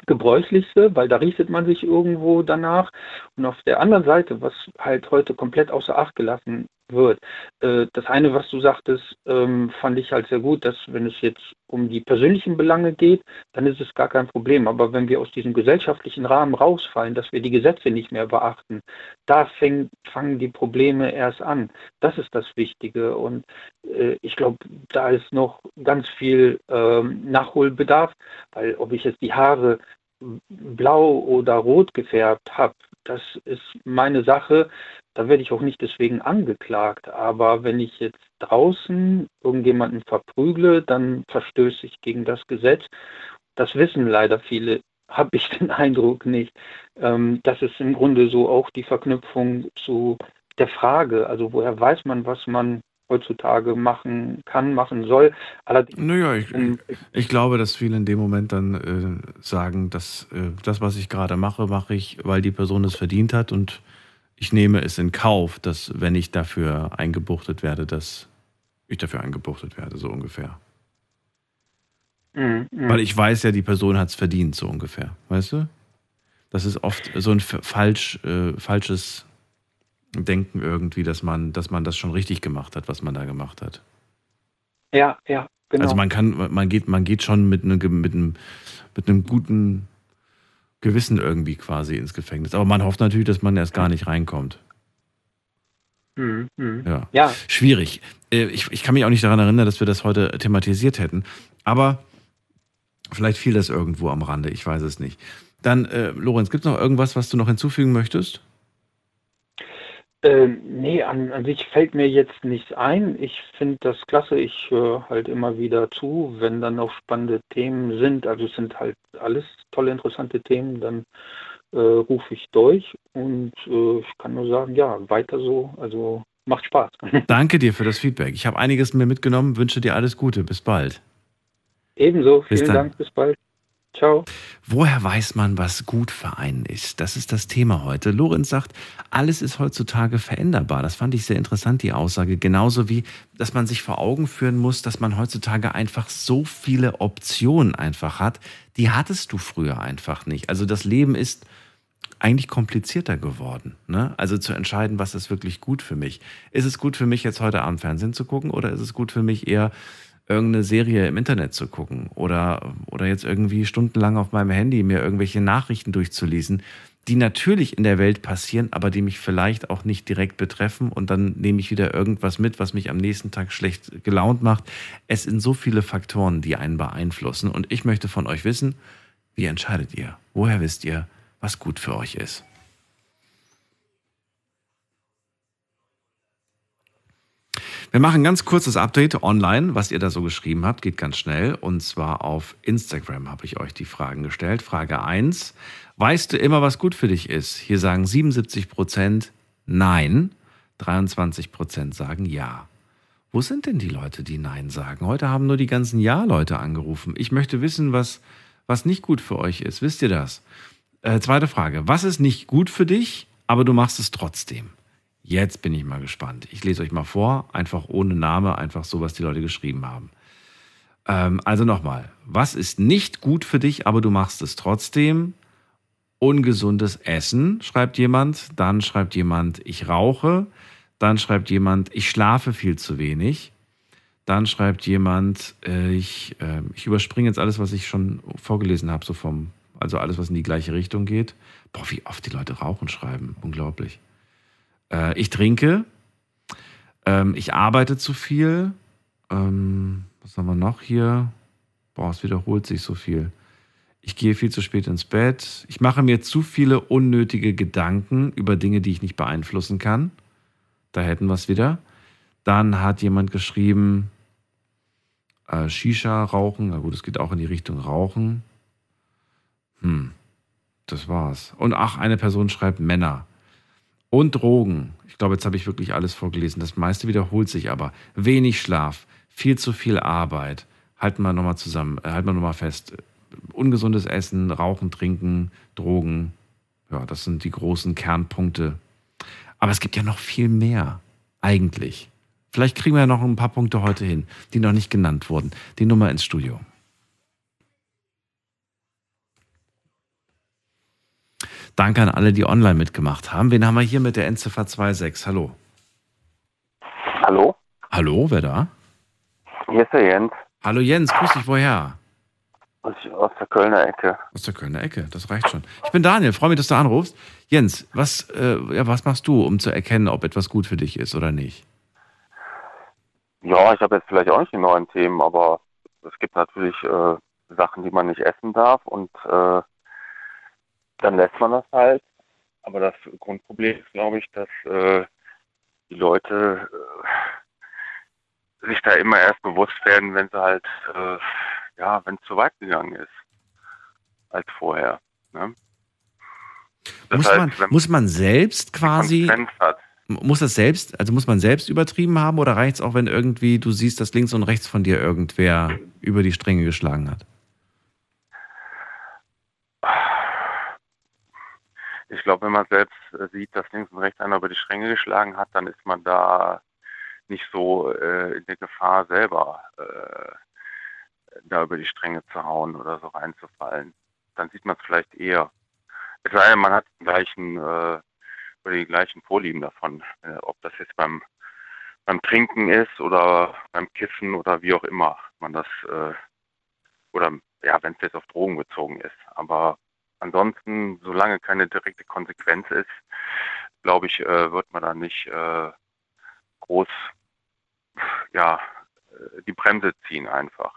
gebräuchlichste, weil da richtet man sich irgendwo danach. Und auf der anderen Seite, was halt heute komplett außer Acht gelassen wird. Äh, das eine, was du sagtest, ähm, fand ich halt sehr gut, dass wenn es jetzt um die persönlichen Belange geht, dann ist es gar kein Problem. Aber wenn wir aus diesem gesellschaftlichen Rahmen rausfallen, dass wir die Gesetze nicht mehr beachten, da fäng, fangen die Probleme erst an. Das ist das Wichtige. Und äh, ich glaube, da ist noch ganz viel ähm, Nachholbedarf, weil ob ich jetzt die Haare blau oder rot gefärbt habe, das ist meine Sache. Da werde ich auch nicht deswegen angeklagt. Aber wenn ich jetzt draußen irgendjemanden verprügle, dann verstöße ich gegen das Gesetz. Das wissen leider viele, habe ich den Eindruck nicht. Ähm, das ist im Grunde so auch die Verknüpfung zu der Frage, also woher weiß man, was man heutzutage machen kann, machen soll. Allerdings, naja, ich, ich glaube, dass viele in dem Moment dann äh, sagen, dass äh, das, was ich gerade mache, mache ich, weil die Person es verdient hat und ich nehme es in Kauf, dass wenn ich dafür eingebuchtet werde, dass ich dafür eingebuchtet werde, so ungefähr. Mhm, mhm. Weil ich weiß ja, die Person hat es verdient, so ungefähr. Weißt du? Das ist oft so ein falsch, äh, falsches Denken irgendwie, dass man, dass man das schon richtig gemacht hat, was man da gemacht hat. Ja, ja, genau. Also man kann, man geht, man geht schon mit, einem, mit, einem, mit einem guten Gewissen irgendwie quasi ins Gefängnis. Aber man hofft natürlich, dass man erst gar nicht reinkommt. Mhm, mhm. Ja. ja. Schwierig. Äh, ich, ich kann mich auch nicht daran erinnern, dass wir das heute thematisiert hätten. Aber vielleicht fiel das irgendwo am Rande. Ich weiß es nicht. Dann, äh, Lorenz, gibt es noch irgendwas, was du noch hinzufügen möchtest? Ähm, nee, an, an sich fällt mir jetzt nichts ein. Ich finde das klasse. Ich höre halt immer wieder zu, wenn dann noch spannende Themen sind. Also es sind halt alles tolle, interessante Themen. Dann äh, rufe ich durch und äh, ich kann nur sagen, ja, weiter so. Also macht Spaß. Danke dir für das Feedback. Ich habe einiges mir mitgenommen. Wünsche dir alles Gute. Bis bald. Ebenso. Bis Vielen dann. Dank. Bis bald. Ciao. Woher weiß man, was gut für einen ist? Das ist das Thema heute. Lorenz sagt, alles ist heutzutage veränderbar. Das fand ich sehr interessant, die Aussage. Genauso wie, dass man sich vor Augen führen muss, dass man heutzutage einfach so viele Optionen einfach hat. Die hattest du früher einfach nicht. Also das Leben ist eigentlich komplizierter geworden. Ne? Also zu entscheiden, was ist wirklich gut für mich. Ist es gut für mich, jetzt heute Abend Fernsehen zu gucken oder ist es gut für mich eher irgendeine Serie im Internet zu gucken oder, oder jetzt irgendwie stundenlang auf meinem Handy mir irgendwelche Nachrichten durchzulesen, die natürlich in der Welt passieren, aber die mich vielleicht auch nicht direkt betreffen und dann nehme ich wieder irgendwas mit, was mich am nächsten Tag schlecht gelaunt macht. Es sind so viele Faktoren, die einen beeinflussen und ich möchte von euch wissen, wie entscheidet ihr? Woher wisst ihr, was gut für euch ist? Wir machen ein ganz kurzes Update online, was ihr da so geschrieben habt, geht ganz schnell. Und zwar auf Instagram habe ich euch die Fragen gestellt. Frage 1. Weißt du immer, was gut für dich ist? Hier sagen 77 Prozent Nein, 23 Prozent sagen Ja. Wo sind denn die Leute, die Nein sagen? Heute haben nur die ganzen Ja-Leute angerufen. Ich möchte wissen, was, was nicht gut für euch ist. Wisst ihr das? Äh, zweite Frage. Was ist nicht gut für dich, aber du machst es trotzdem? Jetzt bin ich mal gespannt. Ich lese euch mal vor, einfach ohne Name, einfach so, was die Leute geschrieben haben. Ähm, also nochmal, was ist nicht gut für dich, aber du machst es trotzdem? Ungesundes Essen, schreibt jemand. Dann schreibt jemand, ich rauche. Dann schreibt jemand, ich schlafe viel zu wenig. Dann schreibt jemand, äh, ich, äh, ich überspringe jetzt alles, was ich schon vorgelesen habe, so vom, also alles, was in die gleiche Richtung geht. Boah, wie oft die Leute rauchen schreiben. Unglaublich. Äh, ich trinke. Ähm, ich arbeite zu viel. Ähm, was haben wir noch hier? Boah, es wiederholt sich so viel. Ich gehe viel zu spät ins Bett. Ich mache mir zu viele unnötige Gedanken über Dinge, die ich nicht beeinflussen kann. Da hätten wir es wieder. Dann hat jemand geschrieben, äh, Shisha rauchen. Na gut, es geht auch in die Richtung Rauchen. Hm, das war's. Und ach, eine Person schreibt Männer. Und Drogen. Ich glaube, jetzt habe ich wirklich alles vorgelesen. Das meiste wiederholt sich aber. Wenig Schlaf, viel zu viel Arbeit. Halten wir nochmal zusammen, äh, halten wir nochmal fest. Ungesundes Essen, Rauchen, Trinken, Drogen. Ja, das sind die großen Kernpunkte. Aber es gibt ja noch viel mehr, eigentlich. Vielleicht kriegen wir ja noch ein paar Punkte heute hin, die noch nicht genannt wurden. Die Nummer ins Studio. Danke an alle, die online mitgemacht haben. Wen haben wir hier mit der Endziffer 26? Hallo. Hallo? Hallo, wer da? Hier ist der Jens Hallo Jens, grüß dich, woher? aus, aus der Kölner Ecke. Aus der Kölner Ecke, das reicht schon. Ich bin Daniel, freue mich, dass du anrufst. Jens, was, äh, ja, was machst du, um zu erkennen, ob etwas gut für dich ist oder nicht? Ja, ich habe jetzt vielleicht auch nicht die neuen Themen, aber es gibt natürlich äh, Sachen, die man nicht essen darf und äh, dann lässt man das halt. Aber das Grundproblem ist, glaube ich, dass äh, die Leute äh, sich da immer erst bewusst werden, wenn sie halt, äh, ja, wenn es zu weit gegangen ist als vorher. Ne? Muss, heißt, man, muss man selbst quasi. Muss das selbst, also muss man selbst übertrieben haben oder reicht es auch, wenn irgendwie du siehst, dass links und rechts von dir irgendwer über die Stränge geschlagen hat? Ich glaube, wenn man selbst äh, sieht, dass links und rechts einer über die Stränge geschlagen hat, dann ist man da nicht so äh, in der Gefahr selber äh, da über die Stränge zu hauen oder so reinzufallen. Dann sieht man es vielleicht eher. Es sei denn, man hat den gleichen, äh, oder die gleichen Vorlieben davon, äh, ob das jetzt beim, beim Trinken ist oder beim Kiffen oder wie auch immer man das, äh, oder ja, wenn es jetzt auf Drogen bezogen ist. Aber ansonsten, solange keine direkte Konsequenz ist, glaube ich, äh, wird man da nicht äh, groß ja, äh, die Bremse ziehen einfach.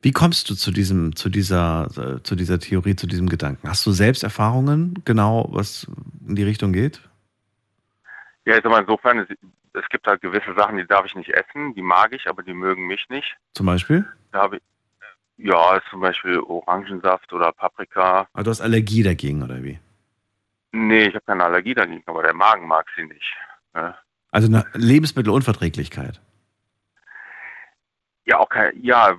Wie kommst du zu diesem, zu dieser, zu dieser Theorie, zu diesem Gedanken? Hast du selbst Erfahrungen, genau, was in die Richtung geht? Ja, ich sag mal, insofern, es, es gibt halt gewisse Sachen, die darf ich nicht essen, die mag ich, aber die mögen mich nicht. Zum Beispiel? Da habe ich, ja, zum Beispiel Orangensaft oder Paprika. Aber du hast Allergie dagegen, oder wie? Nee, ich habe keine Allergie dagegen, aber der Magen mag sie nicht. Ne? Also eine Lebensmittelunverträglichkeit. Ja, auch kein, ja,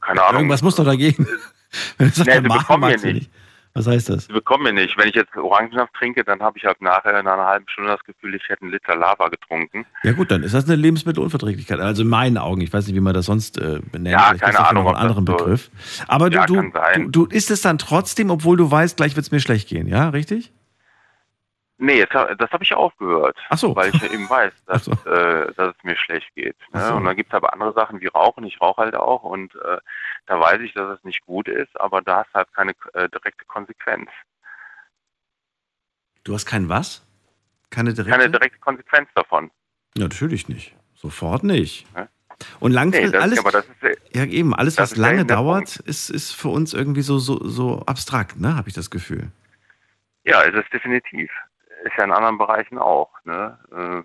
keine Ahnung. Irgendwas muss doch dagegen. Wenn du sagst, Nee, der Magen mag sie nicht. Was heißt das? Sie bekommen mir nicht. Wenn ich jetzt Orangensaft trinke, dann habe ich halt nachher nach einer halben Stunde das Gefühl, ich hätte einen Liter Lava getrunken. Ja gut, dann ist das eine Lebensmittelunverträglichkeit. Also in meinen Augen. Ich weiß nicht, wie man das sonst äh, benennt. Ja, Vielleicht keine Ahnung, noch einen anderen so- Begriff. Aber du, Ja, du, sein. du, du isst es dann trotzdem, obwohl du weißt, gleich wird es mir schlecht gehen. Ja, richtig? Nee, das habe ich aufgehört. Ach so. Weil ich ja eben weiß, dass, so. äh, dass es mir schlecht geht. Ne? So. Und dann gibt es aber andere Sachen wie Rauchen. Ich rauche halt auch und äh, da weiß ich, dass es nicht gut ist, aber da hast du halt keine äh, direkte Konsequenz. Du hast kein was? Keine direkte? Keine direkte Konsequenz davon. Natürlich nicht. Sofort nicht. Ja. Und langfristig Nee, alles. ist, ja, eben, alles, was lange dauert, ist, ist für uns irgendwie so, so, so abstrakt, ne? Habe ich das Gefühl. Ja, es ist definitiv. Ist ja in anderen Bereichen auch, ne? Äh,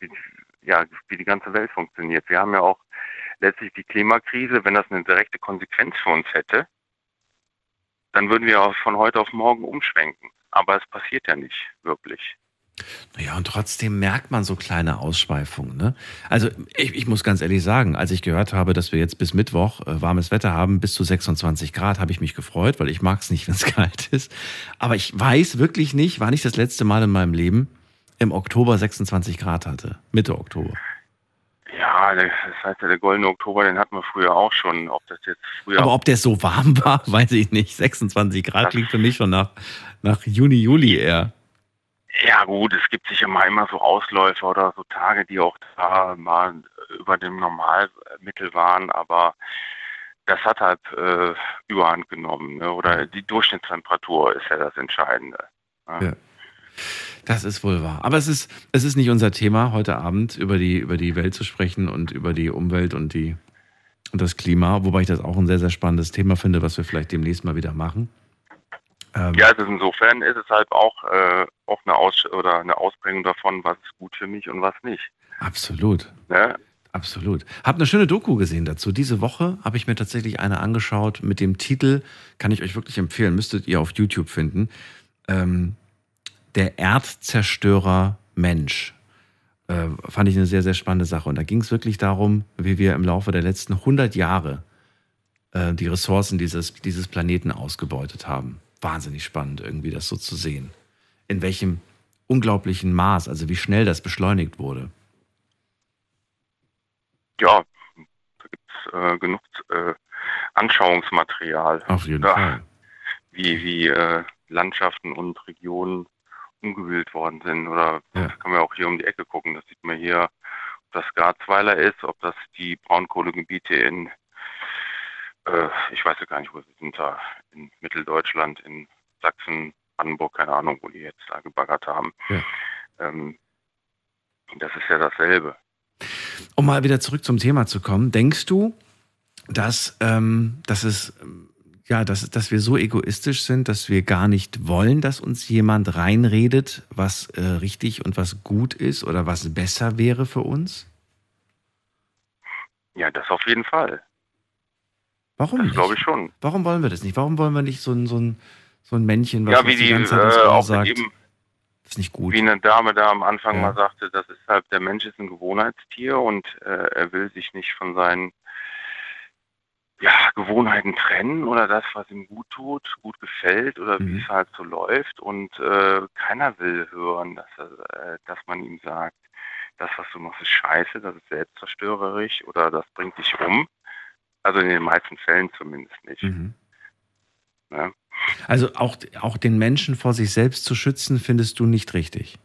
wie, ja, wie die ganze Welt funktioniert. Wir haben ja auch letztlich die Klimakrise, wenn das eine direkte Konsequenz für uns hätte, dann würden wir auch von heute auf morgen umschwenken. Aber es passiert ja nicht wirklich. Ja, und trotzdem merkt man so kleine Ausschweifungen. Ne? Also ich, ich muss ganz ehrlich sagen, als ich gehört habe, dass wir jetzt bis Mittwoch äh, warmes Wetter haben, bis zu 26 Grad, habe ich mich gefreut, weil ich mag es nicht, wenn es kalt ist. Aber ich weiß wirklich nicht, war nicht das letzte Mal in meinem Leben im Oktober 26 Grad hatte. Mitte Oktober. Ja, das heißt ja, der goldene Oktober, den hatten wir früher auch schon. Ob das jetzt früher. Aber ob der so warm war, weiß ich nicht. 26 Grad klingt für mich schon nach, nach Juni, Juli eher. Ja gut, es gibt sicher mal immer so Ausläufer oder so Tage, die auch da mal über dem Normalmittel waren, aber das hat halt äh, Überhand genommen. Ne? Oder die Durchschnittstemperatur ist ja das Entscheidende. Ne? Ja. Das ist wohl wahr. Aber es ist, es ist nicht unser Thema, heute Abend über die, über die Welt zu sprechen und über die Umwelt und, die, und das Klima, wobei ich das auch ein sehr, sehr spannendes Thema finde, was wir vielleicht demnächst mal wieder machen. Ähm, Ja, also insofern ist es halt auch, äh, auch eine, Aus oder eine Ausprägung davon, was ist gut für mich und was nicht. Absolut. Ne? Absolut. Hab eine schöne Doku gesehen dazu. Diese Woche habe ich mir tatsächlich eine angeschaut mit dem Titel, kann ich euch wirklich empfehlen, müsstet ihr auf YouTube finden. Ähm, der Erdzerstörer Mensch. Äh, fand ich eine sehr, sehr spannende Sache. Und da ging es wirklich darum, wie wir im Laufe der letzten 100 Jahre äh, die Ressourcen dieses, dieses Planeten ausgebeutet haben. Wahnsinnig spannend, irgendwie das so zu sehen. In welchem unglaublichen Maß, also wie schnell das beschleunigt wurde. Ja, da gibt es äh, genug äh, Anschauungsmaterial. Auf jeden Ja. Fall. Wie, wie äh, Landschaften und Regionen umgewühlt worden sind. Oder Ja. kann man auch hier um die Ecke gucken. Das sieht man hier, ob das Garzweiler ist, ob das die Braunkohlegebiete in, äh, ich weiß ja gar nicht, wo sie sind da, in Mitteldeutschland, in Sachsen, Brandenburg, keine Ahnung, wo die jetzt da gebaggert haben. Ja. Ähm, das ist ja dasselbe. Um mal wieder zurück zum Thema zu kommen, denkst du, dass, ähm, dass es ja, dass, dass wir so egoistisch sind, dass wir gar nicht wollen, dass uns jemand reinredet, was äh, richtig und was gut ist oder was besser wäre für uns? Ja, das auf jeden Fall. Warum Das glaube ich schon. Warum wollen wir das nicht? Warum wollen wir nicht so ein, so ein, so ein Männchen, was Ja, wie die die, ganze Zeit äh, auch sagt? eben, Das ist nicht gut. Wie eine Dame da am Anfang Ja. mal sagte, das ist halt, der Mensch ist ein Gewohnheitstier und äh, er will sich nicht von seinen ja, Gewohnheiten trennen oder das, was ihm gut tut, gut gefällt oder wie es halt so läuft. Und äh, keiner will hören, dass, er, äh, dass man ihm sagt, das, was du machst, ist scheiße, das ist selbstzerstörerisch oder das bringt dich um. Also in den meisten Fällen zumindest nicht. Mhm. Ja. Also auch, auch den Menschen vor sich selbst zu schützen, findest du nicht richtig.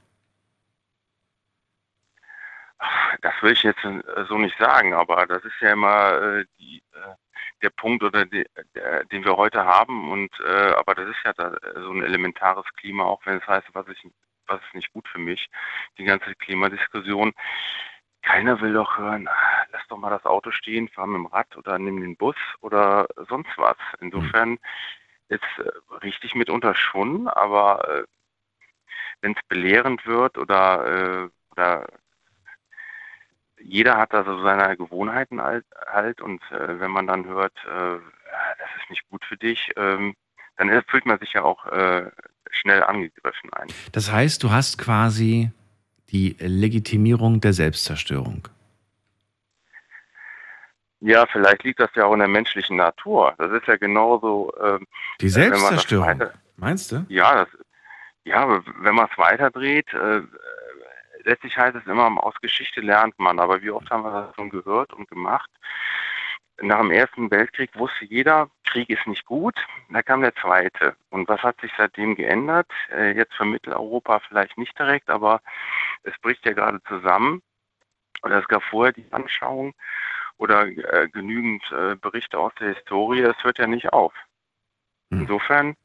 Das will ich jetzt äh, so nicht sagen, aber das ist ja immer äh, die, äh, der Punkt oder die, der, den wir heute haben. Und äh, aber das ist ja da, so ein elementares Klima, auch wenn es heißt, was ist, was ist nicht gut für mich. Die ganze Klimadiskussion. Keiner will doch hören, ah, lass doch mal das Auto stehen, fahr mit dem Rad oder nimm den Bus oder sonst was. Insofern ist äh, richtig mitunter schon, aber äh, wenn es belehrend wird oder, äh, oder jeder hat also seine Gewohnheiten halt, halt und äh, wenn man dann hört, äh, das ist nicht gut für dich, ähm, dann fühlt man sich ja auch äh, schnell angegriffen ein. Das heißt, du hast quasi die Legitimierung der Selbstzerstörung. Ja, vielleicht liegt das ja auch in der menschlichen Natur. Das ist ja genauso. Ähm, Die Selbstzerstörung, weiter- meinst du? Ja, das, ja, wenn man es weiterdreht, äh, letztlich heißt es immer, aus Geschichte lernt man. Aber wie oft haben wir das schon gehört und gemacht? Nach dem Ersten Weltkrieg wusste jeder, Krieg ist nicht gut. Da kam der Zweite. Und was hat sich seitdem geändert? Äh, jetzt für Mitteleuropa vielleicht nicht direkt, aber es bricht ja gerade zusammen. Oder es gab vorher die Anschauung oder äh, genügend äh, Berichte aus der Historie. Es hört ja nicht auf. Insofern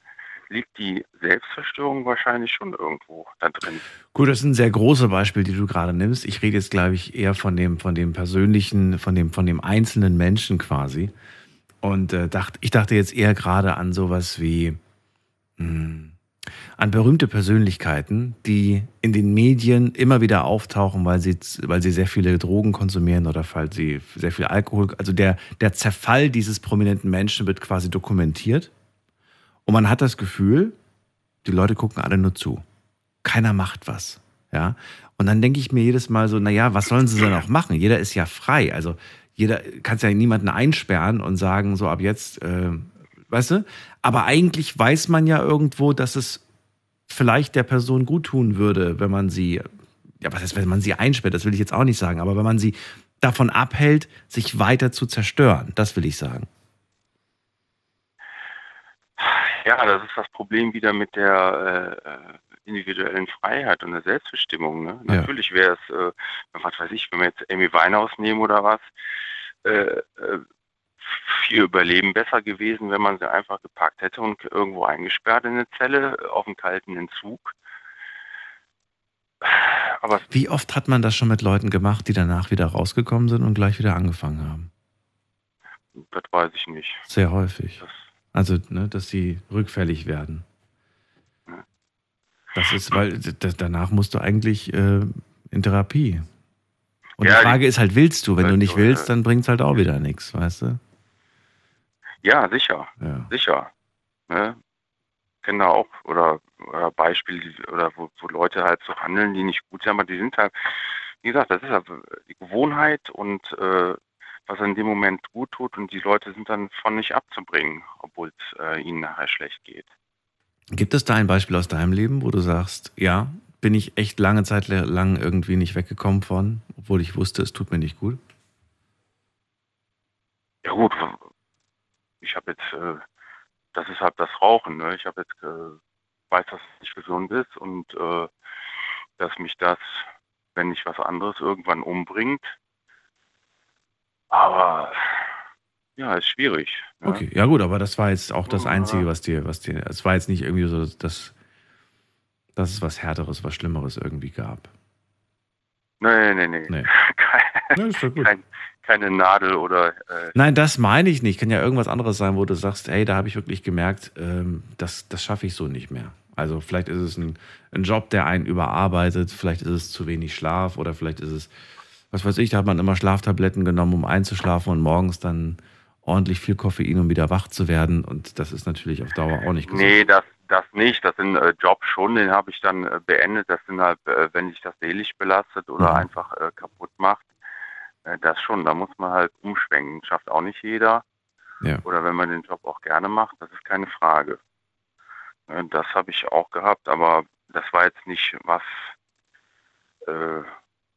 liegt die Selbstzerstörung wahrscheinlich schon irgendwo da drin. Gut, das ist ein sehr großes Beispiel, die du gerade nimmst. Ich rede jetzt, glaube ich, eher von dem, von dem persönlichen, von dem, von dem einzelnen Menschen quasi. Und äh, dacht, ich dachte jetzt eher gerade an sowas wie mh, an berühmte Persönlichkeiten, die in den Medien immer wieder auftauchen, weil sie, weil sie sehr viele Drogen konsumieren oder weil sie sehr viel Alkohol. Also der, der Zerfall dieses prominenten Menschen wird quasi dokumentiert. Und man hat das Gefühl, die Leute gucken alle nur zu. Keiner macht was. Ja. Und dann denke ich mir jedes Mal so, naja, was sollen sie denn auch machen? Jeder ist ja frei. Also jeder kann ja niemanden einsperren und sagen, so ab jetzt, äh, weißt du? Aber eigentlich weiß man ja irgendwo, dass es vielleicht der Person gut tun würde, wenn man sie, ja, was heißt, wenn man sie einsperrt, das will ich jetzt auch nicht sagen, aber wenn man sie davon abhält, sich weiter zu zerstören, das will ich sagen. Ja, das ist das Problem wieder mit der äh, äh, individuellen Freiheit und der Selbstbestimmung. Ne? Ja. Natürlich wäre es, äh, was weiß ich, wenn wir jetzt Amy Winehouse nehmen oder was, äh, ihr Überleben besser gewesen, wenn man sie einfach gepackt hätte und irgendwo eingesperrt in eine Zelle auf einen kalten Entzug. Aber Wie oft hat man das schon mit Leuten gemacht, die danach wieder rausgekommen sind und gleich wieder angefangen haben? das weiß ich nicht. Sehr häufig. Also, ne, dass sie rückfällig werden. Das ist, weil danach musst du eigentlich äh, in Therapie. Und Ja, die Frage die- ist halt, willst du? Wenn du nicht willst, äh, dann bringt es halt auch wieder nichts, weißt du? Ja, sicher. Ja. Sicher. Ne? Kenne da auch oder, oder Beispiele, oder wo, wo Leute halt so handeln, die nicht gut sind, aber die sind halt, wie gesagt, das ist halt die Gewohnheit und äh, was in dem Moment gut tut und die Leute sind dann von nicht abzubringen, obwohl es äh, ihnen nachher schlecht geht. Gibt es da ein Beispiel aus deinem Leben, wo du sagst, ja, bin ich echt lange Zeit lang irgendwie nicht weggekommen von, obwohl ich wusste, es tut mir nicht gut? Ja gut, ich habe jetzt, äh, das ist halt das Rauchen, ne? Ich habe jetzt, äh, weiß, dass es nicht gesund ist und äh, dass mich das, wenn nicht was anderes, irgendwann umbringt. Aber ja, ist schwierig. Ne? Okay, ja gut, aber das war jetzt auch das Einzige, was dir, was dir, es war jetzt nicht irgendwie so, dass, dass es was Härteres, was Schlimmeres irgendwie gab. Nee, nee, nee. Nee. Kein, kein, keine Nadel oder äh, Nein, das meine ich nicht. Kann ja irgendwas anderes sein, wo du sagst, hey, da habe ich wirklich gemerkt, ähm, das, das schaffe ich so nicht mehr. Also vielleicht ist es ein, ein Job, der einen überarbeitet, vielleicht ist es zu wenig Schlaf oder vielleicht ist es, was weiß ich, da hat man immer Schlaftabletten genommen, um einzuschlafen und morgens dann ordentlich viel Koffein, um wieder wach zu werden. Und das ist natürlich auf Dauer auch nicht gesund. Nee, das, das nicht. Das sind äh, Jobs schon, den habe ich dann äh, beendet. Das sind halt, äh, wenn sich das seelisch belastet oder Mhm. einfach äh, kaputt macht, das schon. Da muss man halt umschwenken. Schafft auch nicht jeder. Ja. Oder wenn man den Job auch gerne macht, das ist keine Frage. Äh, das habe ich auch gehabt, aber das war jetzt nicht was, äh,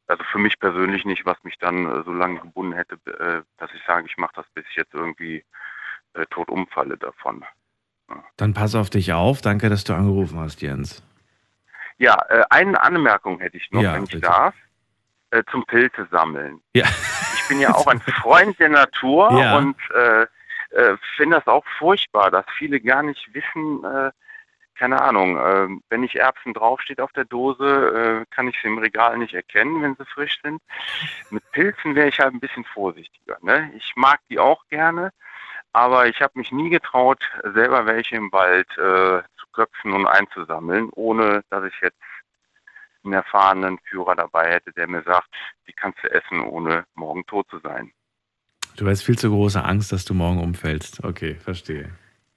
also für mich persönlich nicht, was mich dann äh, so lange gebunden hätte, äh, dass ich sage, ich mache das, bis ich jetzt irgendwie äh, tot umfalle davon. Dann pass auf dich auf. Danke, dass du angerufen hast, Jens. Ja, äh, eine Anmerkung hätte ich noch, Ja, wenn ich bitte. darf, äh, zum Pilze sammeln. Ja. Ich bin ja auch ein Freund der Natur Ja. und äh, äh, finde das auch furchtbar, dass viele gar nicht wissen, äh, keine Ahnung, äh, wenn nicht Erbsen draufsteht auf der Dose, äh, kann ich sie im Regal nicht erkennen, wenn sie frisch sind. Mit Pilzen wäre ich halt ein bisschen vorsichtiger. Ne? Ich mag die auch gerne, aber ich habe mich nie getraut, selber welche im Wald äh, zu köpfen und einzusammeln, ohne dass ich jetzt einen erfahrenen Führer dabei hätte, der mir sagt, die kannst du essen, ohne morgen tot zu sein. Du hast viel zu große Angst, dass du morgen umfällst. Okay, verstehe.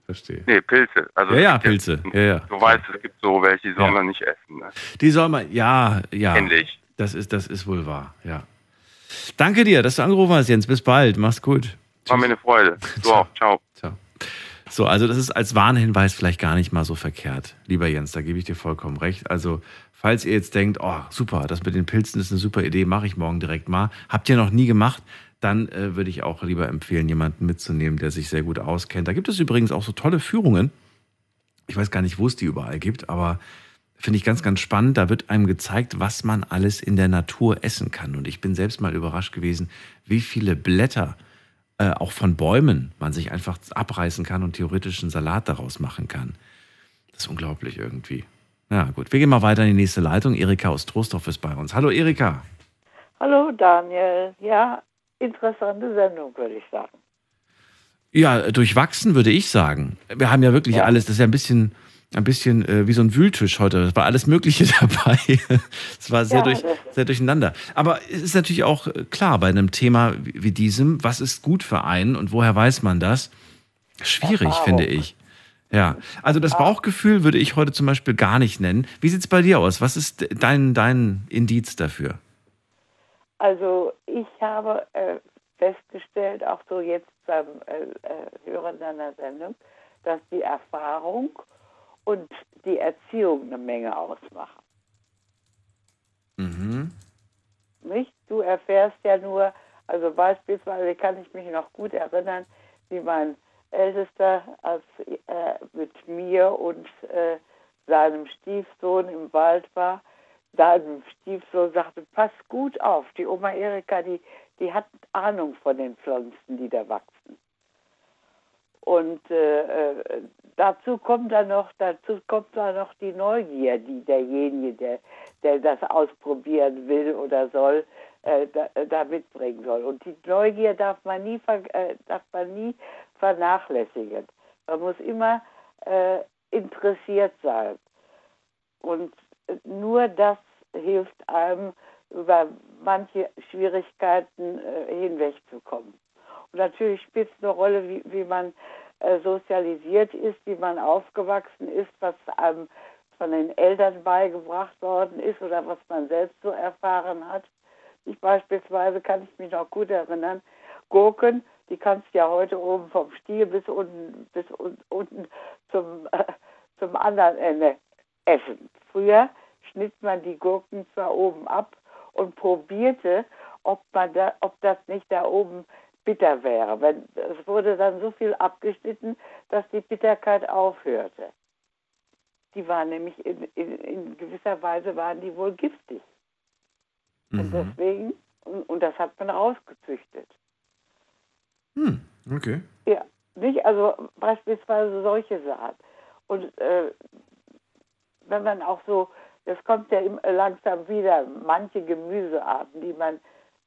Verstehe. Nee, Pilze. Also ja, ja, Pilze. Ja, ja. Du weißt, es gibt so welche, die soll Ja. man nicht essen. Ne? Die soll man, ja, ja. Ähnlich. Das ist, das ist wohl wahr, ja. Danke dir, dass du angerufen hast, Jens. Bis bald. Mach's gut. War mir eine Freude. Du auch. Ciao. Ciao. So, also das ist als Warnhinweis vielleicht gar nicht mal so verkehrt, lieber Jens, da gebe ich dir vollkommen recht. Also, falls ihr jetzt denkt, oh, super, das mit den Pilzen ist eine super Idee, mache ich morgen direkt mal. Habt ihr noch nie gemacht, dann äh, würde ich auch lieber empfehlen, jemanden mitzunehmen, der sich sehr gut auskennt. Da gibt es übrigens auch so tolle Führungen. Ich weiß gar nicht, wo es die überall gibt, aber finde ich ganz, ganz spannend. Da wird einem gezeigt, was man alles in der Natur essen kann. Und ich bin selbst mal überrascht gewesen, wie viele Blätter äh, auch von Bäumen man sich einfach abreißen kann und theoretisch einen Salat daraus machen kann. Das ist unglaublich irgendwie. Ja, gut. Wir gehen mal weiter in die nächste Leitung. Erika aus Trostorf ist bei uns. Hallo, Erika. Hallo Daniel, ja, interessante Sendung, würde ich sagen. Ja, durchwachsen würde ich sagen. Wir haben ja wirklich alles, das ist ja ein bisschen, ein bisschen äh, wie so ein Wühltisch heute. Es war alles Mögliche dabei. es war sehr, Ja, durch, sehr durcheinander. Aber es ist natürlich auch äh, klar bei einem Thema wie wie diesem, was ist gut für einen und woher weiß man das? Schwierig, Erfahrung. finde ich. Ja, also das Bauchgefühl würde ich heute zum Beispiel gar nicht nennen. Wie sieht's bei dir aus? Was ist dein, dein Indiz dafür? Also ich habe äh, festgestellt, auch so jetzt beim äh, äh, Hören deiner Sendung, dass die Erfahrung und die Erziehung eine Menge ausmachen. Mhm. Nicht? Du erfährst ja nur, also beispielsweise kann ich mich noch gut erinnern, wie mein Ältester als äh, mit mir und äh, seinem Stiefsohn im Wald war, seinem Stiefsohn sagte, pass gut auf, die Oma Erika, die, die hat Ahnung von den Pflanzen, die da wachsen. Und äh, äh, dazu kommt dann noch, dazu kommt dann noch die Neugier, die derjenige, der, der das ausprobieren will oder soll, äh, da, da mitbringen soll. Und die Neugier darf man nie, äh, darf man nie vernachlässigen. Man muss immer äh, interessiert sein. Und äh, nur das hilft einem, über manche Schwierigkeiten äh, hinwegzukommen. Und natürlich spielt es eine Rolle, wie, wie man äh, sozialisiert ist, wie man aufgewachsen ist, was einem von den Eltern beigebracht worden ist oder was man selbst so erfahren hat. Ich beispielsweise kann ich mich noch gut erinnern, Gurken, die kannst du ja heute oben vom Stiel bis unten, bis un, unten zum, äh, zum anderen Ende essen. Früher schnitt man die Gurken zwar oben ab und probierte, ob, man da, ob das nicht da oben bitter wäre. Wenn, es wurde dann so viel abgeschnitten, dass die Bitterkeit aufhörte. Die waren nämlich in, in, in gewisser Weise waren die wohl giftig. Und Mhm. deswegen, und, und das hat man rausgezüchtet. Hm, okay. Ja, nicht? Also beispielsweise solche Sachen. Und äh, wenn man auch so, es kommt ja langsam wieder manche Gemüsearten, die man,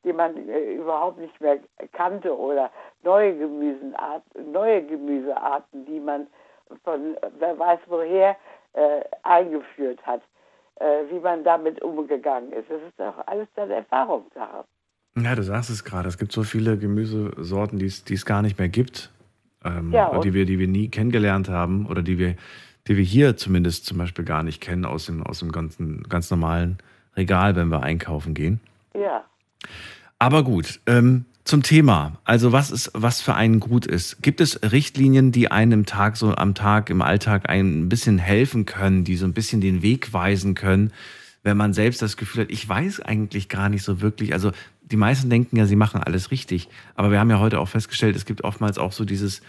die man äh, überhaupt nicht mehr kannte oder neue Gemüsearten, neue Gemüsearten, die man von wer weiß woher äh, eingeführt hat, äh, wie man damit umgegangen ist. Das ist doch alles dann Erfahrungssache. Ja, du sagst es gerade. Es gibt so viele Gemüsesorten, die es, gar nicht mehr gibt. Ähm, Ja, die wir, die wir nie kennengelernt haben oder die wir, die wir hier zumindest zum Beispiel gar nicht kennen aus dem, aus dem ganzen, ganz normalen Regal, wenn wir einkaufen gehen. Ja. Aber gut, ähm, zum Thema. Also was ist, was für einen gut ist. Gibt es Richtlinien, die einem Tag so am Tag, im Alltag ein bisschen helfen können, die so ein bisschen den Weg weisen können, wenn man selbst das Gefühl hat, ich weiß eigentlich gar nicht so wirklich. Also die meisten denken ja, sie machen alles richtig. Aber wir haben ja heute auch festgestellt, es gibt oftmals auch so dieses,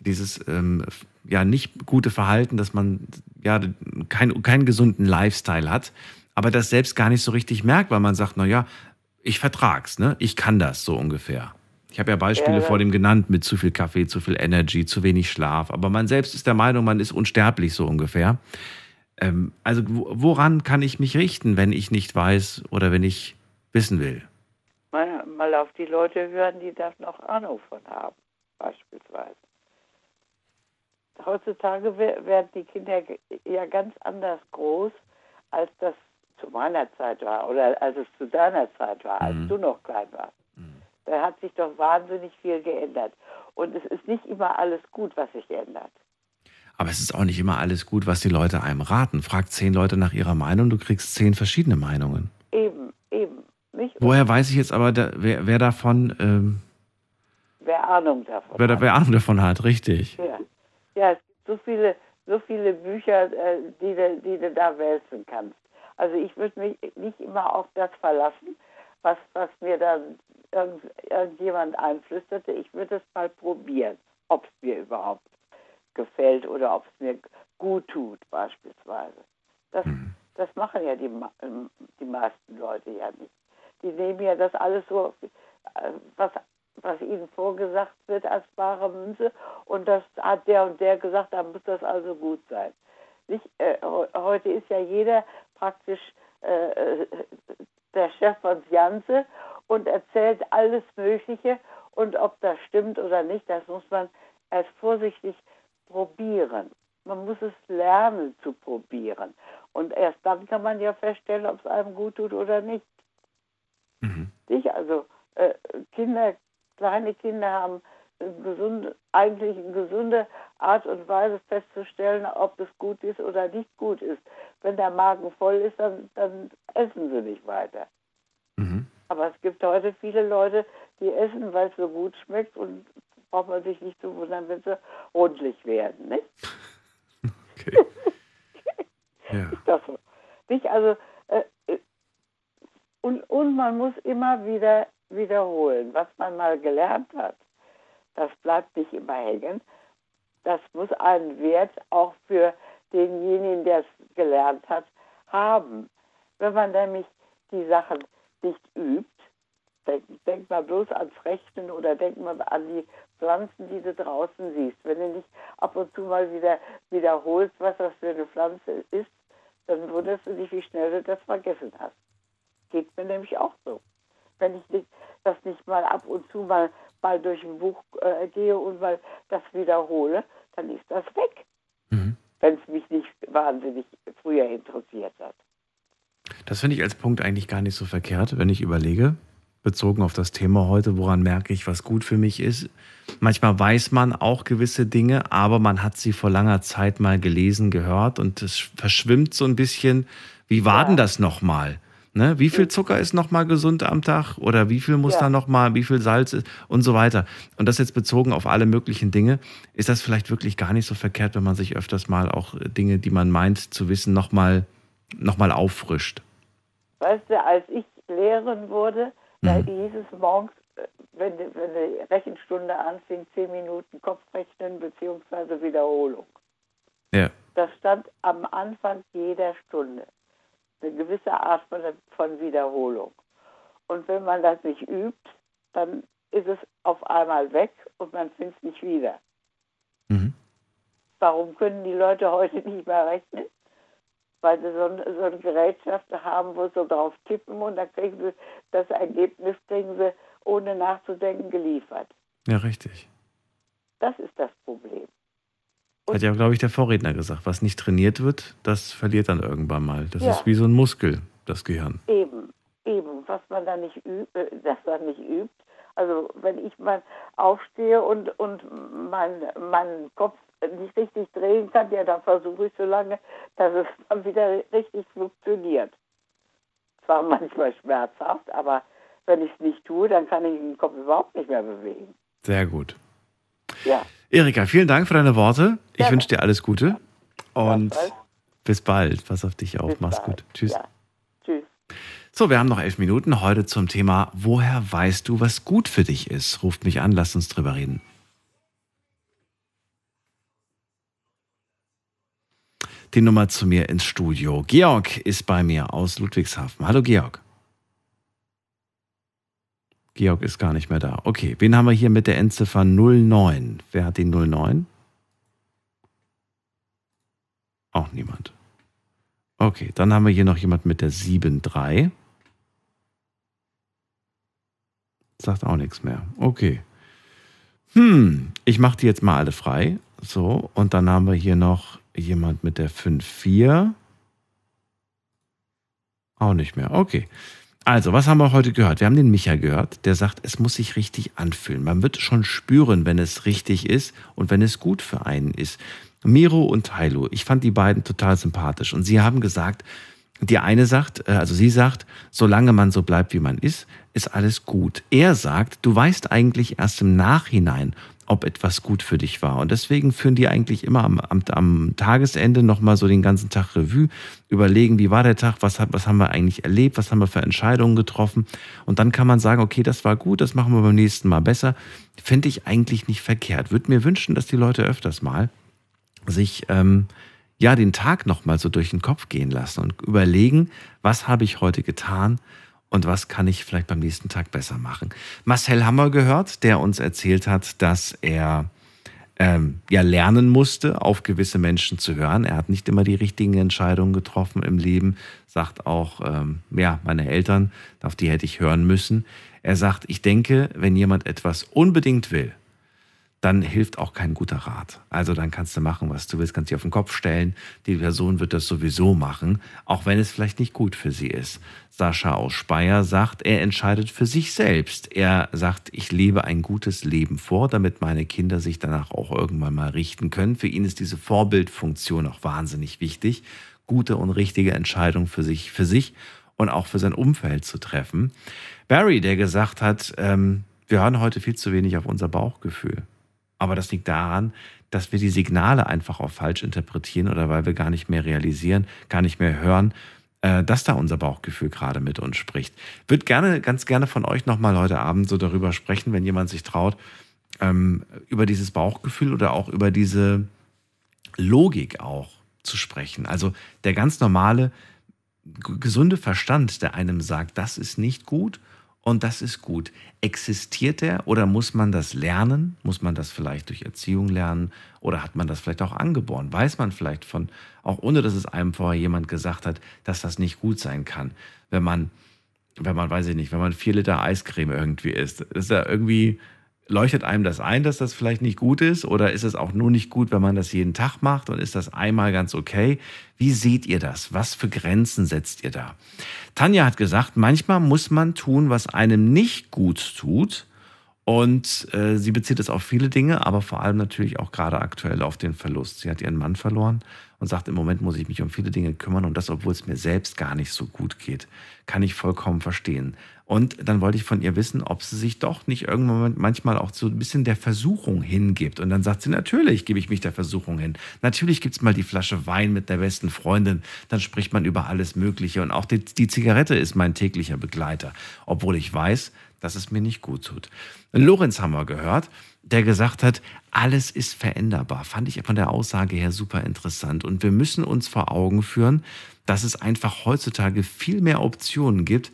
dieses ähm, ja nicht gute Verhalten, dass man ja kein, keinen gesunden Lifestyle hat, aber das selbst gar nicht so richtig merkt, weil man sagt, na ja, ich vertrag's, ne? Ich kann das so ungefähr. Ich habe ja Beispiele Ja, vor dem genannt mit zu viel Kaffee, zu viel Energy, zu wenig Schlaf. Aber man selbst ist der Meinung, man ist unsterblich so ungefähr. Ähm, also wo- woran kann ich mich richten, wenn ich nicht weiß oder wenn ich wissen will? Mal, mal auf die Leute hören, die da noch Ahnung von haben, beispielsweise. Heutzutage we- werden die Kinder ja ganz anders groß, als das zu meiner Zeit war oder als es zu deiner Zeit war, als du noch klein warst. Da hat sich doch wahnsinnig viel geändert. Und es ist nicht immer alles gut, was sich ändert. Aber es ist auch nicht immer alles gut, was die Leute einem raten. Frag zehn Leute nach ihrer Meinung, du kriegst zehn verschiedene Meinungen. Eben, eben. Nicht? Woher weiß ich jetzt aber, da, wer, wer davon, ähm, Wer Ahnung davon wer, hat. wer Ahnung davon hat, richtig. Ja, ja es gibt so viele, so viele Bücher, äh, die, die du da wälzen kannst. Also ich würde mich nicht immer auf das verlassen, was, was mir dann irgend, irgendjemand einflüsterte. Ich würde es mal probieren, ob es mir überhaupt gefällt oder ob es mir gut tut, beispielsweise. Das, das machen ja die, ähm, die meisten Leute ja nicht. Die nehmen ja das alles so, äh, was, was ihnen vorgesagt wird, als bare Münze. Und das hat der und der gesagt, dann muss das also gut sein. Nicht, äh, he- heute ist ja jeder praktisch äh, äh, der Chef von Janze und erzählt alles Mögliche. Und ob das stimmt oder nicht, das muss man erst vorsichtig probieren. Man muss es lernen zu probieren. Und erst dann kann man ja feststellen, ob es einem gut tut oder nicht. Nicht? Also äh, Kinder, kleine Kinder haben eine gesunde, eigentlich eine gesunde Art und Weise festzustellen, ob es gut ist oder nicht gut ist. Wenn der Magen voll ist, dann, dann essen sie nicht weiter. Aber es gibt heute viele Leute, die essen, weil es so gut schmeckt und braucht man sich nicht zu wundern, wenn sie rundlich werden. Nicht? Ja. Ist das so? Nicht? Also, äh, äh, und, und man muss immer wieder wiederholen, was man mal gelernt hat. Das bleibt nicht immer hängen. Das muss einen Wert auch für denjenigen, der es gelernt hat, haben. Wenn man nämlich die Sachen nicht übt, denk, denk mal bloß ans Rechnen oder denk mal an die Pflanzen, die du draußen siehst. Wenn du nicht ab und zu mal wieder wiederholst, was das für eine Pflanze ist, dann wunderst du dich, wie schnell du das vergessen hast. Geht mir nämlich auch so. Wenn ich das nicht mal ab und zu mal, mal durch ein Buch äh, gehe und mal das wiederhole, dann ist das weg. Wenn es mich nicht wahnsinnig früher interessiert hat. Das finde ich als Punkt eigentlich gar nicht so verkehrt, wenn ich überlege, bezogen auf das Thema heute, woran merke ich, was gut für mich ist. Manchmal weiß man auch gewisse Dinge, aber man hat sie vor langer Zeit mal gelesen, gehört und es verschwimmt so ein bisschen. Wie war denn das nochmal? Ne? Wie viel Zucker ist nochmal gesund am Tag oder wie viel muss Ja. da nochmal, wie viel Salz ist und so weiter. Und das jetzt bezogen auf alle möglichen Dinge, ist das vielleicht wirklich gar nicht so verkehrt, wenn man sich öfters mal auch Dinge, die man meint zu wissen, nochmal noch mal auffrischt. Weißt du, als ich Lehrerin wurde, da hieß es morgens, äh, wenn die, wenn die Rechenstunde anfing, zehn Minuten Kopfrechnen bzw. Wiederholung. Ja. Das stand am Anfang jeder Stunde. Eine gewisse Art von, Wiederholung. Und wenn man das nicht übt, dann ist es auf einmal weg und man findet es nicht wieder. Warum können die Leute heute nicht mehr rechnen? Weil sie so, ein, so eine Gerätschaft haben, wo sie so drauf tippen und dann kriegen sie das Ergebnis, kriegen sie ohne nachzudenken geliefert. Ja, richtig. Das ist das Problem. Hat ja, glaube ich, der Vorredner gesagt. Was nicht trainiert wird, das verliert dann irgendwann mal. Das Ja. ist wie so ein Muskel, das Gehirn. Eben, eben, was man da nicht übt, äh, das man nicht übt, Also wenn ich mal aufstehe und, und mein, meinen Kopf nicht richtig drehen kann, ja, dann versuche ich so lange, dass es dann wieder richtig funktioniert. Zwar manchmal schmerzhaft, aber wenn ich es nicht tue, dann kann ich den Kopf überhaupt nicht mehr bewegen. Sehr gut. Ja. Erika, vielen Dank für deine Worte. Ich Ja. wünsche dir alles Gute und bald. bis bald. Pass auf dich auf. Mach's gut. Tschüss. Ja. Tschüss. So, wir haben noch elf Minuten heute zum Thema Woher weißt du, was gut für dich ist? Ruft mich an, lasst uns drüber reden. Die Nummer zu mir ins Studio. Georg ist bei mir aus Ludwigshafen. Hallo Georg. Georg ist gar nicht mehr da. Okay, wen haben wir hier mit der Endziffer 09? Wer hat die 09? Auch niemand. Okay, dann haben wir hier noch jemand mit der 73. Sagt auch nichts mehr. Okay. Hm, ich mache die jetzt mal alle frei. So, und dann haben wir hier noch jemand mit der 54. Auch nicht mehr. Okay. Also, was haben wir heute gehört? Wir haben den Micha gehört, der sagt, es muss sich richtig anfühlen. Man wird schon spüren, wenn es richtig ist und wenn es gut für einen ist. Miro und Tailo, ich fand die beiden total sympathisch und sie haben gesagt, die eine sagt, äh, also sie sagt, solange man so bleibt, wie man ist, ist alles gut. Er sagt, du weißt eigentlich erst im Nachhinein, ob etwas gut für dich war. Und deswegen führen die eigentlich immer am, am, am Tagesende nochmal so den ganzen Tag Revue, überlegen, wie war der Tag, was, hat, was haben wir eigentlich erlebt, was haben wir für Entscheidungen getroffen. Und dann kann man sagen, okay, das war gut, das machen wir beim nächsten Mal besser. Finde ich eigentlich nicht verkehrt. Würde mir wünschen, dass die Leute öfters mal sich ähm, ja den Tag nochmal so durch den Kopf gehen lassen und überlegen, was habe ich heute getan und was kann ich vielleicht beim nächsten Tag besser machen. Marcel Hammer gehört, der uns erzählt hat, dass er ähm, ja lernen musste, auf gewisse Menschen zu hören. Er hat nicht immer die richtigen Entscheidungen getroffen im Leben, sagt auch, ähm, ja, meine Eltern, auf die hätte ich hören müssen. Er sagt, ich denke, wenn jemand etwas unbedingt will, dann hilft auch kein guter Rat. Also dann kannst du machen, was du willst, kannst dich auf den Kopf stellen. Die Person wird das sowieso machen, auch wenn es vielleicht nicht gut für sie ist. Sascha aus Speyer sagt, er entscheidet für sich selbst. Er sagt, ich lebe ein gutes Leben vor, damit meine Kinder sich danach auch irgendwann mal richten können. Für ihn ist diese Vorbildfunktion auch wahnsinnig wichtig, gute und richtige Entscheidungen für sich, für sich und auch für sein Umfeld zu treffen. Barry, der gesagt hat, ähm, wir hören heute viel zu wenig auf unser Bauchgefühl. Aber das liegt daran, dass wir die Signale einfach auch falsch interpretieren oder weil wir gar nicht mehr realisieren, gar nicht mehr hören, äh, dass da unser Bauchgefühl gerade mit uns spricht. Würde gerne, ganz gerne von euch nochmal heute Abend so darüber sprechen, wenn jemand sich traut, ähm, über dieses Bauchgefühl oder auch über diese Logik auch zu sprechen. Also der ganz normale, gesunde Verstand, der einem sagt, das ist nicht gut und das ist gut. Existiert er oder muss man das lernen? Muss man das vielleicht durch Erziehung lernen oder hat man das vielleicht auch angeboren? Weiß man vielleicht von, auch ohne dass es einem vorher jemand gesagt hat, dass das nicht gut sein kann, wenn man, wenn man, weiß ich nicht, wenn man vier Liter Eiscreme irgendwie isst. Ist da irgendwie, leuchtet einem das ein, dass das vielleicht nicht gut ist oder ist es auch nur nicht gut, wenn man das jeden Tag macht und ist das einmal ganz okay? Wie seht ihr das? Was für Grenzen setzt ihr da? Tanja hat gesagt, manchmal muss man tun, was einem nicht gut tut. Und äh, sie bezieht es auf viele Dinge, aber vor allem natürlich auch gerade aktuell auf den Verlust. Sie hat ihren Mann verloren und sagt, im Moment muss ich mich um viele Dinge kümmern und das, obwohl es mir selbst gar nicht so gut geht. Kann ich vollkommen verstehen. Und dann wollte ich von ihr wissen, ob sie sich doch nicht irgendwann manchmal auch so ein bisschen der Versuchung hingibt. Und dann sagt sie, natürlich gebe ich mich der Versuchung hin. Natürlich gibt es mal die Flasche Wein mit der besten Freundin. Dann spricht man über alles Mögliche. Und auch die, die Zigarette ist mein täglicher Begleiter. Obwohl ich weiß, dass es mir nicht gut tut. Lorenz haben wir gehört, der gesagt hat, alles ist veränderbar. Fand ich von der Aussage her super interessant. Und wir müssen uns vor Augen führen, dass es einfach heutzutage viel mehr Optionen gibt,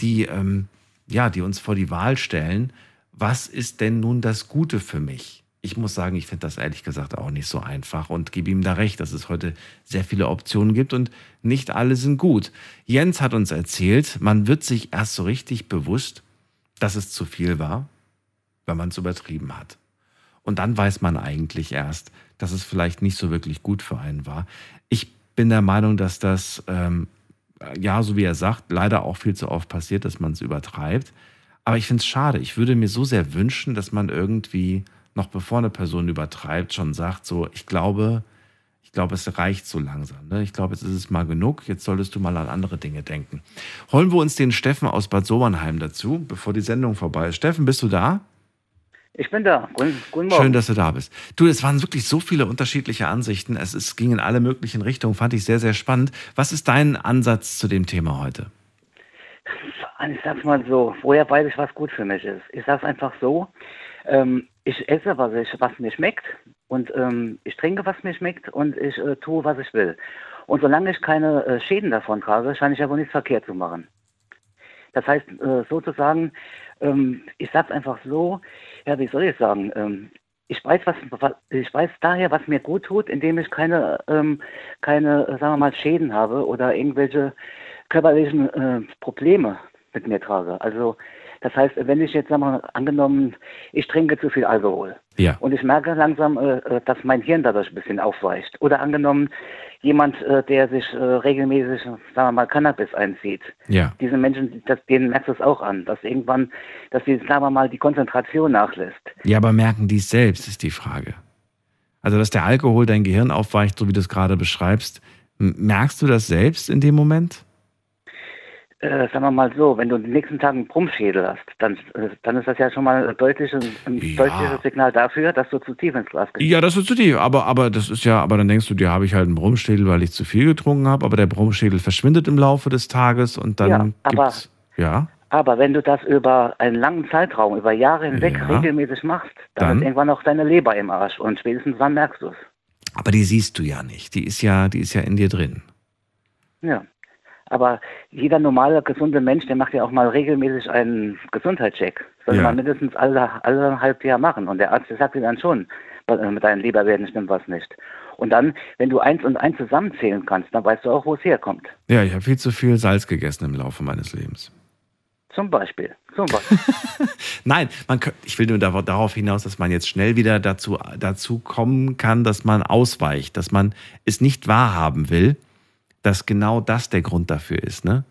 die, ähm, ja, die uns vor die Wahl stellen, was ist denn nun das Gute für mich? Ich muss sagen, ich finde das ehrlich gesagt auch nicht so einfach und gebe ihm da recht, dass es heute sehr viele Optionen gibt und nicht alle sind gut. Jens hat uns erzählt, man wird sich erst so richtig bewusst, dass es zu viel war, wenn man es übertrieben hat. Und dann weiß man eigentlich erst, dass es vielleicht nicht so wirklich gut für einen war. Ich bin der Meinung, dass das, ähm, ja, so wie er sagt, leider auch viel zu oft passiert, dass man es übertreibt. Aber ich finde es schade. Ich würde mir so sehr wünschen, dass man irgendwie noch bevor eine Person übertreibt, schon sagt, so, ich glaube, ich glaube, es reicht so langsam. Ne? Ich glaube, jetzt ist es mal genug. Jetzt solltest du mal an andere Dinge denken. Holen wir uns den Steffen aus Bad Sobernheim dazu, bevor die Sendung vorbei ist. Steffen, bist du da? Ich bin da. Guten, guten Morgen. Schön, dass du da bist. Du, es waren wirklich so viele unterschiedliche Ansichten. Es, es ging in alle möglichen Richtungen. Fand ich sehr, sehr spannend. Was ist dein Ansatz zu dem Thema heute? Ich sag's mal so, woher weiß ich, was gut für mich ist? Ich sag's einfach so, ähm, ich esse, was, ich, was mir schmeckt und ähm, ich trinke, was mir schmeckt und ich äh, tue, was ich will. Und solange ich keine äh, Schäden davon trage, scheine ich aber nichts verkehrt zu machen. Das heißt, äh, sozusagen, ähm, ich sag's einfach so, ja, wie soll ich sagen, ähm, ich weiß, was, ich weiß daher, was mir gut tut, indem ich keine, ähm, keine, sagen wir mal, Schäden habe oder irgendwelche körperlichen äh, Probleme mit mir trage. Also das heißt, wenn ich jetzt, mal, angenommen, ich trinke zu viel Alkohol ja. und ich merke langsam, äh, äh, dass mein Hirn dadurch ein bisschen aufweicht. Oder angenommen, jemand, äh, der sich regelmäßig, sagen wir mal, Cannabis einzieht. Ja. Diese Menschen, das, denen merkst du es auch an, dass irgendwann, dass sie, sagen wir mal, die Konzentration nachlässt. Ja, aber merken die es selbst, ist die Frage. Also, dass der Alkohol dein Gehirn aufweicht, so wie du es gerade beschreibst, merkst du das selbst in dem Moment? Äh, sagen wir mal so, wenn du den nächsten Tag einen Brummschädel hast, dann, äh, dann ist das ja schon mal ein deutliches, ein Ja. deutliches Signal dafür, dass du zu tief ins Glas gehst. Ja, das ist zu tief, aber, aber das ist ja, aber dann denkst du, dir habe ich halt einen Brummschädel, weil ich zu viel getrunken habe, aber der Brummschädel verschwindet im Laufe des Tages und dann Ja, aber- gibt's, ja, Aber wenn du das über einen langen Zeitraum, über Jahre hinweg Ja. regelmäßig machst, dann, Dann? ist irgendwann auch deine Leber im Arsch und spätestens dann merkst du es. aber die siehst du ja nicht, die ist ja, die ist ja in dir drin. Ja. Aber jeder normale, gesunde Mensch, der macht ja auch mal regelmäßig einen Gesundheitscheck. Sollte Ja. man mindestens alle, alle halbes Jahr machen. Und der Arzt der sagt dir dann schon, äh, mit deinen Leberwerten stimmt was nicht. Und dann, wenn du eins und eins zusammenzählen kannst, dann weißt du auch, wo es herkommt. Ja, ich habe viel zu viel Salz gegessen im Laufe meines Lebens. Zum Beispiel. Zum Beispiel. Nein, man ich will nur da- darauf hinaus, dass man jetzt schnell wieder dazu, dazu kommen kann, dass man ausweicht, dass man es nicht wahrhaben will, dass genau das der Grund dafür ist, ne?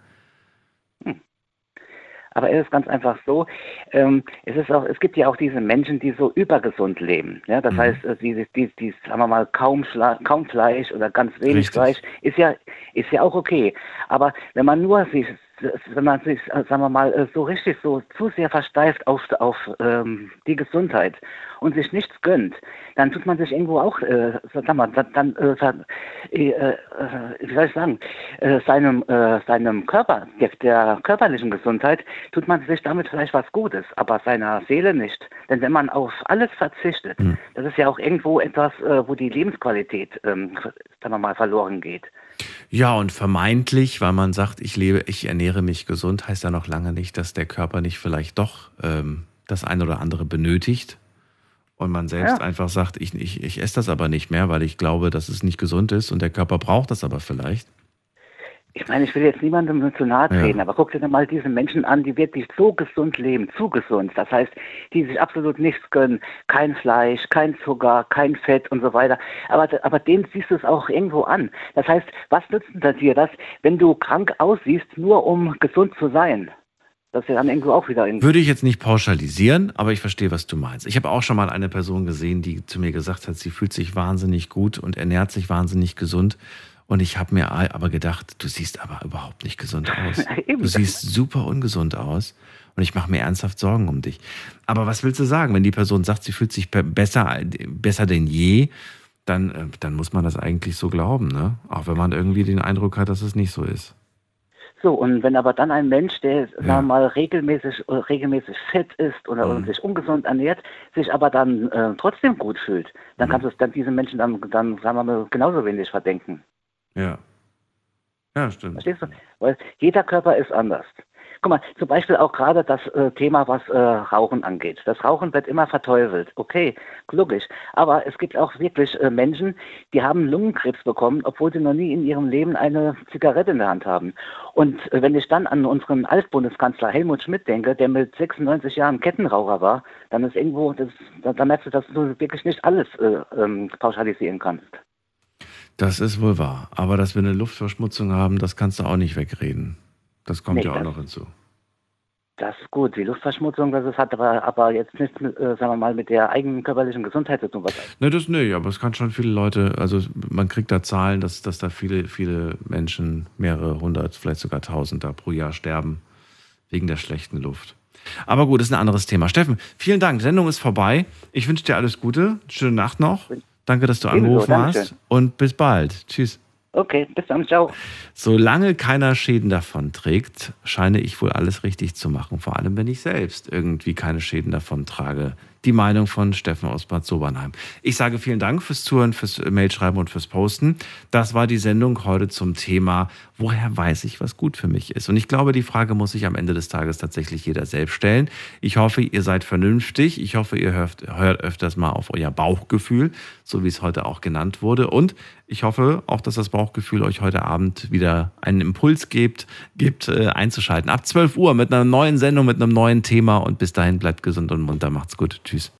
Aber es ist ganz einfach so, ähm, es ist auch, es gibt ja auch diese Menschen, die so übergesund leben. Ja, Mhm. das heißt, äh, die, die, die, sagen wir mal, kaum, Schla kaum Fleisch oder ganz wenig Richtig. Fleisch, ist ja, ist ja auch okay. Aber wenn man nur sich, wenn man sich, äh, sagen wir mal, äh, so richtig so zu sehr versteift auf, auf ähm, die Gesundheit und sich nichts gönnt, dann tut man sich irgendwo auch, äh, sag mal, dann, dann äh, äh, äh, wie soll ich sagen, seinem, seinem Körper, der, der körperlichen Gesundheit, tut man sich damit vielleicht was Gutes, aber seiner Seele nicht. Denn wenn man auf alles verzichtet, das ist ja auch irgendwo etwas, wo die Lebensqualität, ähm, sagen wir mal, verloren geht. Ja, und vermeintlich, weil man sagt, ich lebe, ich ernähre mich gesund, heißt ja noch lange nicht, dass der Körper nicht vielleicht doch ähm, das eine oder andere benötigt. Und man selbst Ja. einfach sagt, ich, ich, ich esse das aber nicht mehr, weil ich glaube, dass es nicht gesund ist und der Körper braucht das aber vielleicht. Ich meine, ich will jetzt niemandem zu nahe Ja. treten, aber guck dir doch mal diese Menschen an, die wirklich so gesund leben, zu gesund. Das heißt, die sich absolut nichts gönnen. Kein Fleisch, kein Zucker, kein Fett und so weiter. Aber, aber denen siehst du es auch irgendwo an. Das heißt, was nützt denn dir das, wenn du krank aussiehst, nur um gesund zu sein? Das ist ja dann irgendwo auch wieder irgendwie. Würde ich jetzt nicht pauschalisieren, aber ich verstehe, was du meinst. Ich habe auch schon mal eine Person gesehen, die zu mir gesagt hat, sie fühlt sich wahnsinnig gut und ernährt sich wahnsinnig gesund. Und ich habe mir aber gedacht, du siehst aber überhaupt nicht gesund aus. Du siehst super ungesund aus. Und ich mache mir ernsthaft Sorgen um dich. Aber was willst du sagen, wenn die Person sagt, sie fühlt sich be- besser, besser denn je, dann, äh, dann muss man das eigentlich so glauben, ne? Auch wenn man irgendwie den Eindruck hat, dass es nicht so ist. So, und wenn aber dann ein Mensch, der, sagen wir mal, regelmäßig, äh, regelmäßig fett ist oder Mhm. sich ungesund ernährt, sich aber dann äh, trotzdem gut fühlt, Mhm. dann kannst du es dann diesen Menschen dann, dann, sagen wir mal, genauso wenig verdenken. Ja. Ja, stimmt. Verstehst du? Weil jeder Körper ist anders. Guck mal, zum Beispiel auch gerade das äh, Thema, was äh, Rauchen angeht. Das Rauchen wird immer verteufelt. Okay, logisch. Aber es gibt auch wirklich äh, Menschen, die haben Lungenkrebs bekommen, obwohl sie noch nie in ihrem Leben eine Zigarette in der Hand haben. Und äh, wenn ich dann an unseren Altbundeskanzler Helmut Schmidt denke, der mit 96 Jahren Kettenraucher war, dann ist irgendwo, das, da, da merkst du, dass du wirklich nicht alles äh, ähm, pauschalisieren kannst. Das ist wohl wahr. Aber dass wir eine Luftverschmutzung haben, das kannst du auch nicht wegreden. Das kommt Nee, ja auch das- noch hinzu. Das ist gut. Die Luftverschmutzung, das ist, hat aber, aber jetzt nichts, mit, äh, sagen wir mal, mit der eigenen körperlichen Gesundheit zu tun. Was Ne, das nicht, aber es kann schon viele Leute, also man kriegt da Zahlen, dass, dass da viele, viele Menschen, mehrere hundert, vielleicht sogar tausend da pro Jahr sterben wegen der schlechten Luft. Aber gut, das ist ein anderes Thema. Steffen, vielen Dank. Die Sendung ist vorbei. Ich wünsche dir alles Gute. Schöne Nacht noch. Danke, dass du angerufen hast. Und bis bald. Tschüss. Okay, bis dann, ciao. Solange keiner Schäden davon trägt, scheine ich wohl alles richtig zu machen. Vor allem, wenn ich selbst irgendwie keine Schäden davon trage. Die Meinung von Steffen aus Bad Sobernheim. Ich sage vielen Dank fürs Zuhören, fürs Mailschreiben und fürs Posten. Das war die Sendung heute zum Thema, woher weiß ich, was gut für mich ist? Und ich glaube, die Frage muss sich am Ende des Tages tatsächlich jeder selbst stellen. Ich hoffe, ihr seid vernünftig. Ich hoffe, ihr hört, hört öfters mal auf euer Bauchgefühl, so wie es heute auch genannt wurde. Und ich hoffe auch, dass das Bauchgefühl euch heute Abend wieder einen Impuls gibt, gibt äh, einzuschalten. Ab 12 Uhr mit einer neuen Sendung, mit einem neuen Thema. Und bis dahin bleibt gesund und munter. Macht's gut. Tschüss.